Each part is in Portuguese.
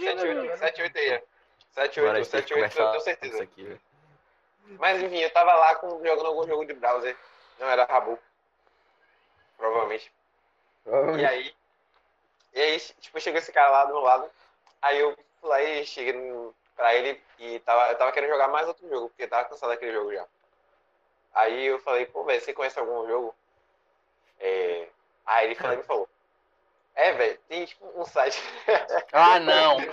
78, 78 aí. 78, Agora a gente tem que 78, eu tenho certeza. aqui. Mas enfim, eu tava lá com, jogando algum jogo de browser. Não era Rabu. Provavelmente. E aí. E aí, tipo, chegou esse cara lá do meu lado. Aí eu fui lá e cheguei no- pra ele e tava, eu tava querendo jogar mais outro jogo, porque tava cansado daquele jogo já. Aí eu falei, pô, velho, você conhece algum jogo? É... Aí ele falou, me falou. É, velho, tem tipo um site. Ah, não! Não,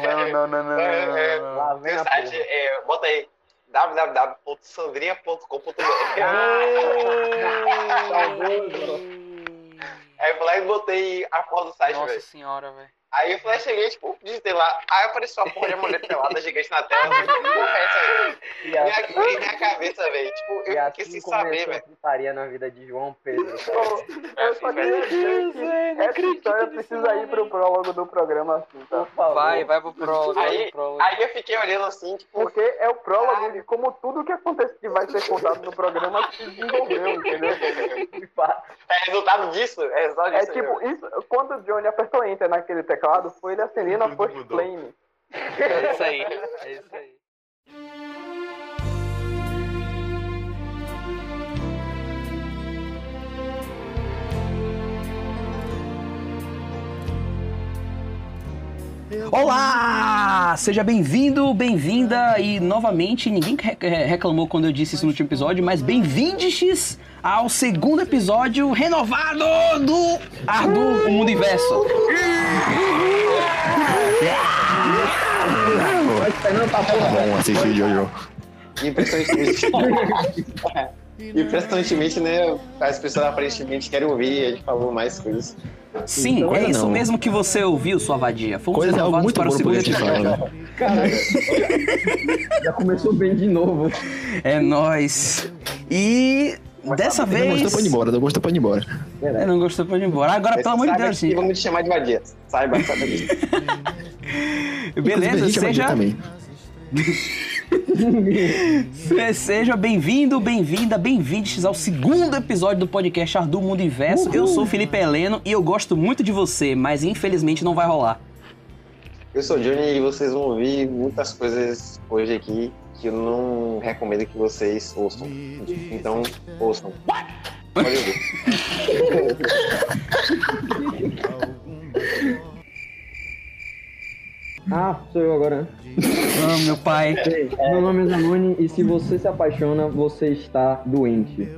não, não, não, não, É, é, não. Lá tem vem um a site, porra. é, bota aí www.sandrinha.com.br Aí eu fui lá e botei a porra do site, Nossa velho. senhora, velho. Aí eu falei, cheguei, tipo, digitei lá. Aí apareceu a porra de uma mulher pelada gigante na tela. Porra é essa, velho? E Minha, assim, minha cabeça, velho. Tipo, eu fiquei assim sem começou saber, velho. putaria na vida de João Pedro. Eu só queria dizer que essa história precisa ir pro prólogo do programa assim, tá? Por favor. Vai, vai pro prólogo, Aí- pro prólogo. Aí eu fiquei olhando assim, tipo, Porque é o prólogo de como tudo que acontece que vai ser contado no programa se desenvolveu, entendeu? É resultado disso. É resultado É disso. aí, tipo, isso, quando o Johnny apertou Enter naquele teclado, foi ele acendendo a First. Flame. É isso aí, é isso aí. Olá! Seja bem-vindo, bem-vinda e novamente, ninguém re- re- reclamou quando eu disse isso no último episódio, mas bem-vindes ao segundo episódio renovado do Ardu, o Mundo Inverso. Bom, assistir Jojo. Impressionantemente. Impressionantemente, né? As pessoas aparentemente querem ouvir e a gente falou mais coisas. Sim, Então, é isso não. mesmo que você ouviu, sua vadia. Fomos Coisa é muito para o segundo episódio. falar, né? Cara, já começou bem de novo. É nóis. E dessa Não gostou, vez... pode ir embora. Não gostou, pode ir embora. É, não gostou, pode ir embora. Agora, Mas pelo amor de Deus. Vamos te chamar de vadia. Saiba, saiba disso. Beleza, é seja... também. Se- Seja bem-vindo, bem-vinda, bem-vindos ao segundo episódio do podcast Ardu Mundo Inverso. Eu sou o Felipe Heleno e eu gosto muito de você, mas infelizmente não vai rolar. Eu sou o Johnny e vocês vão ouvir muitas coisas hoje aqui que eu não recomendo que vocês ouçam. Então, ouçam. Pode ouvir. Ah, sou eu agora. né? Ah, meu pai. Meu nome é Zanoni e se você se apaixona, você está doente.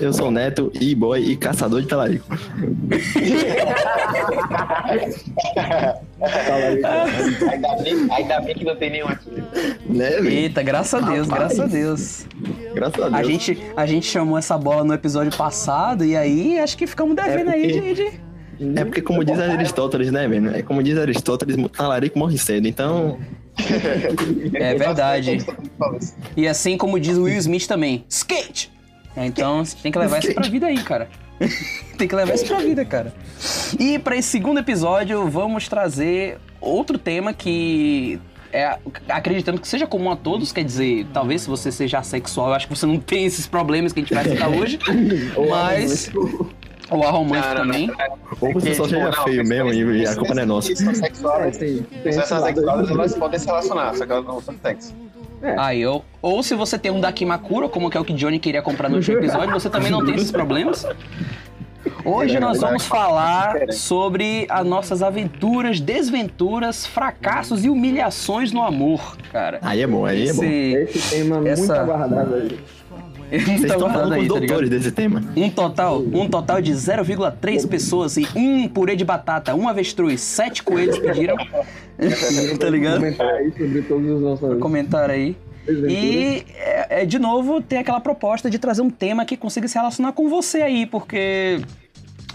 Eu sou o Neto, e-boy e caçador de talarico. Ainda bem, ainda bem que não tem nenhum aqui. Né? Eita, graças a Deus, Rapaz. graças a Deus. Graças a Deus. A gente, a gente chamou essa bola no episódio passado e aí acho que ficamos devendo aí de, de- É porque, como diz Aristóteles, né, velho? É como diz Aristóteles, talarico morre cedo. Então, É verdade. E assim como diz o Will Smith também, skate! É, Então você tem que levar isso pra vida aí, cara. tem que levar isso pra vida, cara. E pra esse segundo episódio, vamos trazer outro tema que é, acreditando que seja comum a todos, quer dizer, talvez se você seja assexual, eu acho que você não tem esses problemas que a gente vai citar hoje, mas Não, não, também. ou você só seja feio mesmo e, e a culpa não é nossa. É, sexuais. elas podem se relacionar, só que elas não são sexo. Aí, ou, ou se você tem um Dakimakura, como que é o que Johnny queria comprar no último episódio, você também não tem esses problemas. Hoje nós vamos falar sobre as nossas aventuras, desventuras, fracassos e humilhações no amor, cara. Aí é bom, aí é bom. Esse... Esse tema muito Essa- aguardado aí. Vocês estão falando com aí, os tá doutores desse tema. Um total, um total de 0,3 pessoas e um purê de batata, um avestruz, sete coelhos pediram. tá ligado? Comentar aí sobre todos os nossos Comentário aí. E, é, é, de novo, tem aquela proposta de trazer um tema que consiga se relacionar com você aí, porque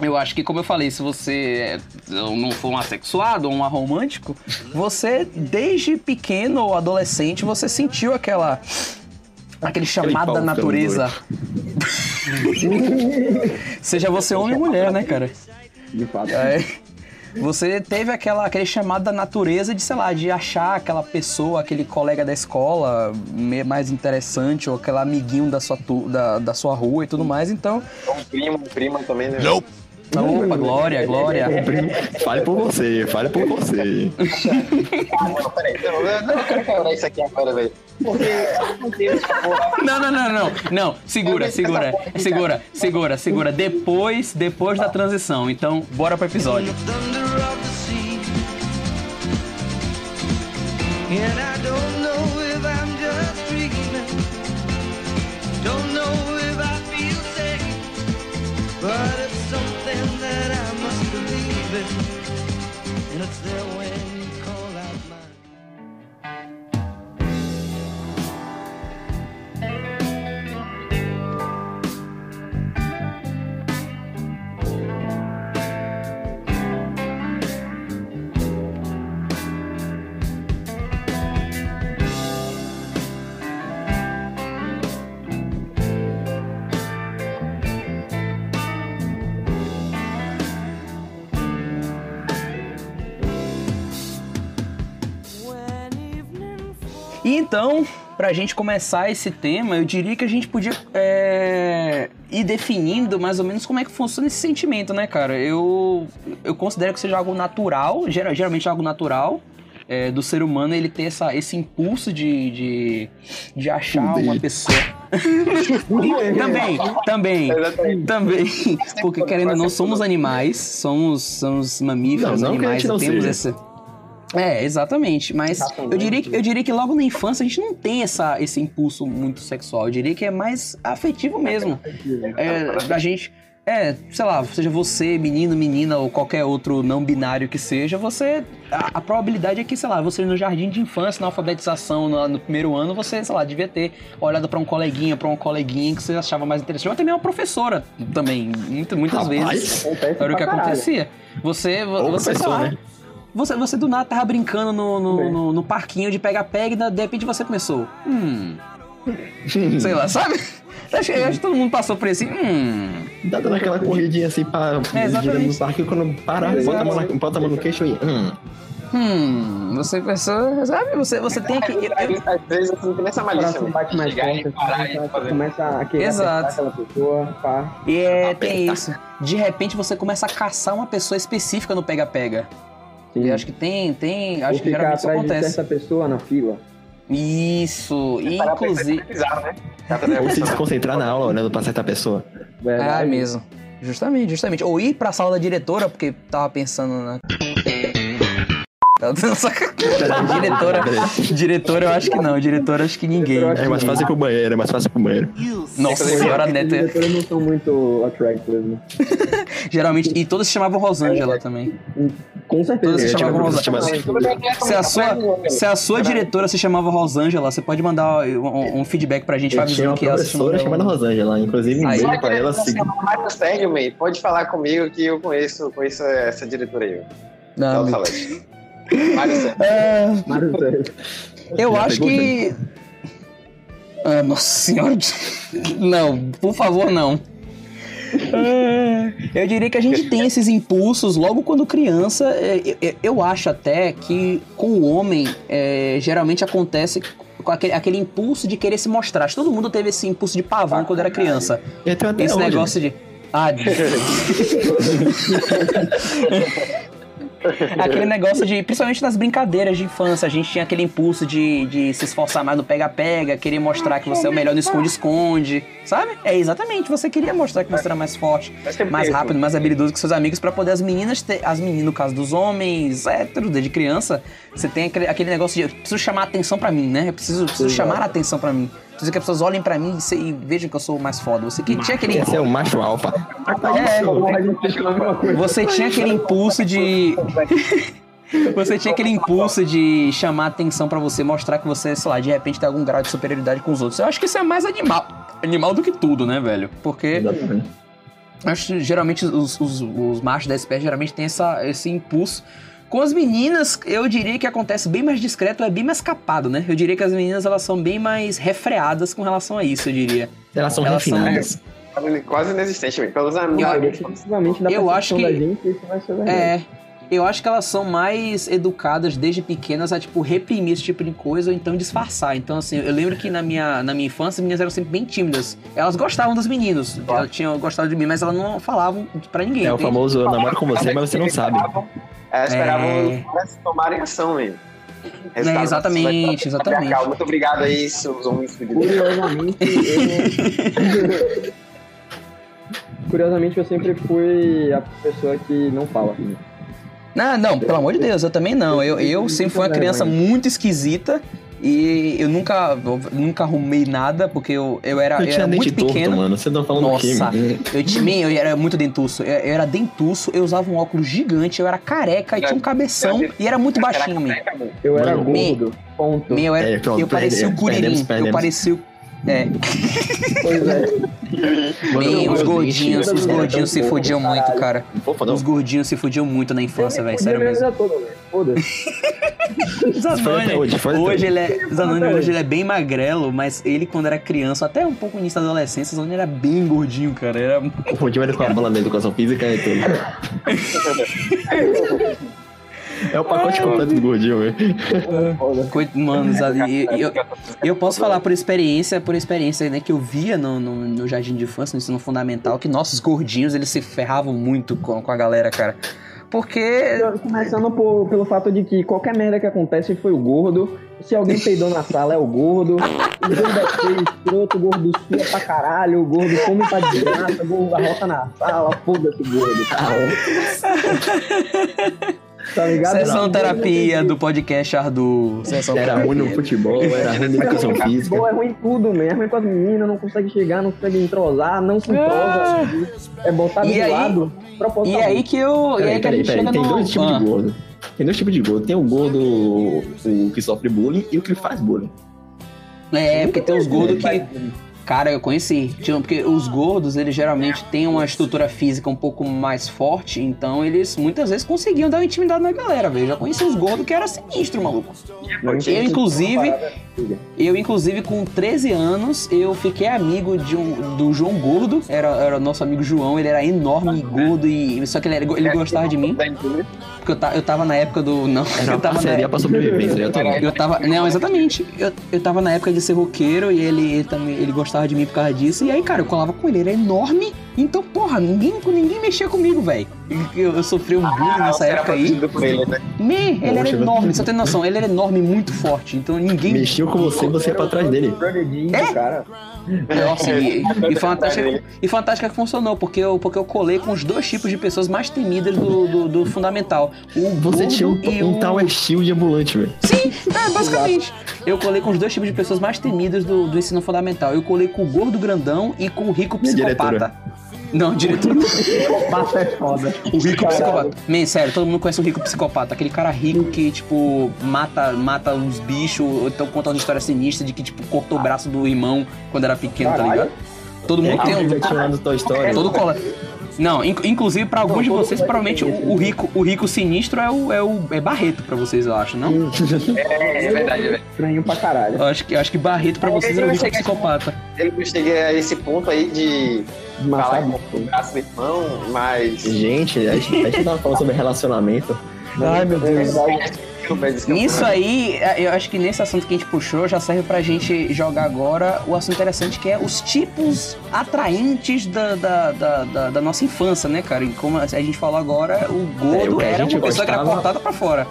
eu acho que, como eu falei, se você é- não for um assexuado ou um aromântico, você, desde pequeno ou adolescente, você sentiu aquela. Aquele chamado da natureza. Seja você homem ou mulher, né, cara? De fato. É, você teve aquela, aquele chamado da natureza de, sei lá, de achar aquela pessoa, aquele colega da escola mais interessante, ou aquele amiguinho da sua, tu- da, da sua rua e tudo mais, então. Um primo, um prima também, né? Opa, glória, glória. Fale por você, fale por você. Não, peraí, não, eu não quero quebrar isso aqui agora, velho. Porque, meu Deus, porra. Não, não, não, não. Não, segura, segura, segura, segura, segura. Depois, depois da transição. Então, bora pro episódio. thunder of the sea. And I don't know if I'm just dreaming. Don't know if I feel safe. But E então, pra gente começar esse tema, eu diria que a gente podia é, ir definindo mais ou menos como é que funciona esse sentimento, né, cara? Eu, eu considero que seja algo natural, geral- geralmente é algo natural. é, do ser humano ele ter essa, esse impulso de, de, de achar Fuder. uma pessoa. também, também, também. Porque querendo ou não, somos animais, somos, somos mamíferos, Não, não a animais, temos seja. esse. É, exatamente. Mas eu diria, que, eu diria que logo na infância a gente não tem essa, esse impulso muito sexual. Eu diria que é mais afetivo mesmo. É, a gente. É, sei lá, seja você, menino, menina ou qualquer outro não binário que seja, você. A, a probabilidade é que, sei lá, você no jardim de infância, na alfabetização, no, no primeiro ano, você, sei lá, devia ter olhado pra um coleguinha, pra uma coleguinha que você achava mais interessante. Ou até mesmo uma professora também. Muitas, muitas vezes. Rapaz, Acontece Era o que acontecia. Você, vo- Ou você, sei lá, né? Você, você do nada tava brincando no, no, no- no parquinho de pega-pega e de repente você começou. Hum. sei lá, sabe? Acho, eu acho que todo mundo passou por esse. Hum. Dá dando aquela corridinha assim pra É, exatamente. girando no parque quando para, bota a mão, na, bota a mão no queixo e. Hum. Hum. Você pensou. Sabe? Você, você tem que. Às vezes você não tem essa O malícia. coração velho. bate mais forte, parar assim, você começa a querer Exato. aquela pessoa, pá. E é, tem isso. De repente você começa a caçar uma pessoa específica no pega-pega. Sim. E acho que tem. tem acho Ou que ficar geralmente isso acontece. certa pessoa na fila. Isso. E, inclusive. é bizarro, né? Ou se desconcentrar na aula olhando pra certa pessoa. Ah, Verdade. mesmo. Justamente, justamente. Ou ir pra sala da diretora, porque tava pensando na. Saca- diretora. Diretora, eu acho que não. Diretora, acho que ninguém. Eu É mais fácil pro banheiro, é mais fácil pro banheiro. Nossa senhora, Os Neto. diretores não são muito attractive, né? Geralmente. E todos se chamavam Rosângela também. Com certeza. Todos se É, chamavam uma Rosângela. professora Se a sua, se a sua diretora se chamava Rosângela, você pode mandar um, um feedback pra gente Eu tinha avisando que ela se professora chamada chamava. Rosângela, inclusive um Aí. beijo pra ela. Sérgio, man, pode falar comigo que eu conheço, conheço essa diretora aí. Não, Salete. Mário Sérgio. É, Mário Sérgio. Eu Já acho que. Ah, nossa senhora. Não, por favor, não. Ah, Eu diria que a gente tem esses impulsos logo quando criança. É, eu- acho até que com o homem é, geralmente acontece com aquele, aquele impulso de querer se mostrar. Acho que todo mundo teve esse impulso de pavão quando era criança. Eu tenho até Esse hoje. negócio de. Ah, de- aquele negócio de. Principalmente nas brincadeiras de infância, a gente tinha aquele impulso de, de se esforçar mais no pega-pega, querer mostrar que você é o melhor no esconde-esconde. Sabe? É exatamente. Você queria mostrar que você era mais forte, mais rápido, mais habilidoso que seus amigos, pra poder as meninas ter. As meninas, no caso dos homens héteros, desde criança, você tem aquele, aquele negócio de. Eu preciso chamar a atenção pra mim, né? Eu preciso, preciso chamar a atenção pra mim. Preciso que as pessoas olhem pra mim e, se- e vejam que eu sou o mais foda. Você que tinha aquele. Esse é o macho alfa. É, mesma coisa. você tinha aquele impulso de. Você tinha aquele impulso de chamar atenção pra você, mostrar que você, sei lá, de repente tem algum grau de superioridade com os outros. Eu acho que isso é mais animal. Animal do que tudo, né, velho? Porque Exatamente. acho que geralmente os, os, os machos da espécie geralmente têm essa, esse impulso. Com as meninas, eu diria que acontece bem mais discreto, é bem mais capado, né? Eu diria que as meninas elas são bem mais refreadas com relação a isso, eu diria. Elas são Elas são- refinadas. Quase inexistente. Pelos amigos. Definitivamente da Eu percepção acho que- da gente, isso vai ser verdade. É. eu acho que elas são mais educadas desde pequenas a, tipo, reprimir esse tipo de coisa ou então disfarçar. Então, assim, eu lembro que na minha, na minha infância as meninas eram sempre bem tímidas. Elas gostavam dos meninos, elas tinham gostado de mim, mas elas não falavam pra ninguém. É o entende? famoso eu namoro com você, mas você não sabe. Elas esperavam É. tomarem ação mesmo. É, exatamente, exatamente. Muito obrigado aí, seus homens. Curiosamente, eu... Curiosamente, eu sempre fui a pessoa que não fala. Assim. Não, não, pelo amor de Deus, eu também não. Eu, eu sempre fui uma criança muito esquisita e eu nunca, eu nunca arrumei nada porque eu, eu era, Eu eu tinha era muito torto, pequeno. mano. Você tá falando Nossa, mano? eu, tinha, eu era muito dentuço. Eu, eu era dentuço, eu usava um óculos gigante, eu era careca e tinha um cabeção e era muito baixinho, man. Eu era Mano, gordo, ponto. Meu, eu, era, É, pronto, eu parecia o Curirim. Eu parecia o. É, Pois é. Mano, meu, os gordinhos, os eu- gordinhos se fudiam muito, cara. Os gordinhos se fudiam muito na infância, velho, sério mesmo. Foda-se. Zanoni, hoje, ele é, Zanoni hoje ele é bem magrelo, mas ele quando era criança, até um pouco início da adolescência, Zanoni era bem gordinho, cara. Era O Rodinho ele com a bola da educação física e tudo. É o pacote completo do gordinho, velho. Foda. Coit- Mano, Zanoni, eu, eu, posso falar por experiência, por experiência, né, que eu via no, no, no jardim de infância, no ensino fundamental, que nossos gordinhos, eles se ferravam muito com, com a galera, cara. Porque Começando por- pelo fato de que qualquer merda que acontece foi o gordo. Se alguém peidou na sala é o gordo. O gordo é feio, escroto, o gordo sua pra caralho, o gordo come pra desgraça, o gordo arrota na sala, foda-se o gordo. Tá ligado? sessão terapia do podcast Ardu. Sessão Era ruim no futebol, era ruim na educação física. Futebol é ruim em tudo, mesmo. É ruim com as meninas, não consegue chegar, não consegue entrosar, não se entrosa. É botado E de aí- lado. E aí que eu. e aí Peraí, que a peraí, gente peraí. chega Tem no. dois tipos Ah. de gordo. Tem dois tipos de gordo. Tem o gordo o que sofre bullying e o que faz bullying. É, porque tem os gordos que. Cara, eu conheci. Tinha- Porque os gordos, eles geralmente têm uma estrutura física um pouco mais forte, então eles muitas vezes conseguiam dar uma intimidade na galera, velho. Eu Já conheci uns gordos que era sinistro, maluco. Eu, inclusive, eu, inclusive, com 13 anos, eu fiquei amigo de um, do João Gordo. Era, era nosso amigo João, ele era enorme e gordo, e, só que ele, ele gostava de mim. Porque eu, ta- eu tava na época do. Não, Era eu tava na parceria pra sobrevivência, eu eu tava. Não, exatamente. Eu, eu tava na época de ser roqueiro e ele, ele também ele gostava de mim por causa disso. E aí, cara, eu colava com ele. Ele era enorme. Então, porra, ninguém, ninguém mexia comigo, velho. Eu, eu sofri um bullying nessa época aí. Por ele, né? Me, ele era Poxa, enorme, você tem noção, ele era enorme e muito forte. Então ninguém. Mexeu com você e você ia pra trás dele. É? cara. Nossa, e, e foi uma tática, e foi uma tática que funcionou, porque eu, porque eu colei com os dois tipos de pessoas mais temidas do, do, do fundamental. O Você tinha um, e um o... Tower Shield ambulante, velho. Sim, é, basicamente. Eu colei com os dois tipos de pessoas mais temidas do, do ensino fundamental. Eu colei com o gordo grandão e com o rico psicopata. Não, diretor. Passa é foda. O rico Caralho. psicopata. Man, sério, todo mundo conhece o rico psicopata. Aquele cara rico que, tipo, mata, mata os bichos, ou então conta uma história sinistra de que, tipo, cortou o braço do irmão quando era pequeno, tá Caralho. ligado? Todo É mundo tem aquele um. Toy Story. Todo cola. Não, inc- inclusive pra alguns de todo vocês, provavelmente o, o rico, o rico sinistro é o, é o é Barreto pra vocês, eu acho, não? É, é verdade, velho. Estranho pra caralho. Eu acho que, eu acho que Barreto pra vocês é o rico Chegar- psicopata. Eu não cheguei a esse ponto aí de falar com o braço do irmão, mas. Gente, a gente, a gente tava falando sobre relacionamento. Ai, meu Deus. Nisso aí, eu acho que nesse assunto que a gente puxou já serve pra gente jogar agora o assunto interessante que é os tipos atraentes da, da, da, da- da nossa infância, né, cara? E como a gente falou agora, o gordo É, era uma pessoa que era gostava- cortada pra fora.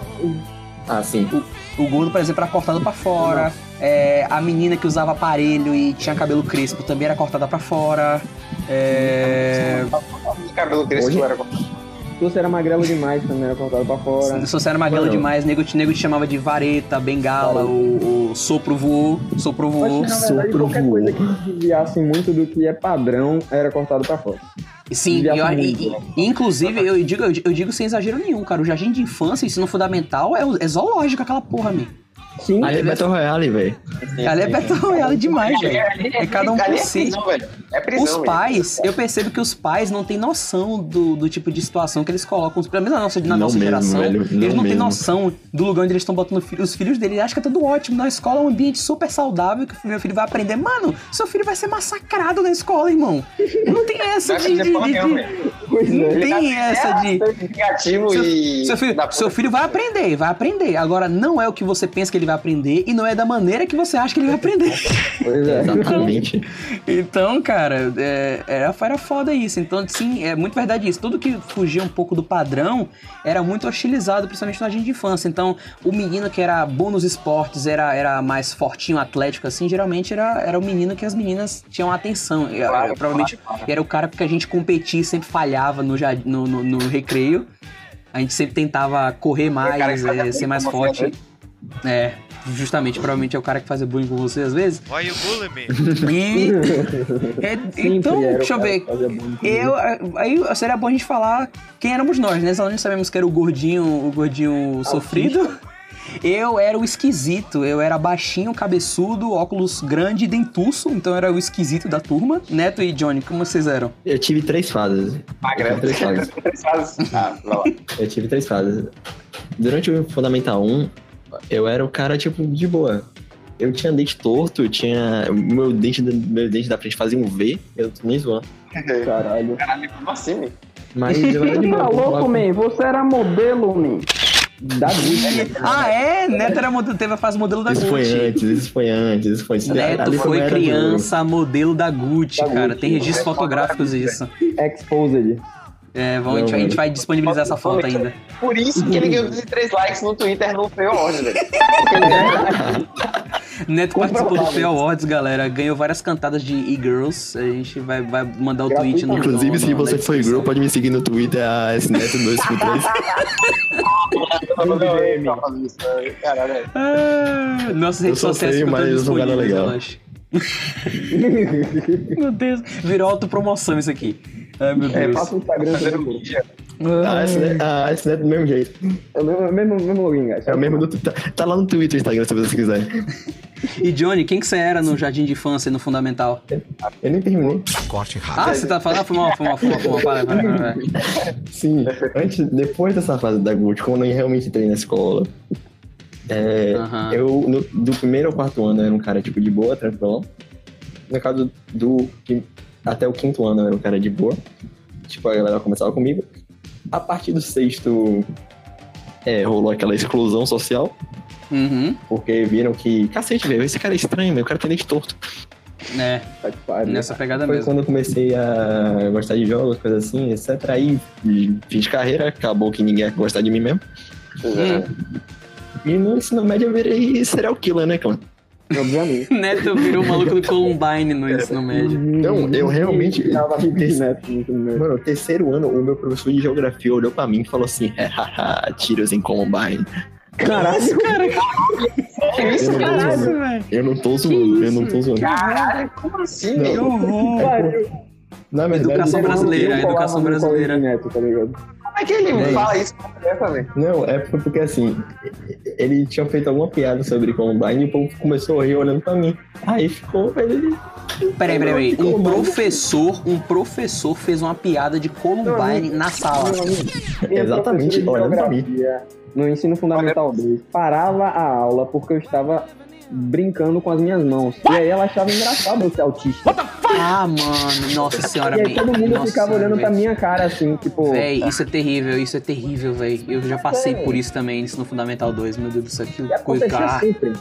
Ah, sim. O gordo, por exemplo, era cortado pra fora. É, a menina que usava aparelho e tinha cabelo crespo também era cortada pra fora. É, O cabelo crespo Hoje- era. Se você era magrelo demais, também era cortado pra fora. se você era magrelo Mano. demais, nego, te- nego te chamava de vareta, bengala, o, o sopro voou, sopro voou. Acho que, na verdade, Sopro qualquer voou. coisa que desviasse muito do que é padrão era cortado pra fora. Sim, eu- e- e- inclusive, eu digo, eu, digo sem exagero nenhum, cara. O jardim de infância, ensino fundamental, é, é zoológico aquela porra, man. Sim, Ali é Battle Royale, velho. Ali é Battle Royale demais, velho. É cada um por é si. não, velho. É prisão Os pais, eu percebo que os pais não têm noção do, do tipo de situação que eles colocam, pelo menos na nossa, na Não nossa mesmo, geração. velho, eles não não têm noção do lugar onde eles estão botando os filhos deles. Acho que é tudo ótimo. Na escola é um ambiente super saudável que o meu filho vai aprender. Mano, seu filho vai ser massacrado na escola, irmão. Não tem essa de. de, de- de- não é. tem essa de. Negativo Seu, e. seu filho, seu filho vai aprender, vai aprender. Agora, não é o que você pensa que ele vai aprender e não é da maneira que você acha que ele vai aprender. Pois é. Exatamente. Então, cara, é, era, era foda isso. Então, sim, é muito verdade isso. Tudo que fugia um pouco do padrão era muito hostilizado, principalmente na gente de infância. Então, o menino que era bom nos esportes, era, era mais fortinho, atlético, assim, geralmente era, era o menino que as meninas tinham atenção. E, Claro, eh, provavelmente era o cara porque a gente competia e sempre falhava no, no, no, no recreio. A gente sempre tentava correr cara que mais, eh, ser mais forte. É, justamente, provavelmente é o cara que fazia bullying com você às vezes. Why you bullying me? E. é, então, deixa eu ver. Eu, aí seria bom a gente falar quem éramos nós, né? Nós sabemos que era o gordinho, o gordinho sofrido. Eu era o esquisito, eu era baixinho, cabeçudo, óculos grande e dentuço, então eu era o esquisito da turma. Neto e Johnny, como vocês eram? Eu tive três fases. Magrelo. Três fases. Três fases. Ah, vai lá. Eu tive três fases. Durante o Fundamental 1, eu era o cara, tipo, de boa. Eu tinha dente torto, eu tinha. Meu dente, da- meu dente da frente fazia um V, eu tô nem zoando. Caralho. Caralho, como assim, meu? Mas eu era de boa. Tá louco, man? Você era modelo, man. Da Gucci. Ah, é? Neto era modelo, teve a fase modelo da Isso foi Gucci. antes, isso foi antes, isso foi antes. Neto Ali foi era de boa. criança, modelo da Gucci, Da cara. Gucci. Tem registros fotográficos disso. Exposed. É, vamos, a, gente, vai- a gente vai disponibilizar essa foto ainda. Por isso que ele ganhou 23 likes no Twitter no Feio Awards, velho. Neto participou do. Fair Awards, galera. Ganhou várias cantadas de e-girls. A gente vai, vai mandar o tweet no. Inclusive, no- se na você foi descrição. girl, pode me seguir no Twitter, a SNeto253. Caralho, é. Ah, nossas redes sociais ficam todas eu disponíveis, legal. relaxa. meu Deus, virou autopromoção isso aqui. Ai, meu É, Deus. passa o Instagram Fazendo também, pô. mídia. a SNeto a SNeto do mesmo jeito. É o mesmo, mesmo, mesmo login, guys. É o mesmo do tá, tá lá no Twitter e Instagram, se você quiser. E Johnny, quem que você era no jardim de infância e no fundamental? Eu nem terminei. Ah, você tá falando? Foi mal, foi mal, foi mal, foi mal. Para, para, para. Sim, antes, depois dessa fase da Gucci, quando eu realmente entrei na escola, é, eu, no- do primeiro ao quarto ano, eu era um cara, tipo, de boa, tranquilão. No caso do... até o quinto ano, eu era um cara de boa. Tipo, a galera começava comigo. A partir do sexto, é, rolou aquela exclusão social, Uhum, porque viram que, cacete, velho, esse cara é estranho, meu, o cara tem dente torto. é, pariu. nessa pegada Foi mesmo. quando eu comecei a gostar de jogos, coisas assim, etc. Aí fiz carreira, acabou que ninguém ia gostar de mim mesmo. Hum. E no ensino médio eu virei serial killer, né, cara? Obviamente. Neto virou o maluco do Columbine no ensino médio. Então, eu realmente- Tava neto no ensino médio. Mano, no terceiro ano, o meu professor de geografia olhou pra mim e falou assim: é, haha, tiros em Columbine. Caralho. Eu não tô zoando. velho. Eu não tô zoando, eu não tô zoando. Caralho, como assim, Não. Que horror. Pariu. Na verdade, Educação eu- brasileira, Eu educação brasileira. Neto, tá ligado? Como é que ele É fala isso com criança, velho? Não, é porque assim, ele tinha feito alguma piada sobre Columbine e o povo começou a rir olhando pra mim. Aí ficou, ele. Peraí, peraí, peraí. Um professor, um professor fez uma piada de Columbine na sala. Exatamente, olhando pra mim. No ensino fundamental 2, parava a aula porque eu estava brincando com as minhas mãos. E aí ela achava engraçado eu ser autista. Ah, mano, nossa senhora, E aí todo mundo nossa ficava olhando pra véi. minha cara assim, tipo. Véi, isso é terrível, isso é terrível, véi. Eu já passei por isso também, isso no Fundamental 2, meu Deus do céu, que coisa. Ah, sempre.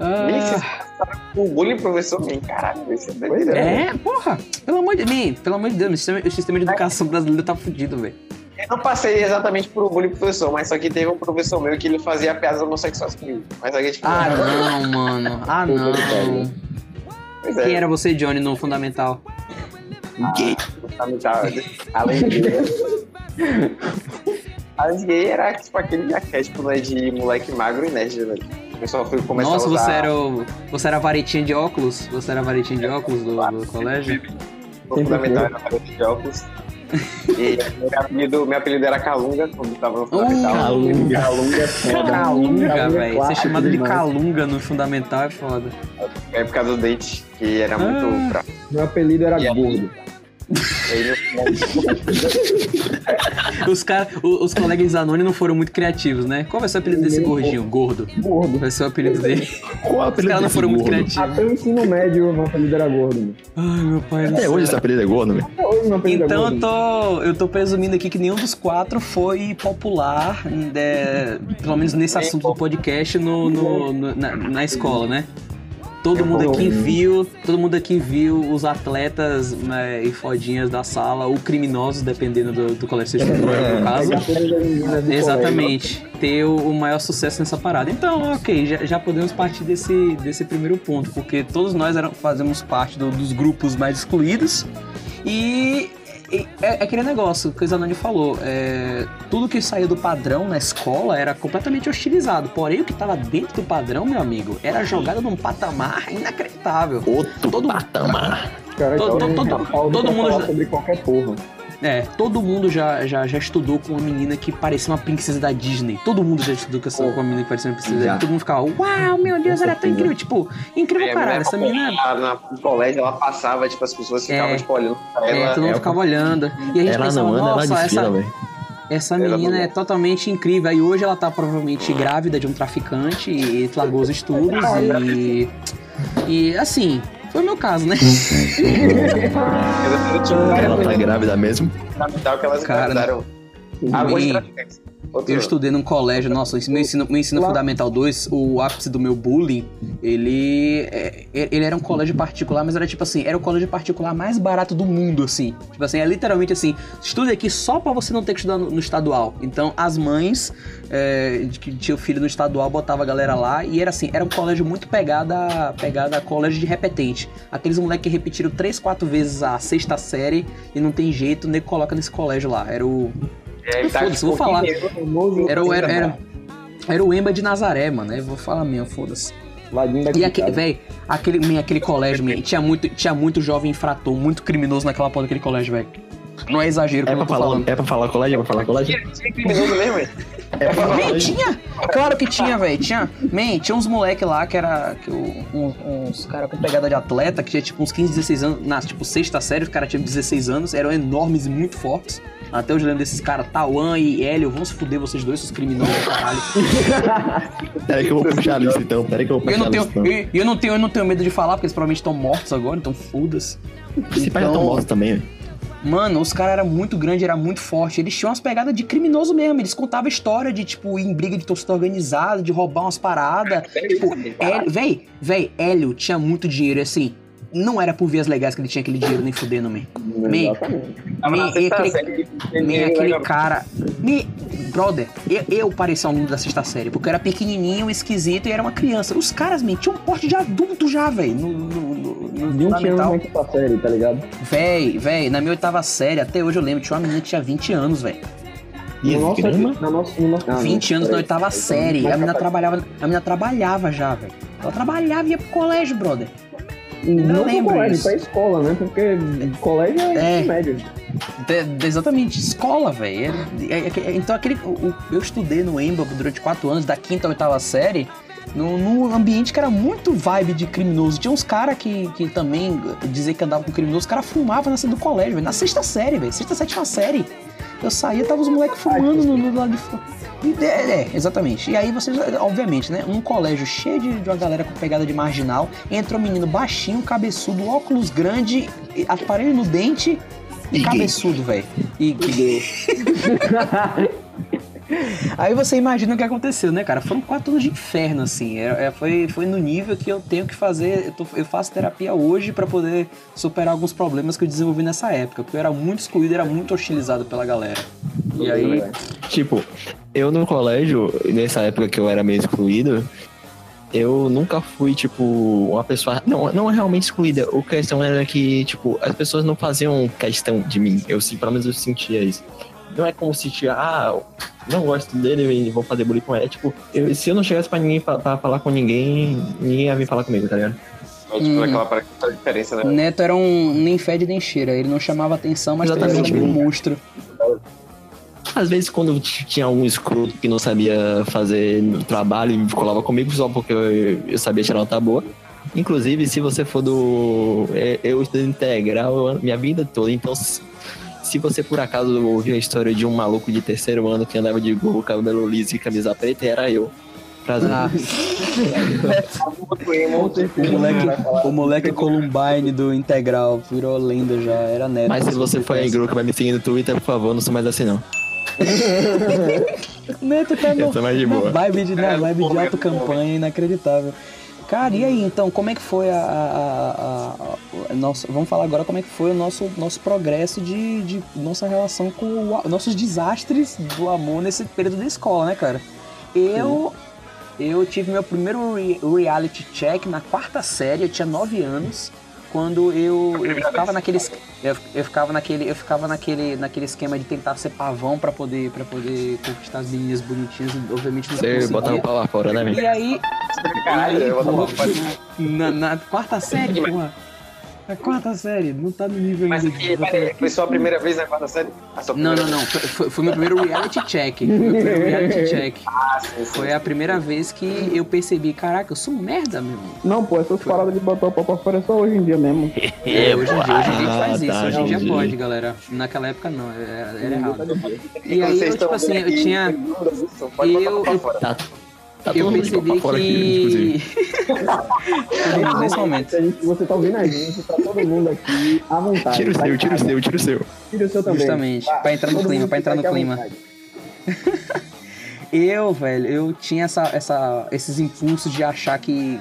ah, O bullying professor, man, caralho, isso é é. é, porra, pelo amor de mim, pelo amor de Deus, o sistema, o sistema de educação brasileiro tá fudido, velho. Eu não passei exatamente por bullying professor, mas só que teve um professor meu que ele fazia piadas homossexuais comigo. Mas aqui, tipo, Ah, não, mano, ah, não. pois é, Quem era você, Johnny, no Fundamental? fundamental. Além de Além de gay, era tipo aquele arquétipo né, de moleque magro e nerd, velho. O pessoal foi começar Nossa, a usar... você era, o, você era a varetinha de óculos? Você era a varetinha de óculos do, do colégio? O fundamental era vareta de óculos. E meu apelido, meu apelido era Calunga, quando tava no fundamental. Calunga. Calunga é foda. Calunga, é velho. Ser clássico chamado de calunga no fundamental é foda. É por causa do dente, que era muito Ah. fraco. Meu apelido era E aí? gordo. Os, cara, o- os colegas Zanoni não foram muito criativos, né? Qual vai ser o apelido desse gordinho? Gordo. Gordo. Vai ser o apelido dele. Qual é o Os apelido caras não foram muito gordo? criativos. Até o ensino médio, meu apelido era gordo. Mano. Ai, meu pai Até hoje esse apelido é gordo, velho. Até hoje meu apelido é Então eu gordo. tô, eu tô presumindo aqui que nenhum dos quatro foi popular, é, pelo menos nesse assunto do podcast, no, no- no- na, na escola, né? Todo mundo aqui viu, todo mundo aqui viu os atletas né, e fodinhas da sala, ou criminosos, dependendo do, do colégio que você estudou, no caso. Do Exatamente. Ter o, o maior sucesso nessa parada. Então, ok, já, já podemos partir desse, desse primeiro ponto, porque todos nós eram, fazemos parte do- dos grupos mais excluídos. E e é, é aquele negócio que o Zanoni falou. é, tudo que saía do padrão na escola era completamente hostilizado. Porém, o que estava dentro do padrão, meu amigo, era jogado num patamar inacreditável. Outro Todo- patamar. Cara, Todo- então, todo- todo quer mundo sobre qualquer porra. É, todo mundo já, já, já estudou com uma menina que parecia uma princesa da Disney. Todo mundo já estudou com, essa, com uma menina que parecia uma princesa da. Disney. Todo mundo ficava, uau, meu Deus, era tão incrível. Tipo, incrível a caralho. menina Essa menina. na, na- no colégio, ela passava, tipo, as pessoas ficavam, É. tipo, olhando pra É, ela. todo mundo é- ficava olhando. E a gente Ela pensava, não ela nossa, desfila, essa, essa Ela menina é totalmente incrível. Aí hoje ela tá provavelmente grávida de um traficante e largou os estudos e. E assim, foi o meu caso, né? Várias Ela tá grávida mesmo. no fundamental que elas Cara, engravidaram. Alguns bem- traficantes. Outros Eu estudei num colégio, nossa, meu ensino, meu ensino fundamental 2, o ápice do meu bullying, ele, é, ele era um colégio particular, mas era tipo assim, era o colégio particular mais barato do mundo, assim. Tipo assim, é literalmente assim, estude aqui só pra você não ter que estudar no, no estadual. Então, as mães é, que tinha o filho no estadual, botava a galera lá, e era assim, era um colégio muito pegado a, pegado a colégio de repetente. Aqueles moleques que repetiram três, quatro vezes a sexta série, e não tem jeito, nem coloca nesse colégio lá. Era o... É, tá, Foda-se, vou falar. Famoso Era o, era, era, era o Emba de Nazaré, mano. Eu vou falar mesmo, foda-se. E aquele, velho, aquele, man, aquele colégio, man, tinha muito, tinha muito jovem infrator, muito criminoso naquela porra daquele colégio, velho. Não é exagero É pra, falar, falando. é pra falar colégio? É pra falar colégio? Tinha tinha criminoso mesmo, velho. É pra falar Man, colégio. tinha! Claro que tinha, velho. Tinha, man, tinha uns moleque lá que era. Que, o- uns, uns caras com pegada de atleta, que tinha tipo uns 15, 16 anos. Na tipo, sexta série, os caras tinham 16 anos, eram enormes e muito fortes. Até hoje eu lembro desses caras, Tauan e Hélio, vão se fuder vocês dois, seus criminosos do caralho. Peraí que eu vou puxar a lista então. Peraí que eu vou Eu puxar não, a tenho, lista. então. eu, eu não tenho, eu não tenho medo de falar, porque eles provavelmente estão mortos agora, então foda-se. Esse pai já Então- tão morto também, velho. Mano, os caras eram muito grandes, era muito forte. Eles tinham umas pegadas de criminoso mesmo. Eles contavam história de, tipo, ir em briga de torcida organizada, de roubar umas paradas. Tipo, Hélio, véi, véi, Hélio tinha muito dinheiro, e assim. Não era por vias legais que ele tinha aquele dinheiro nem fudendo, man. Man, man, e sexta aquele, série, man, aquele cara. Me, brother, eu, eu parecia um aluno da sexta série, porque eu era pequenininho, esquisito e era uma criança. Os caras, man, tinham um porte de adulto já, velho. No, no, no, no 20 anos na série, tá ligado? Véi, véi, na minha oitava série, até hoje eu lembro, tinha uma menina que tinha 20 anos, velho. E No grama? na nossa, no nosso, ah, 20 anos na oitava série. A Mas menina trabalhava, a menina trabalhava já, velho. Ela trabalhava e ia pro colégio, brother. Não pro lembro colégio, isso. pra escola, né? Porque colégio é, É. médio. De- de- exatamente, escola, velho. É- é- é- então, aquele, o- eu estudei no EMBA durante 4 anos, da quinta a oitava série, num, num ambiente que era muito vibe de criminoso. Tinha uns caras que, que também dizer que andavam com criminoso, os caras fumavam na do colégio, velho. Na sexta série, velho. Sexta, sétima série. Eu saía, tava os moleques fumando no, no lado de fora. É, é, exatamente. E aí vocês, obviamente, né? Um colégio cheio de, de uma galera com pegada de marginal, entra um menino baixinho, cabeçudo, óculos grande, e aparelho no dente e, E cabeçudo, velho. E gay. Aí você imagina o que aconteceu, né, cara? Foram quatro anos de inferno, assim. É, é, foi, foi no nível que eu tenho que fazer. Eu, tô- eu faço terapia hoje pra poder superar alguns problemas que eu desenvolvi nessa época. Porque eu era muito excluído, era muito hostilizado pela galera. E aí. Tipo, eu no colégio, nessa época que eu era meio excluído, eu nunca fui, tipo, uma pessoa. Não, não realmente excluída. A questão era que, tipo, as pessoas não faziam questão de mim. Eu, sim, pelo menos eu sentia isso. Não é como se, tinha, ah, não gosto dele e vou fazer bullying com ele. É, tipo, eu- se eu não chegasse pra ninguém fa- pra falar com ninguém, ninguém ia vir falar comigo, tá ligado? Tipo, Uhum. aquela diferença, né? Neto era um nem fede nem cheira. Ele não chamava atenção, mas também era Exatamente. meio monstro. Às vezes, quando tinha um escroto que não sabia fazer trabalho e colava comigo só porque eu, eu sabia tirar nota boa. Inclusive, se você for do. é, Eu estudo integral minha vida toda, então. Se, você por acaso ouviu a história de um maluco de terceiro ano que andava de gorro, cabelo liso e camisa preta, era eu. Prazer. Ah, o moleque, o moleque Columbine do Integral virou lenda já, era Neto. Mas se você for aí, grupo que vai me seguir no Twitter, por favor, não sou mais assim, não. Neto tá no, Eu tô mais de na boa. vibe de, na É, vibe de auto-campanha inacreditável. Cara, e aí, então, como é que foi a, a- a- a- nossa, vamos falar agora como é que foi o nosso, nosso progresso de, de nossa relação com o nossos desastres do amor nesse período da escola, né, cara? Eu eu tive meu primeiro re- reality check na quarta série, eu tinha 9 anos, quando eu, eu ficava naqueles eu, eu ficava naquele eu ficava naquele naquele esquema de tentar ser pavão pra poder para poder conquistar as meninas bonitinhas, obviamente não Você botar o pau lá fora, né? E aí, Caralho, e aí, porra, na, na quarta série, porra. Na quarta série, não tá no nível Mas ainda. peraí, foi sua primeira vez na quarta série? A Não, primeira não, não. Foi, foi- foi meu primeiro reality check. Foi meu primeiro reality check. Ah, sim, sim. Foi a primeira vez que eu percebi, caraca, eu sou merda, meu irmão. Não, pô, essas paradas de botar o pau pra fora é só hoje em dia mesmo. É, hoje em dia, hoje em dia Ah, faz isso. tá, hoje em dia entendi. pode, galera. Naquela época não, era, era errado. E Quando aí, eu, tipo assim, eu tinha. Pode botar eu- eu- fora. Tá, Eu mundo percebi pra fora aqui, inclusive. que. Nesse momento. Você tá ouvindo a gente, tá todo mundo aqui à vontade. Tira o tá seu, tira o seu, tira o seu. Tira o seu também. Justamente, Tá, pra entrar no todo clima, mundo pra entrar no clima. Eu, velho, eu tinha essa, essa, esses impulsos de achar que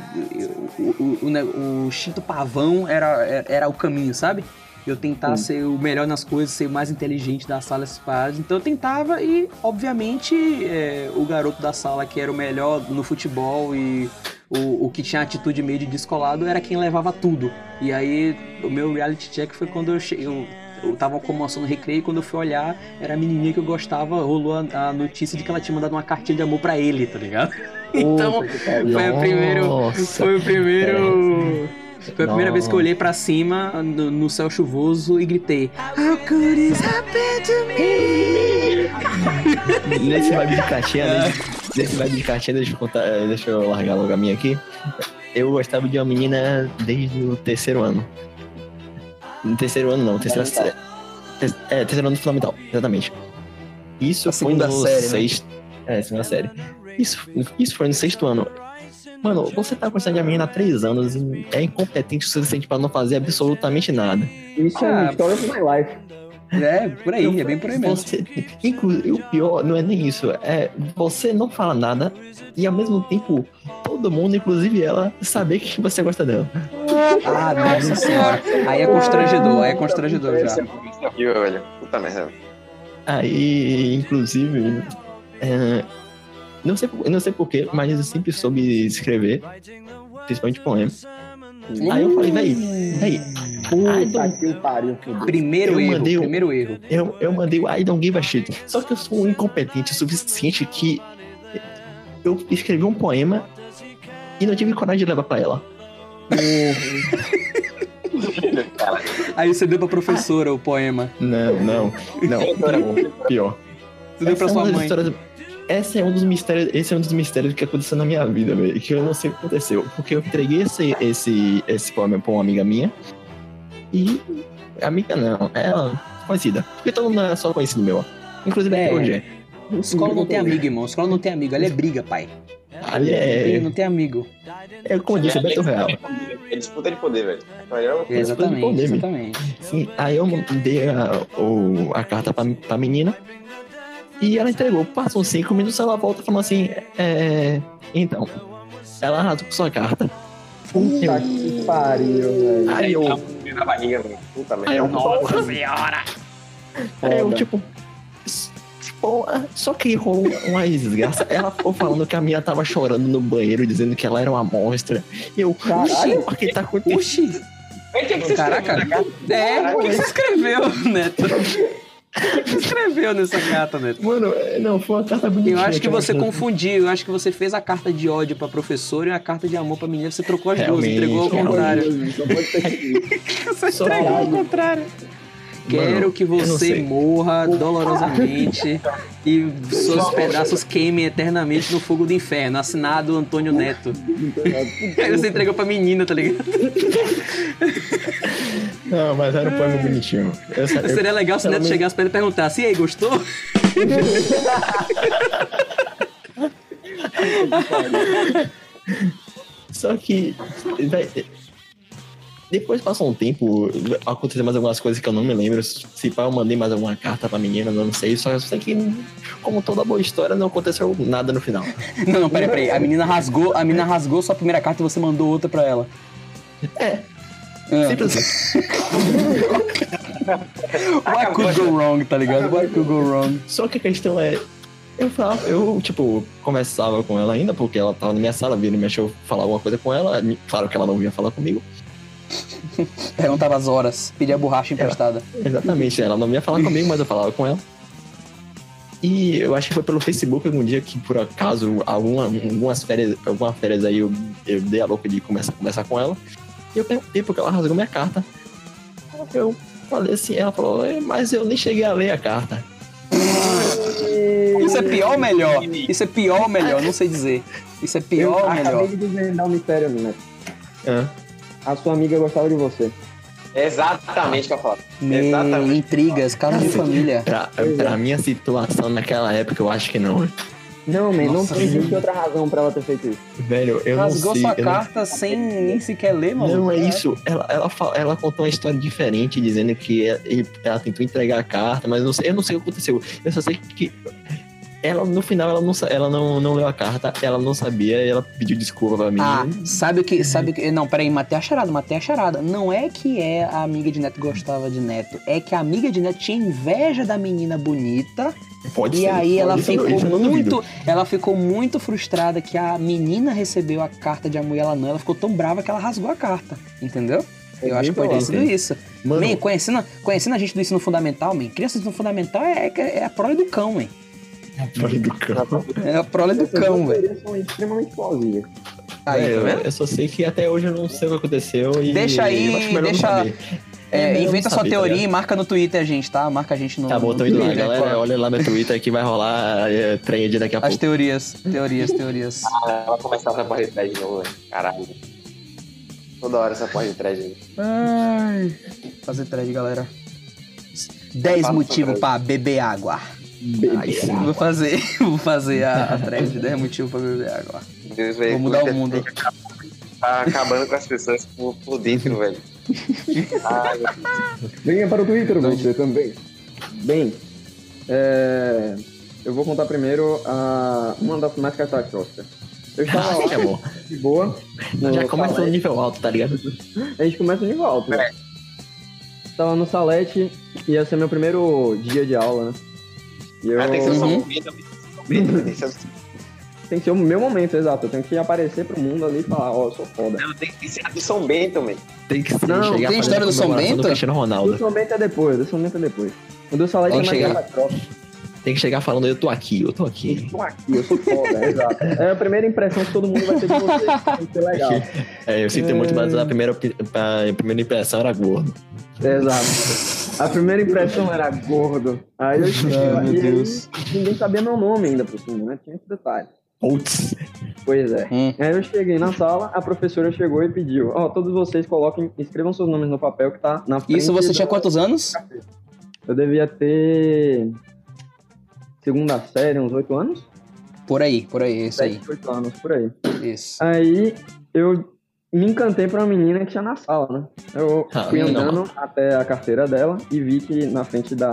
o, o, o, o Chito Pavão era, era o caminho, sabe? Eu tentar ser o melhor nas coisas, ser o mais inteligente da sala, essas paradas. Então eu tentava e, obviamente, é, o garoto da sala que era o melhor no futebol e o, o que tinha atitude meio de descolado era quem levava tudo. E aí, o meu reality check foi quando eu cheguei. Eu, eu tava com moção no recreio e quando eu fui olhar, era a menininha que eu gostava, rolou a, a notícia de que ela tinha mandado uma cartinha de amor pra ele, tá ligado? Então, Puta que pariu. foi o primeiro. Foi o primeiro. Foi a primeira vez que eu olhei pra cima no, no céu chuvoso e gritei: How could this happen to me? Nesse vibe de cartinha, nesse, nesse vibe de cartinha, deixa eu contar, eh, deixa eu largar logo a minha aqui. Eu gostava de uma menina desde o terceiro ano. No terceiro ano não, terceira série. Te- É, terceiro ano fundamental, exatamente. Isso A foi no série, né? sexto. É, segunda série. Isso, isso foi no sexto ano. Mano, você tá gostando de uma menina há três anos e é incompetente o suficiente pra não fazer absolutamente nada. Isso é Ah, uma história of my life. É, por aí, é bem por aí mesmo. Você, inclu- o pior não é nem isso, é você não fala nada e ao mesmo tempo todo mundo, inclusive ela, saber que você gosta dela. Ah, nossa senhora. Aí é constrangedor, aí é constrangedor já. É. Puta merda. Aí, inclusive, é, não sei, não sei porquê, mas eu sempre soube escrever, principalmente poema. Aí eu falei, véi, véi, Puta que pariu. Primeiro Eu erro, mandei primeiro erro. eu, eu mandei o I don't give a shit. Só que eu sou um incompetente o suficiente que eu escrevi um poema e não tive coragem de levar pra ela. Aí você deu pra professora o poema. Não, não, não. Pior. Você deu pra Essa é sua mãe. Essa é um dos mistérios, esse é um dos mistérios que aconteceu na minha vida, velho. Que eu não sei o que aconteceu. Porque eu entreguei esse, esse, esse poema pra uma amiga minha. E. Amiga não, ela conhecida. Porque todo mundo é só conhecido meu. Inclusive É. hoje é. Escola não tem amigo, irmão. Escola não tem amigo. Ali é briga, pai. Ali Não tem, é. não tem amigo. É como eu disse, é Beto Real. É disputa de poder, velho. Aí eu- Exatamente, poder, exatamente. Sim, aí eu mandei a, a carta pra, pra menina e ela entregou. Passam cinco minutos, ela volta falando assim: é, Então, ela arrasou com sua carta. Puta que pariu, velho. Aí eu, Na barriga, velho. Puta merda. aí eu, Nossa senhora! aí eu tipo. Só que rolou uma desgraça. Ela ficou falando que a minha tava chorando no banheiro, dizendo que ela era uma monstra. E eu, Caralho. o que tá acontecendo? Aí, o que que você Caraca! escreveu na carta? É, o que você escreveu, Neto? O que escreveu nessa carta, Neto? Mano, é, não, foi uma carta bonitinha. Eu acho que você confundiu. Eu acho que você fez a carta de ódio pra professora e a carta de amor pra menina. Você trocou as duas, entregou ao contrário. Só pode ser que- Você Só entregou ao contrário. Quero que você morra dolorosamente e seus pedaços queimem eternamente no fogo do inferno. Assinado Antônio Neto. Aí você entregou pra menina, tá ligado? Não, mas era um poema bonitinho. Eu, Seria legal se o Neto chegasse pra ele e perguntasse: e aí, gostou? Só que. Depois passou um tempo, aconteceu mais algumas coisas que eu não me lembro. Se pá, eu mandei mais alguma carta pra menina, não sei. Só sei que, como toda boa história, não aconteceu nada no final. Não, não, peraí, peraí. A menina rasgou, a menina rasgou sua primeira carta e você mandou outra pra ela. É. Ah. Simples assim. What could go wrong, tá ligado? What could go wrong? Só que a questão é. Eu falava, eu, tipo, conversava com ela ainda, porque ela tava na minha sala, vira e mexe, eu falar alguma coisa com ela. Claro que ela não vinha falar comigo. Perguntava as horas, pedia borracha emprestada. Exatamente, ela não vinha falar comigo, mas eu falava com ela. E eu acho que foi pelo Facebook algum dia que, por acaso, alguma, algumas férias, algumas férias aí eu, eu dei a louca de começar a conversar com ela. E eu perguntei porque ela rasgou minha carta. Eu falei assim, ela falou, "É, mas eu nem cheguei a ler a carta. Isso é pior ou melhor? Isso é pior ou melhor? Não sei dizer. Isso é Eu pior ou melhor? acabei de desvendar o mistério, Neto. Hã? A sua amiga gostava de você. Exatamente o que eu falo. Me- Exatamente. Intrigas, caso de família. Pra, pra minha situação naquela época, eu acho que não. Não, man, não Nossa, tem gente. existe outra razão pra ela ter feito isso. Velho, eu Rasgou não sei. sua eu não- carta sem nem sequer ler, mano. Não, é isso. Ela, ela, fa- ela contou uma história diferente, dizendo que ela, ela tentou entregar a carta, mas eu não sei, eu não sei o que aconteceu. Eu só sei que ela, no final, ela não, ela não, não leu a carta, ela não sabia, e ela pediu desculpa pra mim. Ah, sabe o que. Sabe o que. Não, peraí, matei a charada, matei a charada. Não é que é a amiga de Neto gostava de Neto, é que a amiga de Neto tinha inveja da menina bonita. pode E ser. aí ela eu não- ficou não muito. Ela ficou muito frustrada que a menina recebeu a carta de amor e ela não. Ela ficou tão brava que ela rasgou a carta. Entendeu? Eu acho que pode ter sido isso. Mano, Man, conhecendo, conhecendo a gente do ensino fundamental, man, criança do ensino fundamental é, é a prole do cão, man. Fora do campo. É a prole do Essas cão, velho. teorias são extremamente plausíveis. Aí, É, tá eu, vendo? eu só sei que até hoje eu não sei o que aconteceu e. Deixa aí, deixa-. É, melhor inventa sua saber, tá teoria e ligado? marca no Twitter a gente, tá? Marca a gente no, Tá bom, no tô indo lá, Twitter, galera. claro. Olha lá meu Twitter que vai rolar é, trend daqui a As pouco. teorias, teorias, teorias. Ah, ela começar essa porra de thread de novo, velho. Caralho. Toda hora essa porra de thread aí. Ai, fazer thread, galera. 10 Faça motivos pra beber água. Aí sim, vou fazer, vou fazer a, a thread. 10 motivos pra beber água. Deus, velho, Vou mudar o mundo. Tá acabando com as pessoas por, por dentro, velho. Venha para o Twitter você também. Bem, é, eu vou contar primeiro a, uma das mais catastróficas. Eu estava lá que amor. de boa. no Já começa no Salete. nível alto, tá ligado? A gente começa no nível alto. né? Tava no Salete, ia ser meu primeiro dia de aula, né? Eu... Mas tem que ser Uhum. um vídeo, tem que ser- Tem que ser o meu momento, exato. Eu tenho que aparecer pro mundo ali e falar, ó, eu sou foda. Não, tem que ser a do São Bento, man. Tem que ser, Não, chegar tem fazendo história do São Bento? do Cristiano O Ronaldo. do São Bento é depois, o do São Bento é depois. O do Salete é Tem que mais chegar. catastrófico. Tem que chegar falando, eu tô aqui, eu tô Eu aqui. estou aqui, eu sou foda, exato. É a primeira impressão que todo mundo vai ter de você. Tem que ser legal. É, eu sinto muito, mas a primeira, opi- a primeira impressão era gordo. Exato. A primeira impressão era gordo. Aí eu cheguei lá meu aí Deus. ninguém sabia meu nome ainda por cima, né? Tinha esse detalhe. Putz. Pois é. Hum. Aí eu cheguei na sala, a professora chegou e pediu: Ó, todos vocês coloquem, escrevam seus nomes no papel que tá na frente. Isso você da- tinha quantos anos? Eu devia ter. Segunda série, uns oito anos? Por aí, por aí, isso aí. Oito anos, por aí. Isso. Aí eu me encantei por uma menina que tinha na sala, né? Eu Ah, fui não. andando até a carteira dela e vi que na frente da,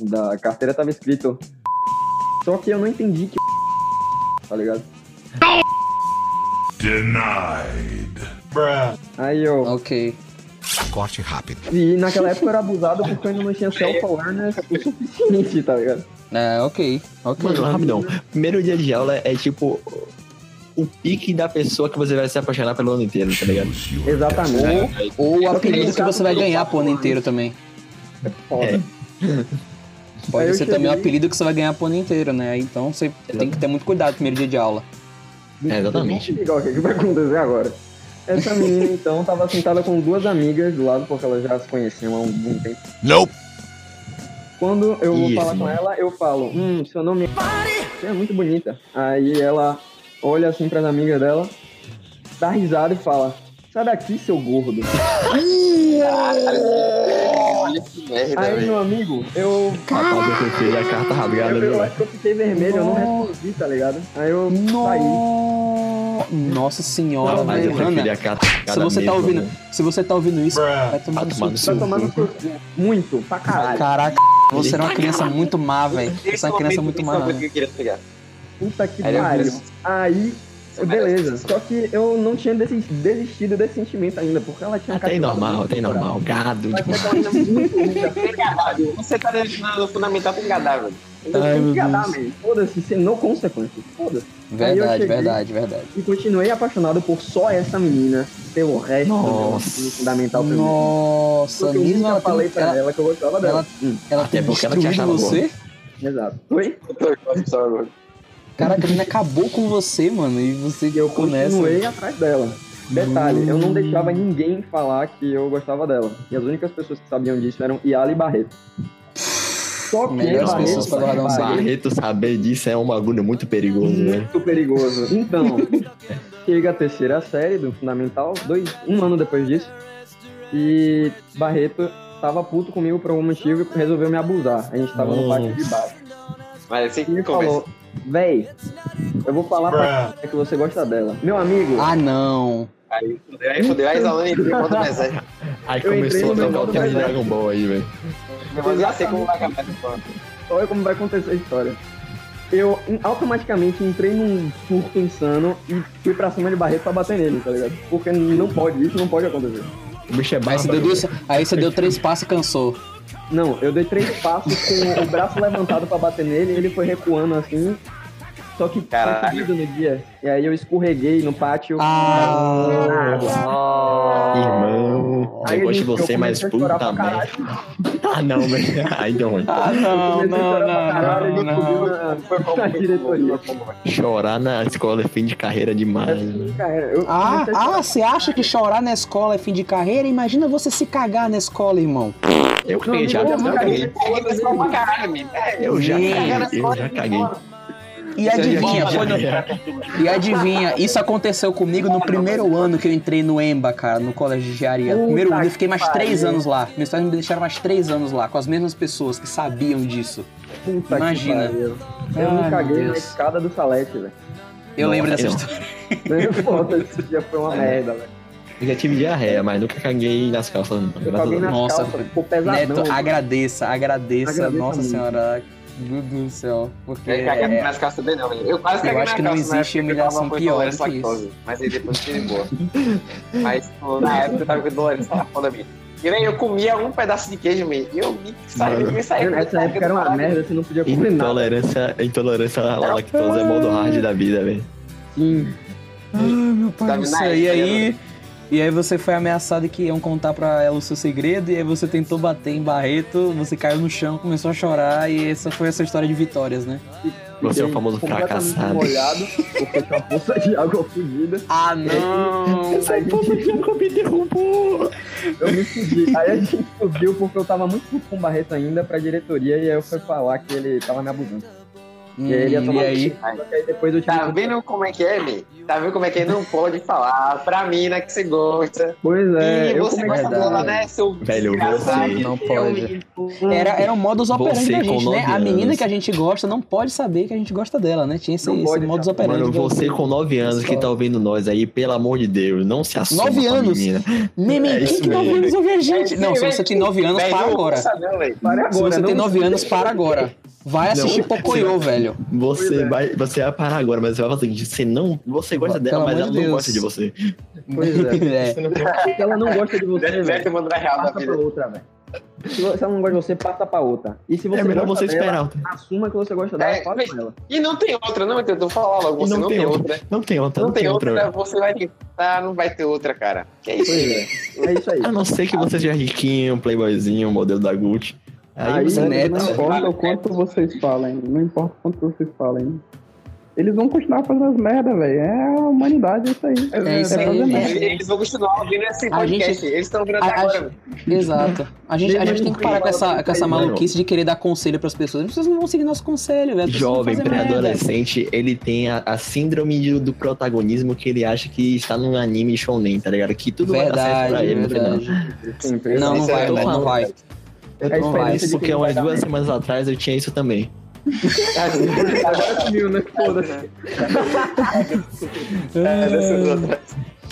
da carteira tava escrito. Só que eu não entendi que. Tá ligado? Aí eu. Ok. Corte rápido. E naquela época eu era abusado porque eu ainda não tinha self-awareness o suficiente, tá ligado? É, ok. Ok. Mano, rapidão. Primeiro dia de aula é tipo o pique da pessoa que você vai se apaixonar pelo ano inteiro, tá ligado? Exatamente. Ou o apelido que você vai ganhar pro ano inteiro também. Foda. Pode Aí eu ser também o cheguei- apelido que você vai ganhar pro ano inteiro, né? Então você tem que ter muito cuidado no primeiro dia de aula. É, exatamente. O que vai acontecer agora. Essa menina, então, tava sentada com duas amigas do lado, porque elas já se conheciam há um bom tempo. Nope. Quando eu vou Isso, falar com mano. ela, eu falo, hum, seu nome é... Você é muito bonita. Aí ela olha assim pras amigas dela, dá risada e fala, sai daqui, seu gordo. Olha que merda, Aí, meu amigo, eu... Preferi a carta rasgada, Eu, viu? eu acho que eu fiquei vermelho, eu não respondi, tá ligado? Aí eu saí. No... Nossa senhora, velho. rasgada se você tá mesmo, ouvindo, né? se você tá ouvindo isso, vai tomar Vai no tomar no seu Vai seu tomar no cu. Muito, pra caralho. Caraca, você era uma criança muito má, velho. Você é uma criança muito má. né? que eu queria pegar. Puta que pariu. Aí, beleza. Só que eu não tinha desis- desistido desse sentimento ainda, porque ela tinha Até cativado normal, muito coração. normal. Gado. Mas tipo, essa menina muito. Você tá fundamental com man. Foda-se, sem no consequências. Foda-se. Verdade, cheguei- verdade, verdade. E continuei apaixonado por só essa menina pelo resto do Nossa. fundamental primeiro. Nossa, Porque eu nunca falei tem- pra ela, ela que eu gostava dela. ela- Hum, ela Até tem porque ela te achava você. exato. Oi? Caraca, a menina acabou com você, mano. E você Eu ficou nessa. continuei atrás dela. Detalhe, eu não Hum. deixava ninguém falar que eu gostava dela. E as únicas pessoas que sabiam disso eram Yala e Barreto. Só que Melhores Barreto, pessoas guardar um Barreto, Barreto saber disso é um bagulho muito perigoso, né? muito perigoso. Então, chega a terceira série do Fundamental, dois, um ano depois disso, e Barreto tava puto comigo por algum motivo e resolveu me abusar. A gente tava no pátio de baixo. Mas assim E ele que começa. Véi, eu vou falar pra você que você gosta dela. Meu amigo, Ah, não. Aí fudeu, aí fudeu. Aí Zalane entrou contra o mensagem. Aí Eu começou a tocar o modo tema de. Dragon Ball aí, velho. Eu já sei como vai acabar essa história. olha como vai acontecer a história. Eu automaticamente entrei num surto insano e fui pra cima de Barreto pra bater nele, tá ligado? Porque não pode, isso não pode acontecer. O bicho é Aí você, deu aí você deu três passos e cansou. Não, eu dei três passos com o braço levantado pra bater nele, ele foi recuando assim. Só que Caralho. foi no dia. E aí eu escorreguei no pátio. Ah, Irmão, Aí eu gosto de você, mas puta merda. Ah, não, velho. Aí deu ruim. ah não, não, não, não. Chorar na escola é fim de carreira demais. né? Ah, ah, você acha que chorar na escola é fim de carreira? Imagina você se cagar na escola, irmão. Eu caguei já, caguei. É, Eu já caguei, eu já caguei. E adivinha, foi no, e adivinha, isso aconteceu comigo no primeiro ano que eu entrei no EMBA, cara, no colégio de engenharia. No primeiro ano, eu fiquei mais três anos lá. Meus pais me deixaram mais três anos lá, com as mesmas pessoas que sabiam disso. Puta Imagina. Eu me caguei na escada do Salete, velho. Eu lembro dessa história. Foda, esse dia foi uma merda, velho. Eu já tive diarreia, mas nunca caguei nas calças, não. Eu caguei nas Nossa, calças, ficou pesadão. Neto, mano. agradeça, agradeça, Agradeça nossa muito. senhora. Meu Deus do céu. Porque Eu caguei é, nas calças dele, não. Eu quase Eu caguei acho na que não calça, na existe eu humilhação com pior intolerância do que isso. Mas aí depois fiquei de boa. Mas pô, na época eu tava com intolerância à foda minha. E nem eu comia um pedaço de queijo meio. E eu me saí, me saí. Nessa época era uma merda, você não podia comer nada. Intolerância, intolerância à lactose é modo hard da vida, velho. Sim. Ai, meu pai vendo céu. aí, aí, e aí você foi ameaçado que iam contar pra ela o seu segredo, e aí você tentou bater em Barreto, você caiu no chão, começou a chorar, e essa foi essa história de vitórias, né? Você é o famoso fracassado. molhado, porque tinha uma poça de água fodida. Ah, não! Aí a gente- me derrubou. eu me fudi. Aí a gente subiu porque eu tava muito puto com o Barreto ainda pra diretoria e aí eu fui falar que ele tava me abusando. E aí ele ia Hum, tomar e aí? Que aí depois eu Tá vendo como é que é, Mi? Tá vendo como é que não pode falar pra mina que você gosta? Pois é, e eu você gosta dela, né, seu Velho, você- Não pode. Era, era o modus operandi Você da gente, né? nove A menina anos. que a gente gosta não pode saber que a gente gosta dela, né? Tinha esse, Não esse pode, modus cara. operandi. Mano, você com 9 anos que tá ouvindo nós aí, pelo amor de Deus, não se assuma Nove com a anos? menina. Meme, É quem que 9 mesmo. anos ouve a gente? É, Não, se você tem 9 anos, para agora. Se você tem não- 9 anos, para agora. Vai assistir Pocoyo, velho. Você é. vai, você vai parar agora, mas você vai fazer o seguinte, você não, você gosta dela, Pelo mas ela de não Deus. gosta de você. Pois é. É. Se ela não gosta de você, velho, passa pra outra, velho. Se ela não gosta de você, passa pra outra. E se você É melhor você dela, esperar. assuma que você gosta dela, É, fala mas- com ela. E não tem outra, não, eu falar logo, você não, tem outra. Não tem outra, Não tem outra, outra. você vai tentar, não vai ter outra, cara. Que isso? Pois é. É isso aí. A não ser que você seja riquinho, playboyzinho, modelo da Gucci. Aí, Aí, você Neto. Não importa o quanto vocês falem, não importa o quanto vocês falem. Eles vão continuar fazendo as merda, velho. É a humanidade, é isso aí. É isso aí. merda. Eles, vão continuar ouvindo esse A podcast. gente- Eles estão ouvindo até a- agora. Exato. A gente, a gente tem que parar com essa, com essa maluquice de querer dar conselho pras pessoas. As pessoas não vão seguir nosso conselho, velho. Jovem, pré-adolescente, ele tem a, a síndrome do protagonismo que ele acha que está num anime shonen, tá ligado? Que tudo vai dar certo pra Verdade, ele no final. verdade. Não, não é vai, verdade. não vai. Eu É tô falando experiência isso porque umas duas semanas atrás eu tinha isso também. Agora sumiu, né? Foda-se.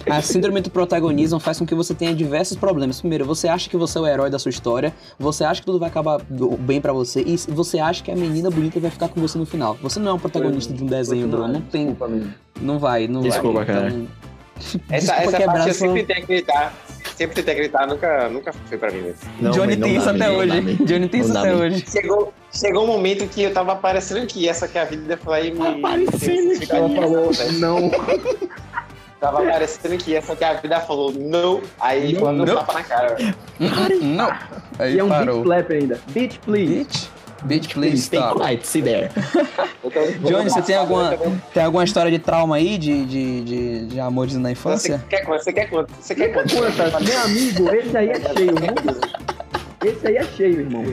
A síndrome do protagonismo faz com que você tenha diversos problemas. Primeiro, você acha que você é o herói da sua história, você acha que tudo vai acabar bem pra você, e você acha que a menina bonita vai ficar com você no final. Você não é um protagonista de um desenho, Bruno. Não tem. Desculpa. Não vai, não Desculpa, vai. cara. Então, Essa, essa parte eu sempre tentei acreditar. Sempre tentei acreditar, nunca, nunca foi pra mim mesmo. Não, Johnny não tem isso até não hoje. Johnny tem Não isso até hoje. Chegou, chegou um momento que eu tava aparecendo que essa que é a vida foi aí me. Aparecendo que Ela falou, não. Tava aparecendo que essa que a vida falou não. Aí foi um Não. tapa na cara. Não. Aí E é um beat parou. slap ainda. Beat, please. Bitch. Bitch, please Stay stop. quiet, sit there. Johnny, você tem alguma, tem alguma história de trauma aí, de, de, de, de amores na Você infância? quer quanto? Você quer quanto? Você quer quanto? Meu amigo, esse aí é cheio, viu? Esse aí é cheio, irmão.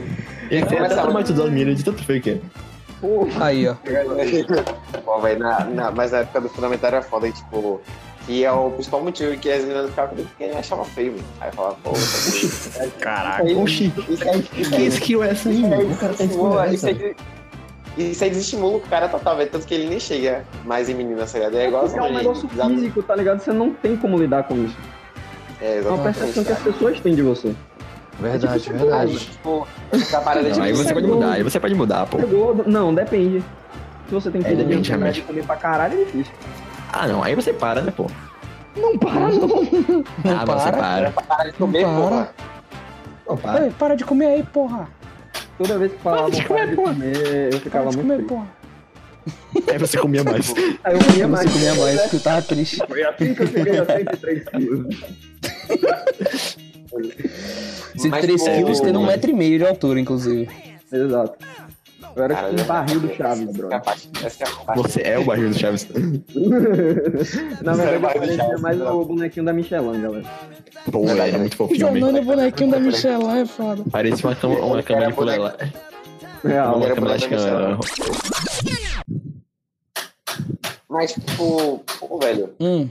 A- mais dos milhos de tanto fake. Aí, ó. Pô, velho, na, na, mas na época do fundamental era foda, e, tipo, que é o principal motivo que as meninas ficavam comigo porque achava feio, mano. Aí eu falava, pô, Caraca. Oxi, que skill é essa aí? mano? O cara tá isso aí, desestimula o cara total, velho. Tanto que ele nem chega mais em menina, tá ligado? É igual Porque é um assim, negócio físico, tá ligado? Você não tem como lidar com isso. É, É uma exatamente. percepção que as pessoas têm de você. Verdade, Aí, tipo, essa parada de Não, aí você pode mudar, aí você pode mudar, pô. É? Não, depende. Se você tem É, filha de depende, comer pra caralho, é difícil. Ah, não, aí você para, né, pô? Não para, não. Ah, mas você para. para de comer, Não para. porra. Não, para. Ei, para de comer aí, porra. Toda vez que falavam de para de comer, comer, eu ficava Para de muito comer, triste. porra. Aí você comia mais. Aí eu comia mais. Você comia mais, porque eu tava triste. Foi assim que eu cheguei a 103 quilos. 103 pô, quilos tendo um metro e meio de altura, inclusive. Exato. Eu era Cara, tipo um barril do Chaves, Essa é a brother. parte. Essa é a parte. Você é o barril do Chaves. Na verdade, eu barril do parecia Chaves, mais não. o bonequinho da Michelin, galera. Pô, é muito fofinho, homem. o bonequinho da Michelin, é foda. Parece uma cama, uma cama de Era fulela. Real. Uma era cama boneco da elástica. Mas, tipo, pô, velho, Hum,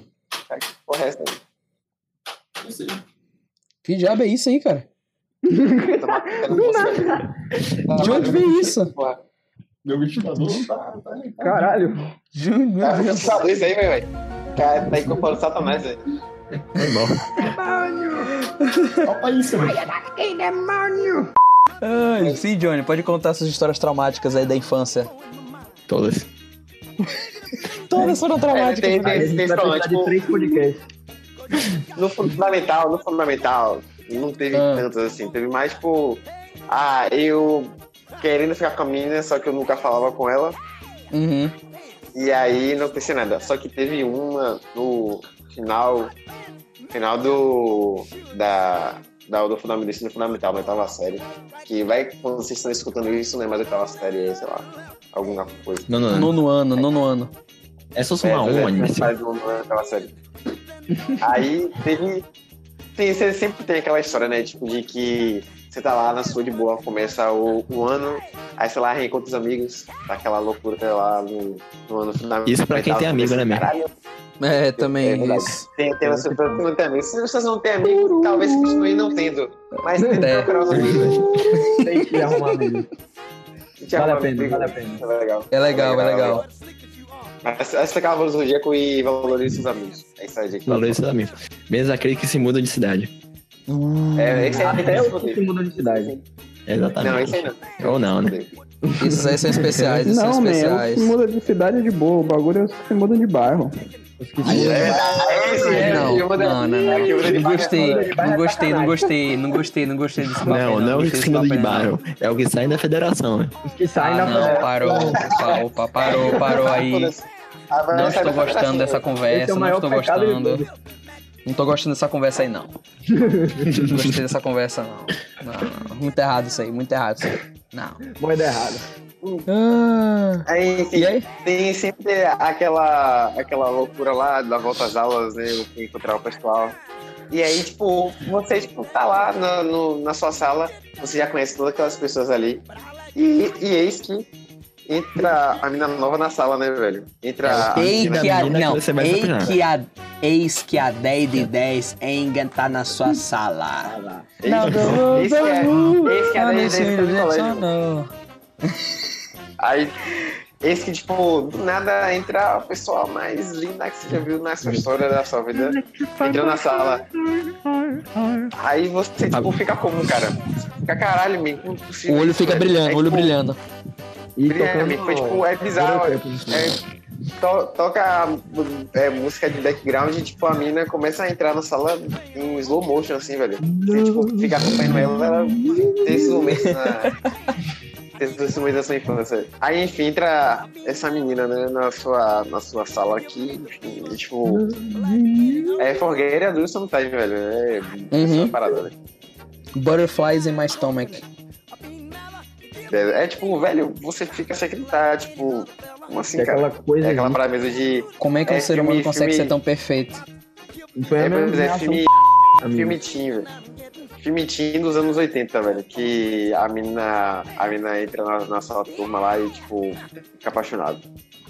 cara, que porra é essa aí? que diabo é isso aí, cara? De onde veio isso? Meu ventilador tá. Caralho. Ju- Meu Cara, Deus. que falou isso aí, velho. Cara, tá incorporando satanás, velho. Normal. Olha isso, velho. Ai, sim, Johnny, pode contar suas histórias traumáticas aí da infância. Todas. Todas foram É, traumáticas. tem, Aí a tem, tem falando, precisar de tipo, três podcasts. no fundamental, no fundamental, não teve Ah. tantas assim. Teve mais, tipo, ah, eu querendo ficar com a menina, só que eu nunca falava com ela. Uhum. E aí não pensei nada. Só que teve uma no final. Final do. Da. Da do fundamental, ensino fundamental, mas tava série. Que vai, quando vocês estão escutando isso, né? Mas eu tava série aí, sei lá. Alguma coisa. Não, não. Nono ano, nono ano. É só somar anime. Faz um ano, tava série. Aí teve. Tem, você sempre tem aquela história, né? Tipo, de que você tá lá na sua de boa, começa o, o ano, aí sei lá, reencontra os amigos, tá aquela loucura lá no, no ano final. Isso pra quem tem amigo, né, meu? Caralho, É, também É isso. tem, tem você não ter amigos. Se vocês não têm amigos, talvez continue não tendo. Mas tem que É. procurar os amigos. Tem que arrumar amigo. Te Vale a pena, amigo. vale a pena. É legal. É legal, é legal. Mas Essa é aquela zodíaco e valorize seus amigos. É isso aí, gente. Valorize seus amigos. Mesmo aquele que se muda de cidade. É, esse aí tem Até que o que muda de cidade. Exatamente. Não, esse aí não. Ou não, né? Esses aí são especiais, esses Não, são especiais. que muda de cidade é de boa. O bagulho é os que se mudam de bairro. É, esse é, Não, não, não, não. é, gostei, não é gostei, não gostei, não gostei, não gostei desse papo. aí, Não, não é o que muda de bairro. É o que sai da federação? Os que saem Ah, não, parou, opa, parou, parou aí. Vai Não estou gostando dessa é conversa, não estou gostando. Não tô gostando dessa conversa aí, não. Não gostei dessa conversa, não. Não, não. Muito errado isso aí, muito errado isso aí. Não. Moeda errada. Ah, Aí, enfim, e aí? tem sempre aquela, aquela loucura lá da volta às aulas, né? Encontrar o pessoal. E aí, tipo, você, tipo, tá lá na, no- na sua sala, você já conhece todas aquelas pessoas ali. E, e eis que entra a mina nova na sala, né, velho? Entra. Ei que a, mina que não, ei que a, eis que a 10 de 10 Engan tá na sua sala. Eis, eis que é, eis que é a 10 de 10 tá no colégio. não. Aí, eis que, tipo, do nada entra a pessoa mais linda que você já viu na sua história da sua vida. Entrou na sala. Aí você, tipo, fica como, cara? Fica caralho, como é possível O olho isso, fica velho? brilhando, É, o olho tipo, brilhando. Brilhando, foi, tipo, é bizarro. É, to- toca é, música de background e, tipo, a mina começa a entrar na sala em slow motion, assim, velho. Você, tipo, fica acompanhando ela, ela tem esses momentos na... Tem esses momentos da sua infância. Aí, enfim, entra essa menina, né, na sua, na sua sala aqui, enfim, e, tipo... É Forget a Do Sometimes, velho. É Uhum. essa parada, né? Butterflies in my stomach. É, é, tipo, velho, você fica sem acreditar, tipo... Como assim, é cara? aquela coisa É aquela parada mesmo de... Como é que É, um ser humano filme- consegue filme- ser tão perfeito? Foi É, é filme, filme teen, velho. Filme teen dos anos 80, velho. Que a menina, a menina entra na, na sala turma lá e, tipo, fica apaixonado.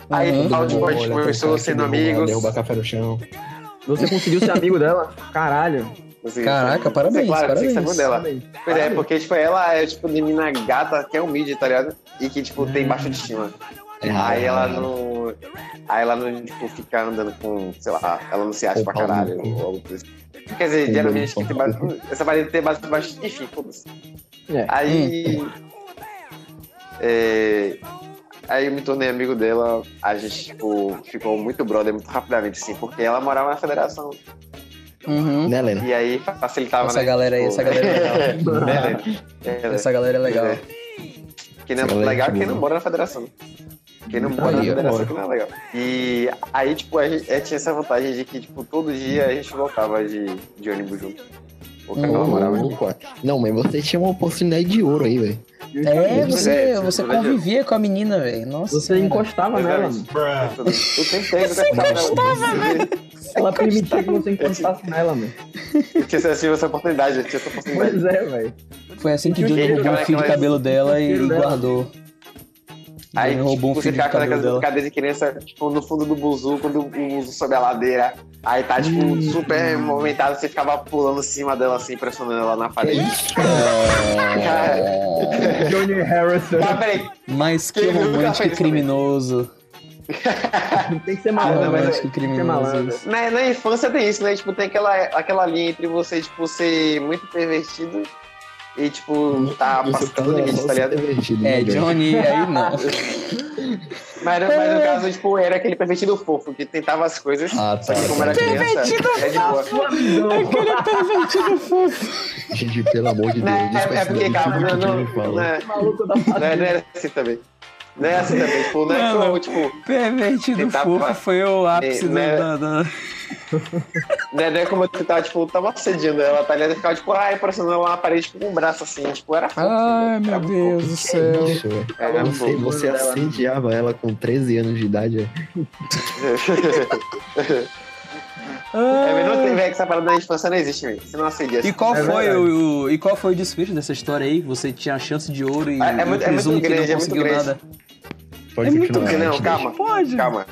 Aí, Uhum. no a gente Olha, começou sendo amigos. Derruba café no chão. Você conseguiu ser amigo dela? Caralho. Assim, Caraca, você- parabéns, Claro, você parabéns. sabe dela. Parabéns. Pois é, porque, tipo, ela é, tipo, de menina gata, que é humilde, tá ligado? E que, tipo, tem baixa autoestima. Aí ela não... Aí ela não, tipo, fica andando com, sei lá, ela não se acha Com pra caralho. ou algo assim. Quer dizer, geralmente tem base, essa parede tem base baixa. Enfim, foda-se. É. Aí. é, aí eu me tornei amigo dela. A gente, tipo, ficou muito brother muito rapidamente, assim, porque ela morava na federação. Uhum. Né, Lena? E aí facilitava, Essa né? galera aí, tipo, essa galera é legal. né? É? Essa galera é legal. É. Quem não, galera legal é é quem não mora na federação. Quem não mora Aí, na eu federação que não é legal. E aí, tipo, a gente, é, tinha essa vantagem de que, tipo, todo dia a gente voltava de, de ônibus junto. Porque ela morava aqui. Opa. Não, mas você tinha uma oportunidade de ouro aí, velho. É, Pois você, é, você verdade. convivia com a menina, velho. Nossa. Você senhora. encostava nela, inteiro você encostava nela. Ela permitia que você encostasse nela, mano. Eu tinha essa essa oportunidade, eu tinha essa oportunidade. Pois é, velho. Foi assim que E que- roubou o fio de cabelo dela e dela. guardou. Aí, roubou um tipo, fio você de ficava com dela. brincadeiras de criança, tipo, no fundo do buzu, quando o buzu sobe a ladeira. Aí tá, tipo, Hum. super movimentado, você ficava pulando em cima dela, assim, pressionando ela na parede. Johnny Harrison. Mas que Quem romântico e criminoso. Tem que ser Ah, malandro, não, mas né? Romântico e Tem que ser malandro. na, na infância tem isso, né? Tipo, tem aquela, aquela linha entre você, tipo, ser muito pervertido e, tipo, tá passando limite, só tá ligado? É, né, Johnny? Aí não. Mas, mas no caso, tipo, era aquele pervertido fofo, que tentava as coisas, Ah, só tá, que como tá. era criança, é de boa. Gente, pelo amor de Deus, Não, é, é porque, calma, não, não, me não, fala. é, Maluco da não, é, não era assim também. Não é assim também, tipo, não é Mano. tipo, Pervertido fofo foi o ápice É, né? da, da- não é, não é como eu tava, tipo, tava assediando ela, tá ligado? Ficava, tipo, ai, pressionando ela na parede tipo, com o braço assim, tipo, era fofo. Ai, né? meu Era Deus do céu. Era muito Você, você assediava ela com 13 anos de idade, É, mas não tem, velho, que essa parada da infância não existe, velho. Você não assedia. E qual, É foi o, o- e qual foi o desfecho dessa história aí? Você tinha a chance de ouro e É- é muito- é presumo muito que grande, é não muito conseguiu grande. nada. Pode É muito continuar. Não, calma. Pode. Calma.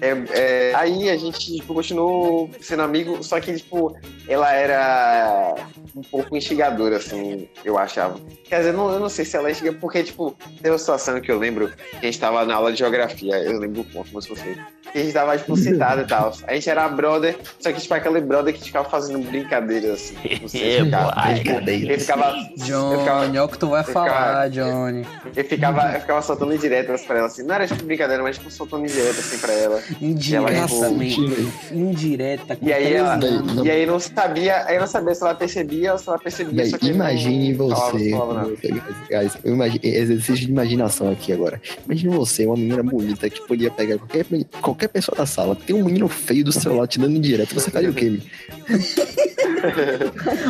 É, é, aí a gente tipo, continuou sendo amigo, só que, tipo, ela era um pouco instigadora, assim, eu achava. Quer dizer, não, eu não sei se ela é instigadora, porque, tipo, teve uma situação que eu lembro que a gente tava na aula de geografia, eu lembro o ponto, mas você. E a gente tava, tipo, sentado e tal. A gente era brother, só que, tipo, aquele brother que ficava fazendo brincadeiras, assim. Não sei, ficava, tipo, ele ficava. ele ficava Johnny, olha o que tu vai eu ficava- falar, Johnny. eu ficava, eu ficava soltando indiretas pra ela, assim. Não era tipo brincadeira, mas tipo soltando indiretas assim pra ela. Indiretamente. Cacete, Indireta. com E aí ela. E aí não sabia, aí não sabia se ela percebia percebia, se ela percebia, que imagine não você. falava guys, imagine, exercício de imaginação aqui agora. Imagine você, uma menina bonita que podia pegar qualquer, qualquer pessoa da sala. Tem um menino feio do seu lado te dando indireto. Você faria o quê, Mi?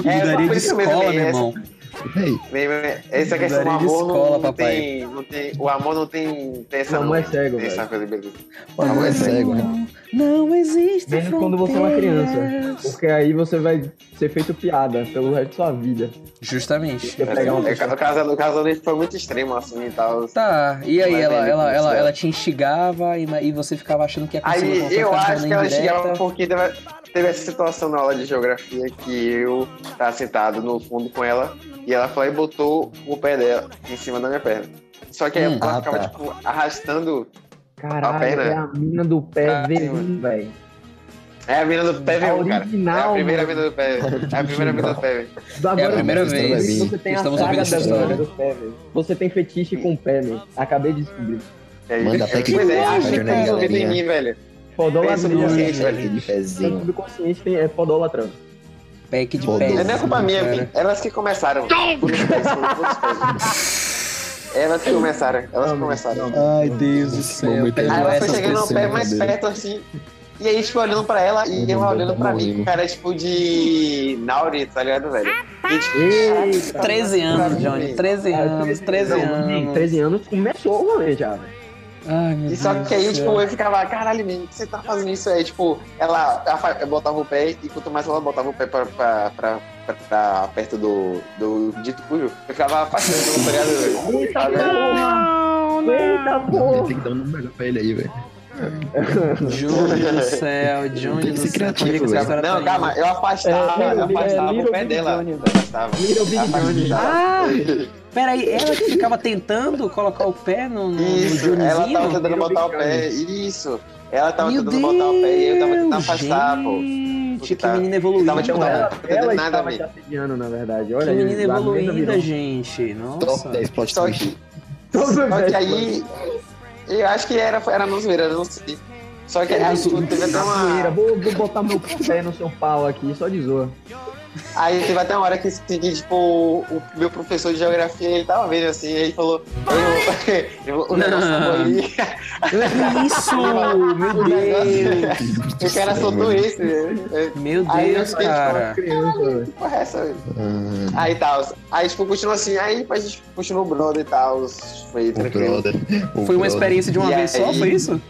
Mudaria de mesmo, escola, é meu essa- irmão. Véi, Mesmo, é- Essa questão do de amor escola, não, papai. tem, não tem. O amor não tem. tem essa, O amor é cego, tem essa coisa, beleza. o amor é cego, né? Não existe Menos quando você é uma criança. Porque aí você vai ser feito piada pelo resto da sua vida. Justamente. É, no caso, no caso dele foi muito extremo, assim e tal. Tá, e aí Mas ela, ele ela, ela, ela te instigava e, e você ficava achando que ia conseguir Aí alguma eu acho que ela chegava porque teve, teve essa situação na aula de geografia que eu tava sentado no fundo com ela e ela foi e botou o pé dela em cima da minha perna. Só que aí Hum, ela ah, ficava, tá. tipo, arrastando. Caralho, A perna. é a mina do pé Ah, sim, V1, velho. É a mina do pé, viu, cara? É a primeira mina do pé. É a primeira mina do pé, velho. É a primeira você- vez você tem que a estamos saga ouvindo essa história. do pé, velho. Você tem fetiche com o pé, velho. Acabei de descobrir. É, Manda é, é, acho que página tá aí, resolvido em galerinha. mim, velho. Fodolatria, Pensa no velho. subconsciente é podólatra. Pack de pés. É, não é culpa minha, cara. filho. Elas que começaram. Elas que começaram. Elas que começaram. Ai, Deus do céu. Perdoa Aí ela foi chegando no pessoas. pé mais perto, assim. E aí, tipo, olhando pra ela e ela olhando pra mim, cara, tipo, de Nauri, tá ligado, velho? E, tipo, Eita, 13 anos, Johnny. 13 anos, 13 Não, anos. 13 anos começou o rolê já, velho. Ai, meu E só Deus que aí, tipo, eu ficava, caralho, menino, por que você tá fazendo isso aí? Tipo, ela, ela botava o pé e quanto mais ela botava o pé pra, pra, pra, pra, pra perto do, do dito cujo, eu ficava afastando, tá ligado? Eita Tá ligado? porra! Eita porra! Tem que dar um número pra ele aí, velho. Johnny do céu, que do céu. criativo, Onde é que história Não, tá calma, eu afastava, É, eu afastava Little o pé dela. Eu afastava. Little Big Johnny. Ah! Peraí, ela que ficava tentando colocar o pé no, no, no Isso, ela tava tentando botar o pé. Isso. Ela tava tentando botar o pé e eu tava tentando afastar, pô. Gente, Porque que tá- menina evoluída. tava, tipo, ela, não entendendo ela nada, estava amigo. te assediando, na verdade. Olha Que menina evoluída, gente. Top Nossa. 10 plot Só twist. que, só que aí. Eu acho que era, era no zoeira, eu não sei. Só que aí tipo, teve até Zoeira, uma. Vou, vou botar meu pé no seu pau aqui, só de zoa. Aí teve até uma hora que, assim, que, tipo, o meu professor de geografia, ele tava vendo assim, e ele falou, eu, eu, o negócio foi ali. Isso! Meu Deus! O cara soltou esse, né? Meu Aí eu Deus, tipo, cara. Que porra é essa, velho? Ah, Aí tal. Aí, tipo, continuou assim, aí a gente continuou o brother e tal. Foi o tranquilo. brother. o Foi uma brother. experiência de uma E vez só, aí? foi isso?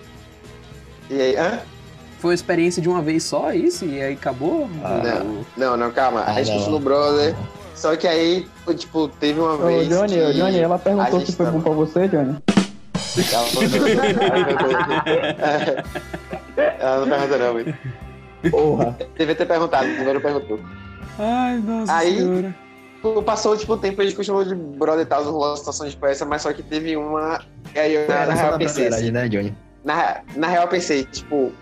E aí, hã? Foi uma experiência de uma vez só, isso? E aí acabou? Não. Não, não, calma. Ah, a gente não. continuou o brother. Só que aí, tipo, teve uma Ô, vez. Johnny, que ô, Johnny, ela perguntou se foi tava- bom pra você, Johnny. Ela perguntou. Ela não perguntou, não, velho. Porra. Devia ter perguntado, agora não perguntou. Ai, nossa Aí- senhora. Passou, tipo, o tempo, a gente continuou de brother e tal, rolou uma situação de peça, mas só que teve uma. E aí eu, na, real, na pensei. verdade, assim, né, Johnny? Na, na real, pensei, tipo.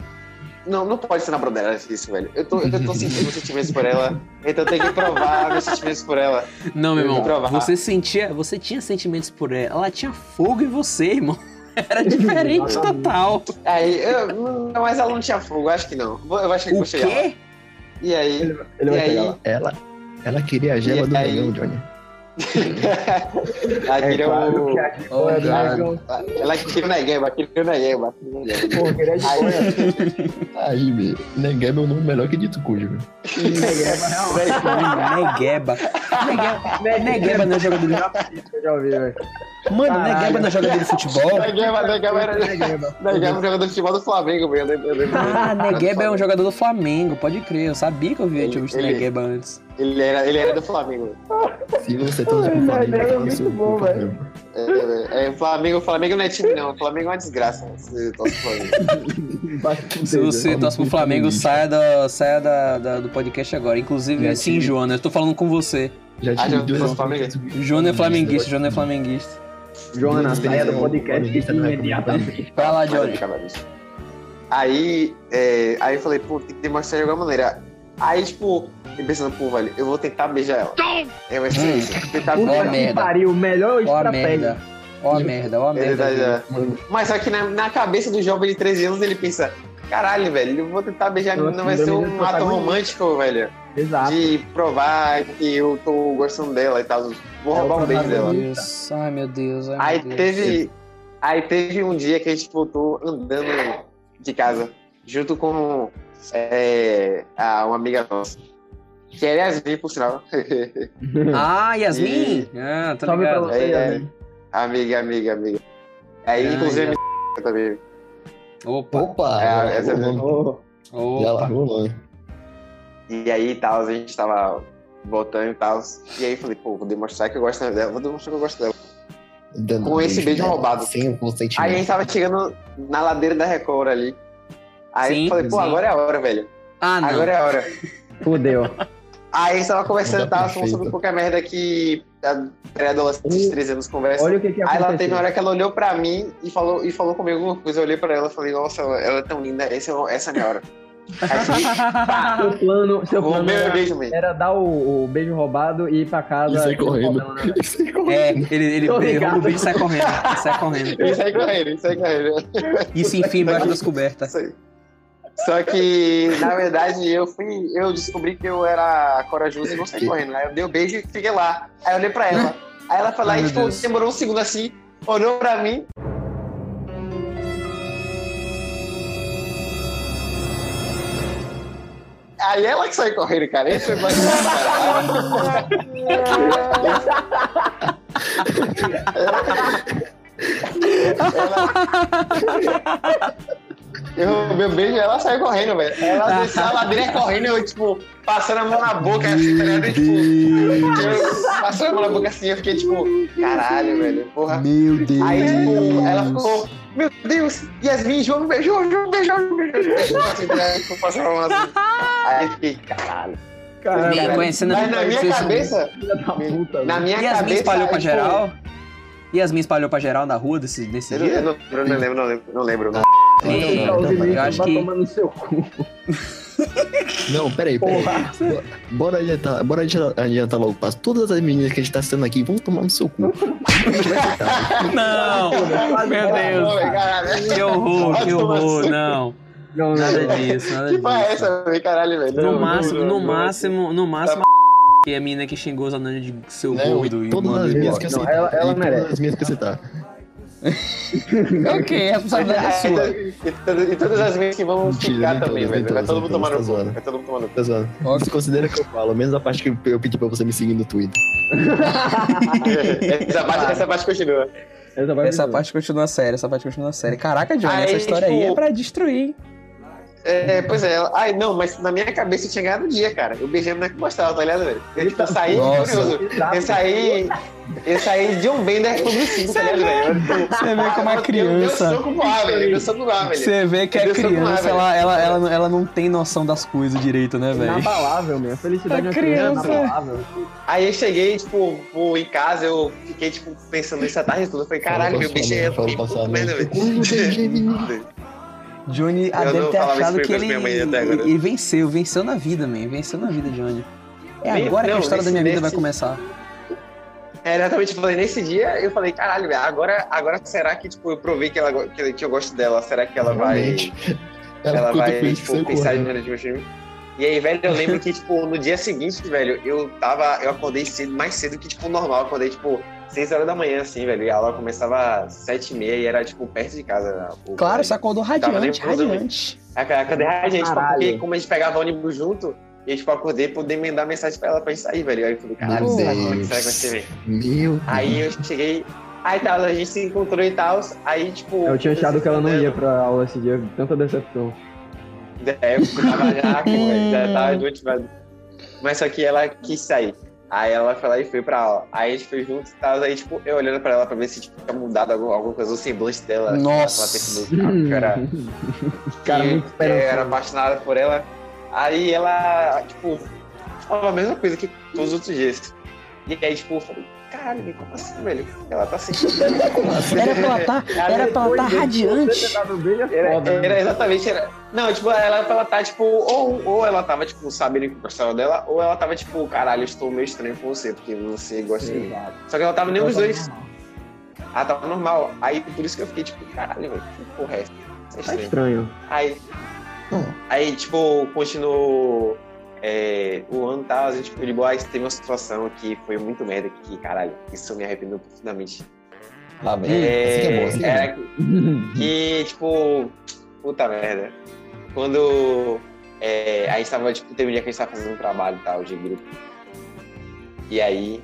Não, não pode ser na broderagem isso, velho. Eu tô, eu tô sentindo sentimentos por ela, então eu tenho que provar meus sentimentos por ela. Não, meu Eu irmão, você sentia, você tinha sentimentos por ela, ela tinha fogo em você, irmão. Era diferente total. Aí, eu, não, mas ela não tinha fogo, acho que não. Eu acho que O vou chegar lá. quê? E aí, Ele e vai aí, lá. Ela, ela queria a gema E do aí? Johnny. ela queria claro o. que aqui Oh, foi God. dragão. Ela o Negueba, queria o Negueba. Pô, queria de Aí, boia. Aí, meu. Negab é um nome melhor que Dito Cujo, velho. Negueba. Negueba, Negueba não é jogador de... Eu já ouvi, velho. Mano, Caralho. Negueba não é jogador de futebol? Negueba, Negueba era. Negueba é um jogador de futebol do Flamengo, velho. Ah, Negueba é um jogador do Flamengo, pode crer. Eu sabia que eu vi, tinha visto Negueba antes. Ele era, ele era do Flamengo. Se você torce pro Flamengo, é muito bom, velho. É, é, Flamengo, Flamengo não é time, não. Flamengo é uma desgraça. Se Flamengo. Se você torce pro Flamengo, saia, da, saia da, da- do podcast agora. Inclusive, Já sim, tive- Joana, eu tô falando com você. Já Ah, tive já duas torce pro Flamengo? Joana é flamenguista, Joana é flamenguista. Joana, saia do podcast é imediatamente. Vai lá, Johnny. Aí, é, aí eu falei, pô, tem que demonstrar de alguma maneira. Aí, tipo, eu pensando, pô, velho, eu vou tentar beijar ela. É, vai ser isso. Tentar beijar que merda. pariu, melhor Ó a estratégia. merda. Ó a merda, ó a É merda. verdade, é. Mas só que na, na cabeça do jovem de 13 anos ele pensa, caralho, velho, eu vou tentar beijar a menina, vai ser menina um ato romântico, velho. Exato. de provar que eu tô gostando dela e tal. Vou É o roubar um beijo dela. Deus. Ai, meu Deus. Ai, Aí meu Deus. teve. Aí teve um dia que a gente voltou andando de casa, junto com é, a, uma amiga nossa. Que é Yasmin, por sinal. Ah, Yasmin? Ah, tô Salve pra ligado. você, É, Yasmin. amiga, amiga, amiga. Aí, Ah, inclusive, já. também. Opa. Opa! É, já essa. Já Opa. largou o nome. E aí, tal, a gente tava voltando e tal. E aí, falei, pô, vou demonstrar que eu gosto dela. Vou demonstrar que eu gosto dela. Dando Com esse beijo dela, roubado. O consentimento. Aí a gente tava chegando na ladeira da Record ali. Aí Sim, eu falei, pô, sim. agora é a hora, velho. Ah, não. Agora é a hora. Fudeu. Aí a gente tava conversando, tava falando sobre qualquer merda que a pré-adolescente de 13 anos conversa. Olha o que que Aí ela teve aconteceu. uma hora que ela olhou pra mim e falou, e falou comigo alguma coisa. Eu olhei pra ela e falei, nossa, ela, é tão linda, esse é essa é a minha hora. Aí Seu plano, seu plano meu era, beijo mesmo. era dar o, o beijo roubado e ir pra casa. E sai não correndo. problema, né? E sai correndo. É, ele, ele o bicho e sai correndo. Sai correndo. Isso aí correndo, isso aí correndo. E se enfia embaixo das cobertas. Isso aí. Só que, na verdade, eu fui. Eu descobri que eu era corajoso e não saí correndo. Aí eu dei o beijo e fiquei lá. Aí eu olhei pra ela. Aí ela falou, Ai, aí, tipo, Deus. demorou um segundo assim, olhou pra mim. Aí ela que saiu correndo, cara. Esse foi mais ela... Eu, meu beijo, ela saiu correndo, velho. Ela desceu a ladeira correndo, eu, tipo, passando a mão na boca, assim, tá ligado? E, tipo, eu, passando a mão na boca assim, eu fiquei, tipo, caralho, velho, porra. Meu Deus. Aí, tipo, ela ficou, meu Deus, Yasmin, João beijou, João beijou, beijou. Assim, né? Tipo, passando a mão assim. Aí eu fiquei, caralho. Caralho, Me conhecendo Mas na minha cabeça, filha da puta. na minha Yasmin cabeça. espalhou pra tipo, geral? Yasmin espalhou pra geral na rua desse, desse eu dia? não, eu não lembro, não lembro, não lembro. Não. Sim, Não, não, eu acho vai que. tomar no seu cu. Não, peraí, peraí. Porra. Bora adiantar, bora adiantar, logo o passo. Todas as meninas que a gente tá citando aqui vão tomar no seu cu. Não! Meu Deus! Que horror, que horror, não. Não, Nada não. disso, nada Que porra é disso. essa, velho? Caralho, velho. No Não, não, máximo, não, no não. máximo, no máximo, que é a mina que xingou os anões de seu Não, gordo e todas as mandou minhas que eu Não, citar. ela- ela e todas merece. as minhas que eu citar. Ok, a responsabilidade é sua. E, todas- e todas as vezes que vão Mentira, ficar também, velho. Vai todo mundo tomar no cu. Vai todo mundo tomar no cu. Desconsidera que eu falo, menos a parte que eu pedi pra você me seguir no Twitter. essa, parte, essa parte continua. Essa vai Essa me parte continua séria, essa parte continua séria. Caraca, Johnny, Aí, essa história aí tipo, é pra destruir, hein? É, pois é. Ai, não, mas na minha cabeça eu tinha ganhado o dia, cara. Eu beijei a mulher que gostava, tá ligado, velho? Eu, tipo, eu saí curioso. Eu saí. Eu saí de um Bender Clube 5, tá ligado, velho? Você vê como a criança. Eu, no ar, velho. Eu soco no ar, velho. Você vê que a com criança, ela, ela, ela, ela não tem noção das coisas direito, né, velho? Inabalável, meu. A felicidade A da criança é inabalável. Aí eu cheguei, tipo, pô, em casa, eu fiquei, tipo, pensando nisso a tarde toda. Eu falei, caralho, meu bicho é Fala que pra sua puta mãe. merda, velho. Johnny ah, Eu deve não ter achado que ele, ele venceu, venceu na vida, man. Venceu na vida, Johnny. É agora que a não, história da minha vida vai nesse- começar. É, exatamente, eu falei, nesse dia eu falei, caralho, velho, agora, agora será que, tipo, eu provei que, ela, que, que eu gosto dela? Será que ela vai. Realmente. Ela, ficou vai, tipo, pensar em de mim? E aí, velho, eu lembro que, tipo, no dia seguinte, velho, eu tava. Eu acordei cedo, mais cedo que, tipo, normal. Acordei, tipo, 6 horas da manhã, assim, velho. E a aula começava às 7 e meia e era, tipo, perto de casa. o Claro, colégio. você acordou radiante, radiante. A a cadê a gente? tipo, Caralho. Porque como a gente pegava ônibus junto, e tipo, acordei poder mandar mensagem pra ela pra gente sair, velho. Aí eu falei, caralho, Meu será que como é que será que vai ser, velho? Meu Deus. Aí eu cheguei, aí tal, a gente se encontrou e tal, aí tipo. Eu tinha achado que ela não eu- ia pra aula esse dia, tanta decepção. É, eu tava já, velho, já tava desmotivado. Mas só que ela quis sair. Aí ela foi lá e foi pra aula. Aí a gente foi junto e tal, aí tipo, eu olhando pra ela pra ver se tipo, tinha mudado alguma, alguma coisa, o semblante dela. Nossa. Ela percebeu que era Cara, que muito eu era apaixonada por ela. Aí ela, tipo, falava a mesma coisa que todos os outros dias. E aí, tipo, eu falei, caralho, como assim, velho? Ela tá assim. Era pra ela tá, era pra ela tá radiante. Era, né? era exatamente, era. Não, tipo, ela, ela tá, tipo, ou, ou ela tava, tipo, sabendo que eu gostava dela, ou ela tava, tipo, caralho, eu estou meio estranho com você, porque você gosta de mim. Só que ela tava nem os dois. Ela tava normal. Aí por isso que eu fiquei, tipo, caralho, velho, que porra é essa? É Tá estranho. estranho. Aí, Hum. aí, tipo, continuou. É, o ano tal, a gente boa, aí teve uma situação que foi muito merda, que, caralho, isso me arrependeu profundamente. Lá vem. Que é bom, assim é que, que, tipo, puta merda. Quando é, a gente tava, tipo, teve um dia que a gente tava fazendo um trabalho e tal, de grupo. E aí,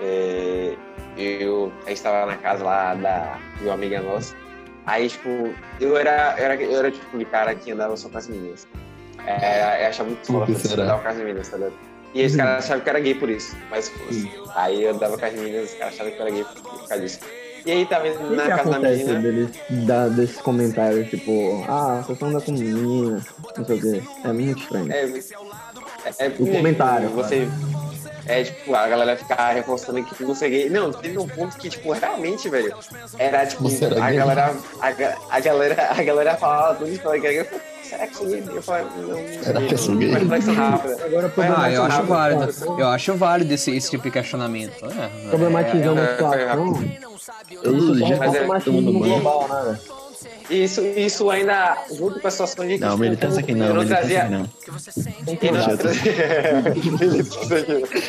é, eu, a gente tava na casa lá da, de uma amiga nossa. Aí, tipo, eu era, eu era, eu era tipo, de cara que andava só com as meninas. É, eu achava muito foda você com as meninas, tá ligado? E os caras achavam que era gay por isso, mas fosse. Aí eu com as meninas, os caras achavam que era gay por causa disso. E aí tava indo O na que casa da menina. deles, da, desses comentários, tipo, ah, você só anda com menina, não sei o quê. É muito estranho. É, é, é, O comentário, Você. É, tipo, a galera ficar reforçando que você é gay. Não, teve um ponto que, tipo, realmente, velho, era, tipo, Você era a gay? galera, a, a galera, a galera falava tudo isso, falava que era gay. Eu será que eu sou gay? Eu falei, não, não Será que eu sou gay? Agora, Ah, eu acho válido. Eu acho válido esse, esse tipo de questionamento. É, Problematizando é, a é, situação, Eu isso já só mas reforça é o machismo Isso, isso ainda, junto com a situação de Não, militância aqui não, militância trazia, aqui não. E não trazia-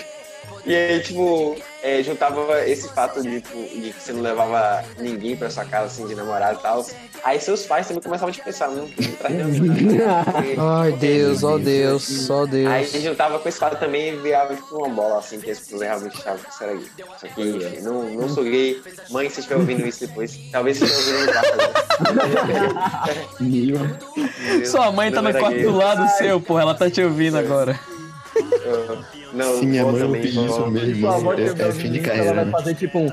E aí, tipo, é, juntava esse fato de, tipo, de que você não levava ninguém pra sua casa, assim, de namorado e tal. Aí seus pais também começavam a te pensar, não, traz ninguém. Ai, Deus, ó Deus, ó Aí Deus. juntava com esse fato também e virava tipo uma bola, assim, que as pessoas realmente achavam que isso era gay. Só que não, não sou gay. Mãe, se você estiver ouvindo isso depois, talvez você esteja ouvindo. Sua mãe tá no quarto do lado seu, porra. Ela tá te ouvindo agora. Não, Se minha mãe pedir isso Sua avó é, é fim de carreira, Ela vai né? fazer tipo um.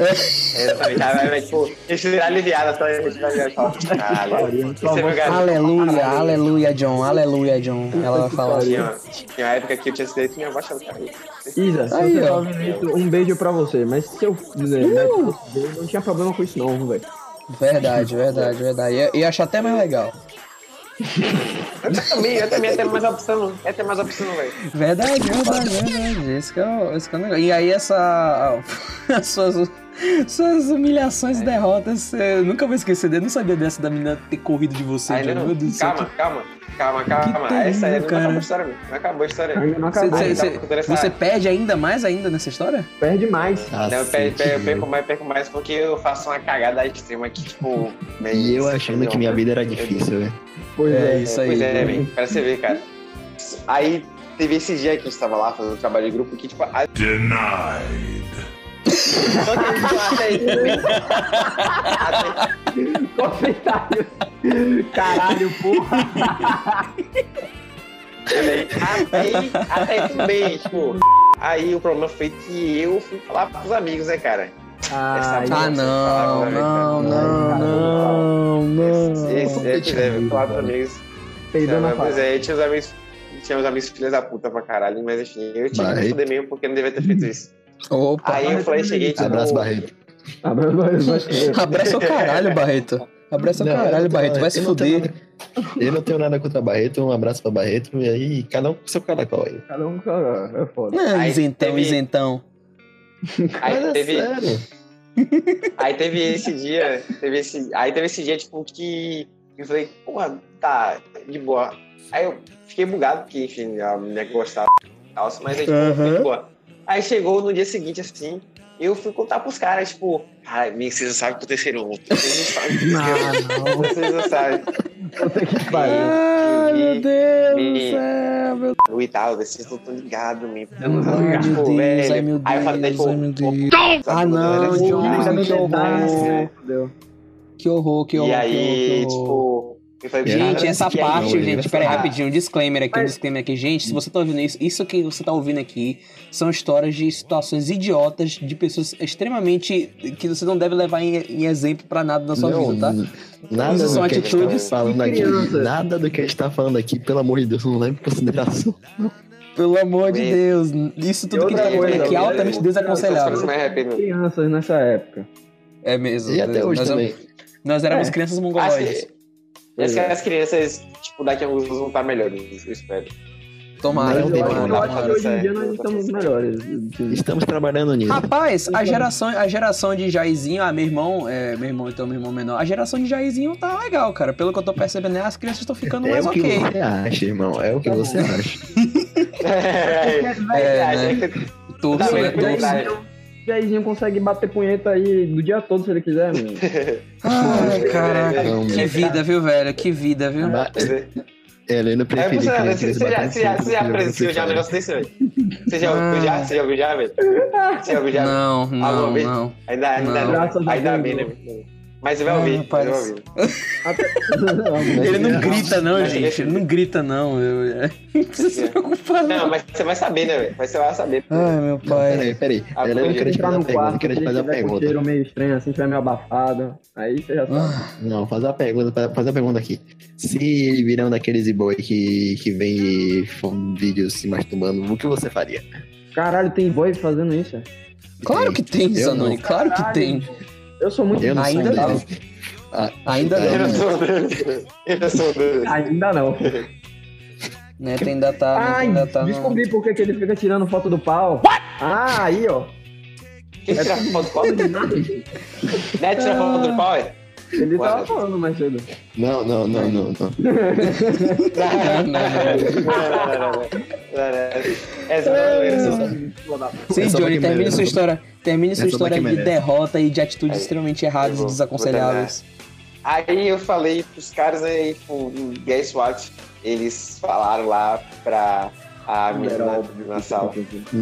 Exatamente. Aí vai, vai, tipo, isso virar aliviada, só é meu garoto. Aleluia, aleluia, John, aleluia, John. Ela vai falar. Tinha, tinha uma época que eu tinha sido minha gay. Isa, se Aí, você tá ouvindo um beijo pra você. Mas se eu fizer, né, eu não tinha problema com isso não, velho. Verdade, verdade, verdade. E eu acho até mais legal. Eu também, eu também ter mais opção, ia ter mais opção, velho. Verdade, verdade, verdade. Esse que é o, esse que é o negócio. E aí essa. as suas, suas humilhações e derrotas, eu nunca vou esquecer. Eu não sabia dessa da menina ter corrido de você, Ainda não, Meu Deus do céu. calma, calma, calma, calma. Que Essa aí não acabou a história, meu. Não acabou a história. Ainda não acabou. cê- cê- tá você perde ainda mais ainda nessa história? Perde mais. Ah, Não, eu perco, eu que- perco mais, perco mais porque eu faço uma cagada extrema que, tipo. meio- E eu achando que minha vida era difícil, velho. Pois é. isso aí. Pois é, velho, pra você ver, cara. Aí teve esse dia que a gente tava lá fazendo trabalho de grupo que, tipo, a... Denied. Só que tipo, até aí também. Até... Comentário. Caralho, porra. Até aí, até tudo bem, tipo. Aí o problema foi que eu fui falar pros amigos, né, cara? Ai, Ah, não, não, não, não, não. Esse, esse, esse, é, eu falar pros amigos. peidou na Pois é, tinha os amigos. Tinha os amigos filhos da puta pra caralho, mas enfim, eu tinha que fuder mesmo porque não devia ter feito isso. Opa. Aí eu falei, cheguei, tipo. Abraço, Barreto. Abraço, Barreto. Abraça o caralho, Barreto. Abraça o caralho, não Barreto. Vai se eu fuder. nada- Eu não tenho nada contra Barreto, um abraço pra Barreto, e aí cada um com seu caracol aí. Cada um, cara, é foda. Não, Aí isentão, teve- isentão. Aí Mas é teve. sério. Aí teve esse dia, teve esse, aí teve esse dia, tipo, que eu falei, porra, tá, de boa. Aí eu fiquei bugado, porque, enfim, a que gostava mas aí, tipo, foi de boa. Aí chegou no dia seguinte, assim, eu fui contar pros caras, tipo, ai, amigo, vocês não sabem que o terceiro um, vocês não sabem. Ah, não. Vocês não sabem. Puta que pariu. Ai, meu Deus do me- céu, meu E tal, vocês não estão ligados, me. Eu não tô Ai, ligado, meu tipo, Deus, velho. ai, meu Aí eu falei, Deus, tipo, ai, meu Deus. sabe, Ah, não, né? John, Cada que horror. Que horror, que horror. E que aí, horror, que horror. tipo, falei, Gente, essa é parte, não, gente, peraí, rapidinho, um disclaimer aqui, um Mas- disclaimer aqui. Gente, se você tá ouvindo isso, isso que você tá ouvindo aqui são histórias de situações idiotas de pessoas extremamente. que você não deve levar em, em exemplo pra nada na sua Não, vida, tá? Nada Isso do são que a gente atitudes tá falando aqui, nada do que a gente tá falando aqui, pelo amor de Deus, não leva em consideração. Pelo amor de Deus, isso tudo que a gente tá falando aqui é né? altamente desaconselhável. me arrependo. Crianças nessa época. É mesmo. E até hoje nós, também. nós éramos É. crianças mongoloides. Acho que as crianças, tipo, daqui a alguns anos vão estar melhores, eu espero. Tomara, Eu, acho- eu acho que hoje em dia nós estamos melhores. Estamos trabalhando nisso. Rapaz, a geração, a geração de Jairzinho, ah, meu irmão, é, meu irmão, então meu irmão menor, a geração de Jairzinho tá legal, cara. Pelo que eu tô percebendo, né, as crianças estão ficando É mais o que ok. você acha, irmão. É o que você acha. É, É, né? Torço, Tá né? vendo? Torço. Verdade. O Jairzinho consegue bater punheta aí do dia todo se ele quiser, mano. Ai, caraca. Não, Que vida, viu, velho? Que vida, viu? Ele não É, preferia você, já, ele presenciou já um precisava. negócio desse, velho? Você já ouviu já? Você já ouviu já, velho? Você já ouviu já? Não, não. Ainda, ainda Ainda bem, né? Mas você vai Ah, ouvir. rapaz. Você vai ouvir. Ele não grita, não, Mas- gente. Ele não grita, não. Eu... Não precisa se preocupar, Não, não. mas você vai saber, né, velho? Mas você vai saber. Ai, meu pai. Peraí, peraí. Ah, não pode queria te entrar fazer no uma pergunta, quarto, eu te ele fazer com pergunta. cheiro meio estranho, assim, tiver meio abafado, aí você já sabe. Ah, Não, faz uma pergunta, faz uma pergunta aqui. Se ele virar um daqueles e-boy que, que vem e faz vídeos se masturbando, o que você faria? Caralho, tem boy fazendo isso? Claro que tem, Eu Zanoni. não. Claro que Caralho. tem. Eu sou muito Eu não Ainda sou um não. deles. Ah, Ainda é, Eu não. não sou. Eu sou dele. Ainda não. Neto ainda tá. Neto Ai, ainda tá no- descobri por que ele fica tirando foto do pau. Ah, aí, ó. Quem tira foto do pau? Foto de nada. Neto tira foto do pau, é? Ele tava falando mais cedo. Não, não, não, não, não. Não, não, não. Essa não é zoeira. Sim, Johnny, termine sua história. Termine sua história de derrota e de atitudes Aí, extremamente erradas e desaconselháveis. Aí eu falei pros caras aí, tipo, guess what? Eles falaram lá pra a menina na sala.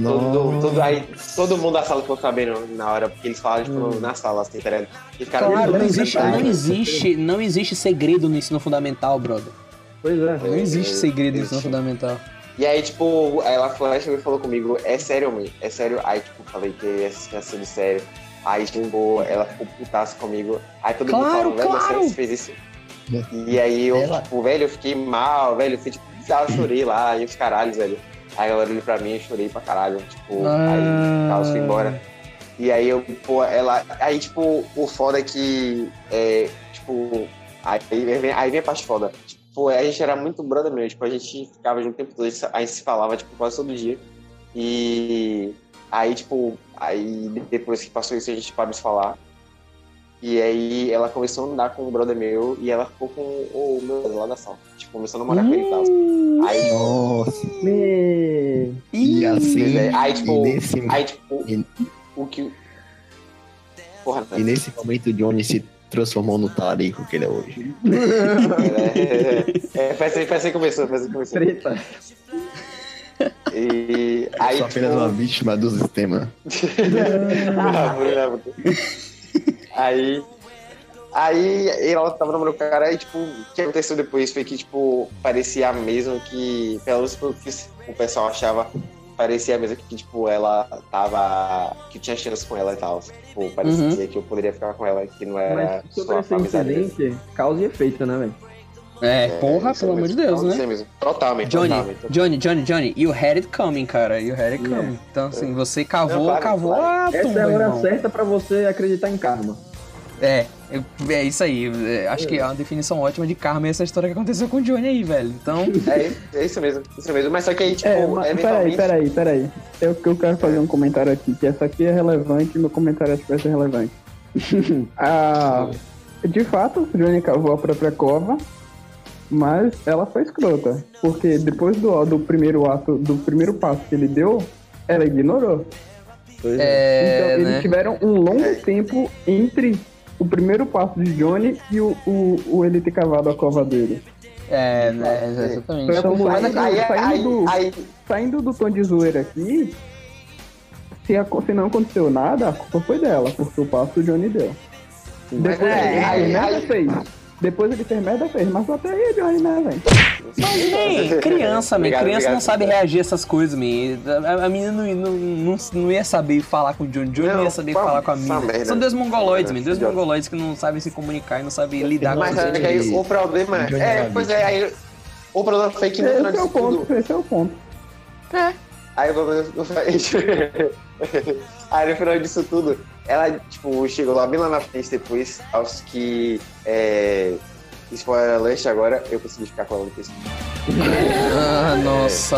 Todo, todo, aí, todo mundo da sala ficou sabendo na hora, porque eles falaram tipo, na sala, assim, tá ligado? E ficaram Claro, não existe, não existe, não existe segredo no ensino fundamental, brother. Pois é. Não existe segredo no ensino fundamental. E aí, tipo, ela falou, chegou e falou comigo, é sério, mãe, é sério. Aí, tipo, falei que tinha sido sério. Aí, tipo, ela ficou putaça comigo. Aí todo mundo Claro, falou, velho, claro. você fez isso. E aí eu, Ela- tipo, velho, eu fiquei mal, velho, eu fui, tipo, eu chorei lá, e os caralhos, velho. Aí ela olhou pra mim e chorei pra caralho, tipo, Ah. aí tal, fui embora. E aí eu, pô, ela. Aí, tipo, o foda é que. É, tipo. Aí vem, aí vem a parte foda. Tipo, a gente era muito brother mesmo. Tipo, a gente ficava junto o tempo todo. A a gente se falava, tipo, quase todo dia. E aí, tipo, aí depois que passou isso, a gente parou de se falar. E aí ela começou a andar com um brother meu e ela ficou com o meu brother lá da sala. Tipo, começou a namorar com ele e tal. Aí, Nossa. Me... E assim, velho, aí, tipo, e nesse, aí, tipo, E- o que. Porra, e nesse momento, Johnny se transformou no talarico que ele é hoje. É, é, foi assim, foi assim que começou, foi assim que começou. Treta. E Eu aí, sou apenas tipo, uma vítima do sistema. Bravo, bravo. Aí, aí ela tava namorando com o cara e, tipo, o que aconteceu depois foi que, tipo, parecia mesmo que, pelo menos pelo que o pessoal achava, parecia mesmo que, tipo, ela tava, que tinha chance com ela e tal. Tipo, parecia que eu poderia ficar com ela, que não era Mas sobre só esse incidente, causa e efeito, né, velho? É, porra, isso pelo amor de. Deus, Não, né? aí mesmo. Totalmente, Johnny, totalmente. Johnny, Johnny, Johnny, you had it coming, cara. You had it coming. Então, assim, você cavou, Não, claro, cavou claro. a Essa tumba, é a hora irmão. certa pra você acreditar em karma. É, é isso aí. é, Acho que é uma definição ótima de karma essa história que aconteceu com o Johnny aí, velho. Então, É, é isso mesmo, isso mesmo. Mas só que aí, tipo, É, mas peraí, eventualmente... peraí, peraí. Eu, eu quero fazer um comentário aqui, que essa aqui é relevante e meu comentário acho que vai ser relevante. ah, de fato, Johnny cavou a própria cova, mas ela foi escrota. Porque depois do, do primeiro ato, do primeiro passo que ele deu, ela ignorou. é, então, eles né? tiveram um longo tempo entre o primeiro passo de Johnny e o, o, o ele ter cavado a cova dele. É, né, exatamente. Então, Mas saindo, aí, aí, saindo do- aí, saindo do tom de zoeira aqui, se, a- se não aconteceu nada, a culpa foi dela, porque o passo o Johnny deu. Depois é, ele aí- merda, aí- fez. Depois ele fez merda, fez. Mas até aí, Johnny, né, velho? Mas, nem criança, man. Obrigado, Criança não obrigado. sabe reagir a essas coisas, man. A, a menina não, não, não, não ia saber falar com o Johnny. Johnny não, Não, ia saber pá, falar com a mina. merda. São dois mongoloides, man. Dois mongoloides que não sabem se comunicar e não sabem lidar com mas as é que aí o problema é, Rabbit. pois é, aí o problema foi que no final Esse é o tudo, ponto, esse é o ponto. aí o problema aí no final disso tudo, ela, tipo, chegou lá bem lá na frente depois, aos que, é, spoiler alert agora, eu consegui ficar com ela depois. Ah, nossa.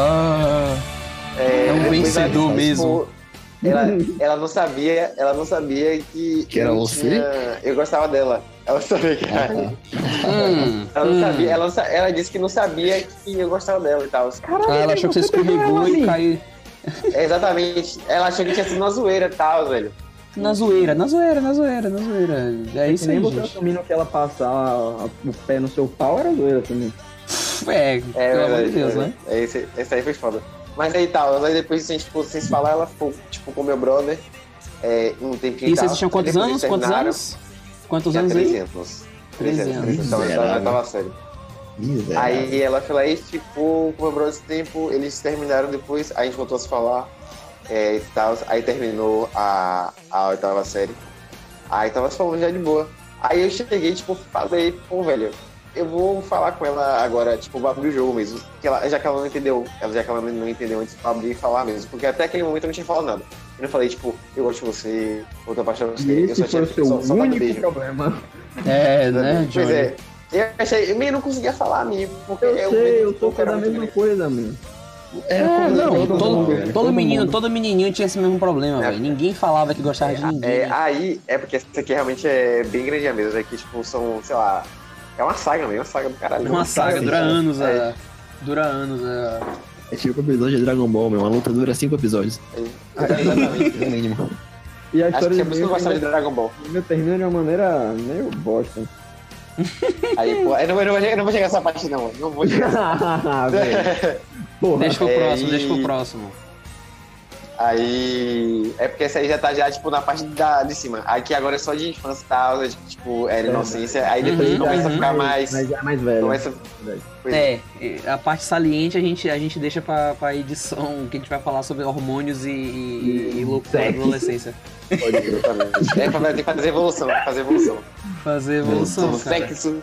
É um depois vencedor ela, mesmo. tipo, ela, ela não sabia, ela não sabia que, Que era você? tinha- eu gostava dela. Ela sabia que era. Hum, Ela não hum. sabia, ela, não ela disse que não sabia que eu gostava dela e tal. Ah, ela achou que você escorregou e caiu É, exatamente. Ela achou que tinha sido uma zoeira e tal, velho. Na zoeira, na zoeira, na zoeira, na zoeira. É isso Nem aí, você gente. assumindo que ela passar a- o pé no seu pau era zoeira também. É, É, pelo amor de Deus, é, né? é, esse, esse aí foi foda. Mas aí tal, aí depois a gente ficou sem se falar, ela ficou, tipo, com meu brother. É, um tempinho E e vocês tinham quantos Depois anos? Quantos anos? Quantos anos 13 aí? anos. 13 13 anos. anos. Tava, sério. Miserável. Aí ela lá e ficou com o meu brother esse tempo, eles terminaram depois, aí a gente voltou a se falar é, e tal, aí terminou a, a oitava série. Aí tava se falando já de boa. Aí eu cheguei, tipo, falei, pô, velho, eu vou falar com ela agora, tipo, vou abrir o jogo mesmo. Que ela, já que ela não entendeu, ela, já que ela não entendeu antes pra abrir e falar mesmo. Porque até aquele momento eu não tinha falado nada. Eu não falei, tipo, eu gosto de você, eu tô apaixonado por você, eu só foi tinha o seu só, só único beijo. problema. É, né, Pois Johnny? é. Eu achei, eu meio não conseguia falar, amigo, porque Eu o sei, eu do tô fazendo a mesma coisa, amigo. É, não, todo todo, mundo, menino, mundo. todo menininho tinha esse mesmo problema, É. velho. Ninguém falava que gostava de ninguém. É, né? aí, é porque essa aqui realmente é bem grande a mesa, é que, tipo, são, sei lá, é uma saga mesmo, uma saga do caralho. É uma saga, dura é. anos, É. é. Dura anos, é. É tipo episódio de Dragon Ball, meu. Uma luta dura cinco episódios. Exatamente. No mínimo. E a Acho história que é por isso que eu gostava de Dragon Ball. Meu termina de uma maneira meio bosta. Aí, pô, eu não, vou- eu não vou chegar- eu não vou chegar nessa parte, não, mano. Não vou chegar. Velho. Porra. Deixa pro É, próximo, e- deixa pro próximo. Aí. É porque essa aí já tá já, tipo, na parte da, de cima. Aqui agora é só de infância e tal, de, tipo, era inocência. Aí depois Uhum, começa a uhum. ficar mais. Mas já é mais velho. Começa. É, e a parte saliente a gente, a gente deixa pra, pra edição, que a gente vai falar sobre hormônios e, e, e loucura da adolescência. Exatamente. É pra que fazer evolução, fazer evolução. Fazer evolução, sexo.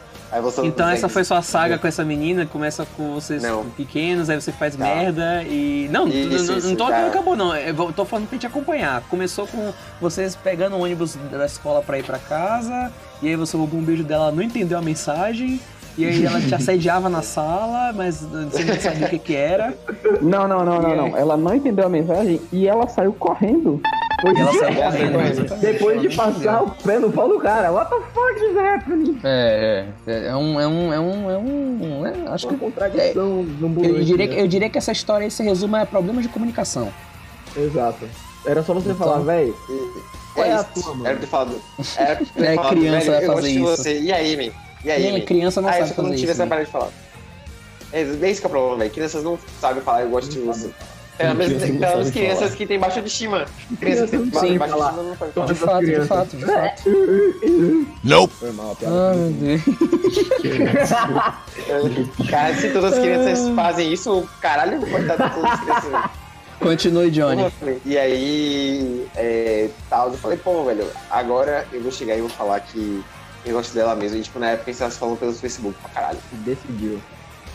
Então essa foi sua saga com essa menina, começa com vocês Não. pequenos, aí você faz Tá. merda e. Não, Isso, não, isso, não tô tá. não acabou, não. Eu tô falando pra gente acompanhar. Começou com vocês pegando o ônibus da escola pra ir pra casa, e aí você roubou um beijo dela, ela não entendeu a mensagem. E aí ela te assediava na sala, mas você não sabia o que que era. Não, não, não, não, não. Ela não entendeu a mensagem e ela saiu correndo. E ela saiu É, correndo. é, exatamente. Depois de passar o pé no pau do cara. What the fuck is happening? É, é, é um, é um, é um, é um, né? acho que Uma contradição eu ambulante, diria, que- né? eu diria que essa história aí se resume a problemas de comunicação. Exato. Era só você Então- falar, velho. Qual é a isso. tua, mano? Era pra ter falado. Era pra ter É, falado, criança velho, vai eu fazer gosto de isso. você. E aí, man? E aí, man? criança não Ah, sabe eu não fazer tive isso. essa né? parada de falar. É, é isso que é o problema, velho. Crianças não sabem falar, eu gosto de você. Pelo menos Crianças falar. que têm baixa autoestima. Crianças que têm Sim, baixa autoestima não sabem De falar. Fato, de fato, de fato. Nope. Foi mal, a piada. Ah, meu Deus. Cara, se todas as crianças fazem isso, caralho, coitado de todas as crianças. Continue, Johnny. E aí, é, tal, eu falei, pô, velho, agora eu vou chegar e vou falar que eu gosto dela mesmo. E, tipo, na época a gente falando pelo Facebook pra caralho. Decidiu.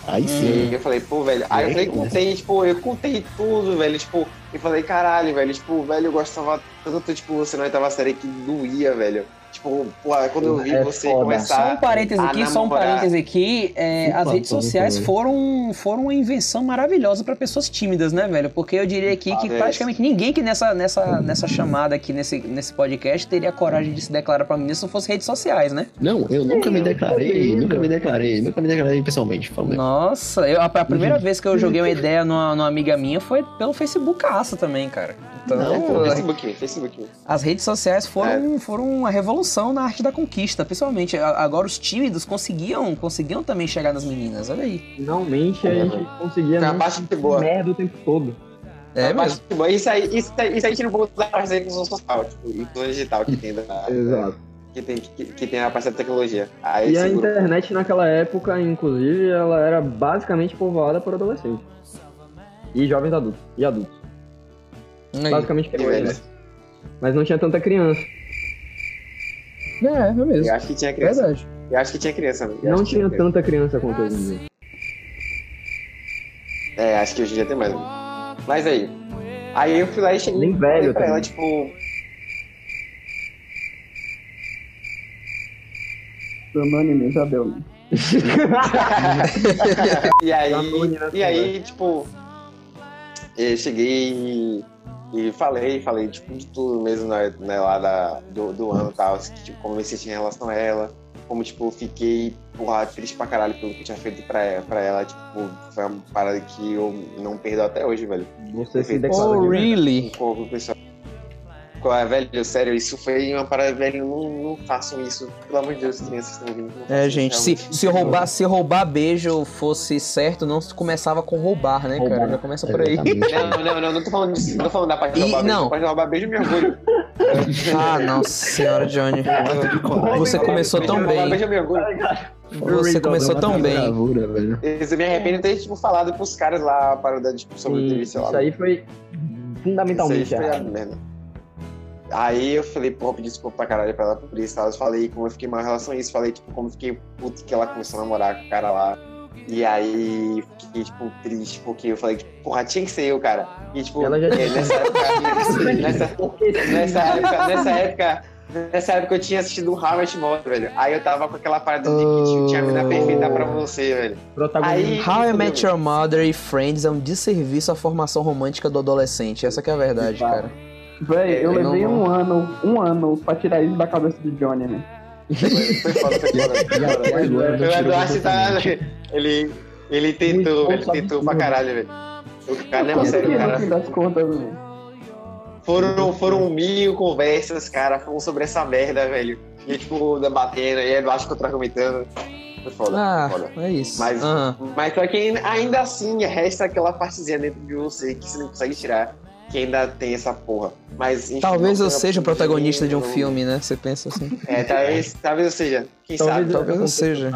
Aí E sim. aí eu falei, pô, velho. Aí eu falei, contei, tipo, eu contei tudo, velho. Tipo, e falei, caralho, velho. Tipo, velho, eu gostava tanto, tipo, você na oitava série que doía, velho. Tipo, pô, quando eu vi É você foda. começar. Só um parêntese aqui, só um namorar- parêntese aqui. é, Opa, as redes sociais foram, foram uma invenção maravilhosa para pessoas tímidas, né, velho? Porque eu diria aqui que Ah, é praticamente ninguém que nessa, nessa, nessa chamada aqui, nesse, nesse podcast, teria coragem de se declarar pra mim se não fosse redes sociais, né? Não, eu nunca me declarei, nunca me declarei, nunca me declarei pessoalmente. Falando. Nossa, eu- a, a primeira vez que eu joguei uma ideia numa, numa amiga minha foi pelo Facebook caça também, cara. Então, Não, Pô, Facebook, Facebook. as redes sociais foram, foram uma revolução na arte da conquista, principalmente. A- Agora os tímidos conseguiam, conseguiam também chegar nas meninas, olha aí. Finalmente a É, gente conseguia a não boa. merda o tempo todo. É, Mas, tipo, isso aí, isso aí, isso aí tira um pouco da parte da inclusão social, tipo, inclusão digital que tem da. Exato. Que tem, que, que tem a parte da tecnologia. Aí E a internet naquela época, inclusive, ela era basicamente povoada por adolescentes. E jovens adultos. E adultos. Aí. Basicamente E crianças. velhos. Mas não tinha tanta criança. É, é mesmo. Eu acho que tinha criança. Verdade. Eu acho que tinha criança. eu Não que tinha criança. tanta criança quanto hoje em dia. É, acho que hoje em dia tem mais. Mas aí. Aí eu fui lá e cheguei. Nem velho pra ela, tipo. Seu nome deu, né? e aí, e aí, tipo, eu cheguei e, falei, falei, tipo, de tudo mesmo né, né, lá da, do, do ano e tal, assim, tipo, como eu me senti em relação a ela, como, tipo, eu fiquei, porra, triste pra caralho pelo que eu tinha feito pra, pra ela, tipo, foi uma parada que eu não perdoo até hoje, velho. Você se Oh, declara Oh, verdade. really? Um pouco, pessoal. Qual é, velho, sério, isso foi uma parada, velho, não, não façam isso, pelo amor de Deus, crianças estão ouvindo. não É, gente, isso, se, se, roubar, se roubar beijo fosse certo, não se começava com roubar, né, cara? Roubar. Já começa por aí. Não, não, não, não tô falando disso, não tô falando da parte de roubar beijo, não. da parte de roubar beijo, me orgulho. Ah, nossa senhora, Johnny. Você começou tão bem. beijo, orgulho. Você começou tão bem. Bravura, velho. Eu me arrependo de ter, tipo, falado pros caras lá a parada, tipo, sobre o Sim. Isso aí foi fundamentalmente Isso aí foi a errado. Aí eu falei, porra, pedi desculpa pra caralho pra ela por isso. Tá? Eu falei como eu fiquei mal em relação a isso. Falei, tipo, como eu fiquei puto que ela começou a namorar com o cara lá. E aí fiquei, tipo, triste, porque eu falei, tipo, porra, tinha que ser eu, cara. E, tipo, Ela já é, nessa época. nessa, nessa época, nessa época. Nessa época eu tinha assistido How I Met Mother, velho. Aí eu tava com aquela parada de que tinha a mina perfeita pra você, velho. Aí- How I Met Your Mother e Friends é um desserviço à formação romântica do adolescente. Essa que é a verdade, cara. Véi, eu É, levei não- um ano, um ano pra tirar isso da cabeça de Johnny, né? O Eduardo tá. Ele, ele tentou, Muito ele tentou pra caralho, velho. O cara, sério, que, o cara. das contas, né? Foram, foram mil conversas, cara, falando sobre essa merda, velho. E tipo, debatendo, e Eduardo contra-argumentando. Foi foda, Ah, foi foda. é isso. Mas, mas só que ainda assim resta aquela partezinha dentro de você que você não consegue tirar, que ainda tem essa porra. Mas enfim, Talvez não eu seja o protagonista de um não- filme, né? Você pensa assim. É, talvez, talvez eu seja. Quem sabe? talvez eu seja.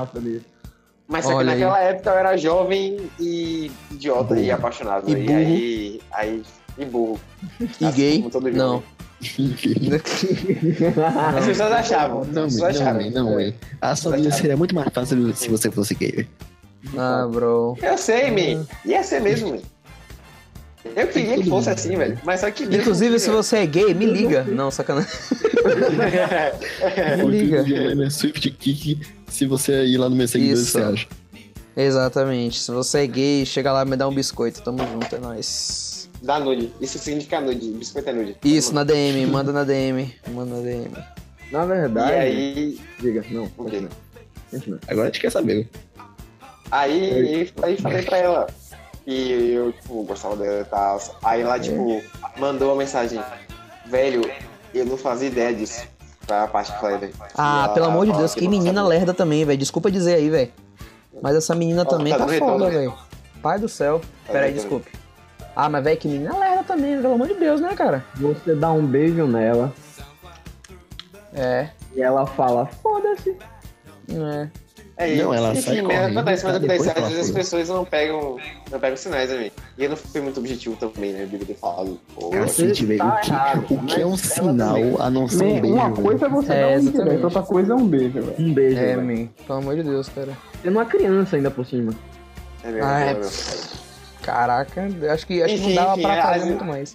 Mas só que Olha aí. naquela época eu era jovem e idiota e apaixonado. E E, burro. aí, aí. E burro. E Assim gay? Não. Enfim. As pessoas achavam. Não, as não, pessoas achavam. não, não, ué. A sua vida seria muito mais fácil se você fosse gay. velho. Ah, bro. Eu sei, man. Ia ser mesmo, man. Eu queria que fosse assim, velho. Mas só que. Inclusive, não se você é gay, me liga. Não, sacanagem. Me liga. Violena Swift Kick, se você ir lá no meu seguidor, você acha. Exatamente. Se você é gay, chega lá e me dá um biscoito. Tamo junto, é nóis. Dá nude. Isso significa nude. Biscoito é nude. Isso, na DM. Manda na DM. Manda na DM. Na E verdade. aí. Diga, não. O quê? continua. Agora a gente quer saber. Aí, aí falei pra ela que eu, tipo, gostava dela e tal. Aí ela, tipo, mandou uma mensagem. Velho, eu não fazia ideia disso. Foi a parte que eu falei, velho. Ah, E ela pelo amor de Deus, que não menina sabia. lerda também, velho. Desculpa dizer aí, velho. Mas essa menina também tá tá foda, velho. Pai do céu. Pera aí, dando desculpe. Ah, mas velho, que menina lerda também, pelo amor de Deus, né, cara? Você dá um beijo nela É. e ela fala, foda-se. É. É, Não, ela enfim, sai né, correndo acontece, mas acontece. Às vezes as pessoas não pegam, não pegam sinais, né, E eu não fui muito objetivo também, né? Eu ter falado. Pô, Cacete, velho. tá O que, errado, o que é um sinal a não ser um beijo? uma coisa é você É, dar um indireta, outra coisa é um beijo, velho. Um beijo, É, man. Pelo amor de Deus, cara. Você não é criança ainda por cima. é mesmo, Ah, é é. Caraca, acho que, acho que não Enfim, dava enfim, pra é, fazer muito mais.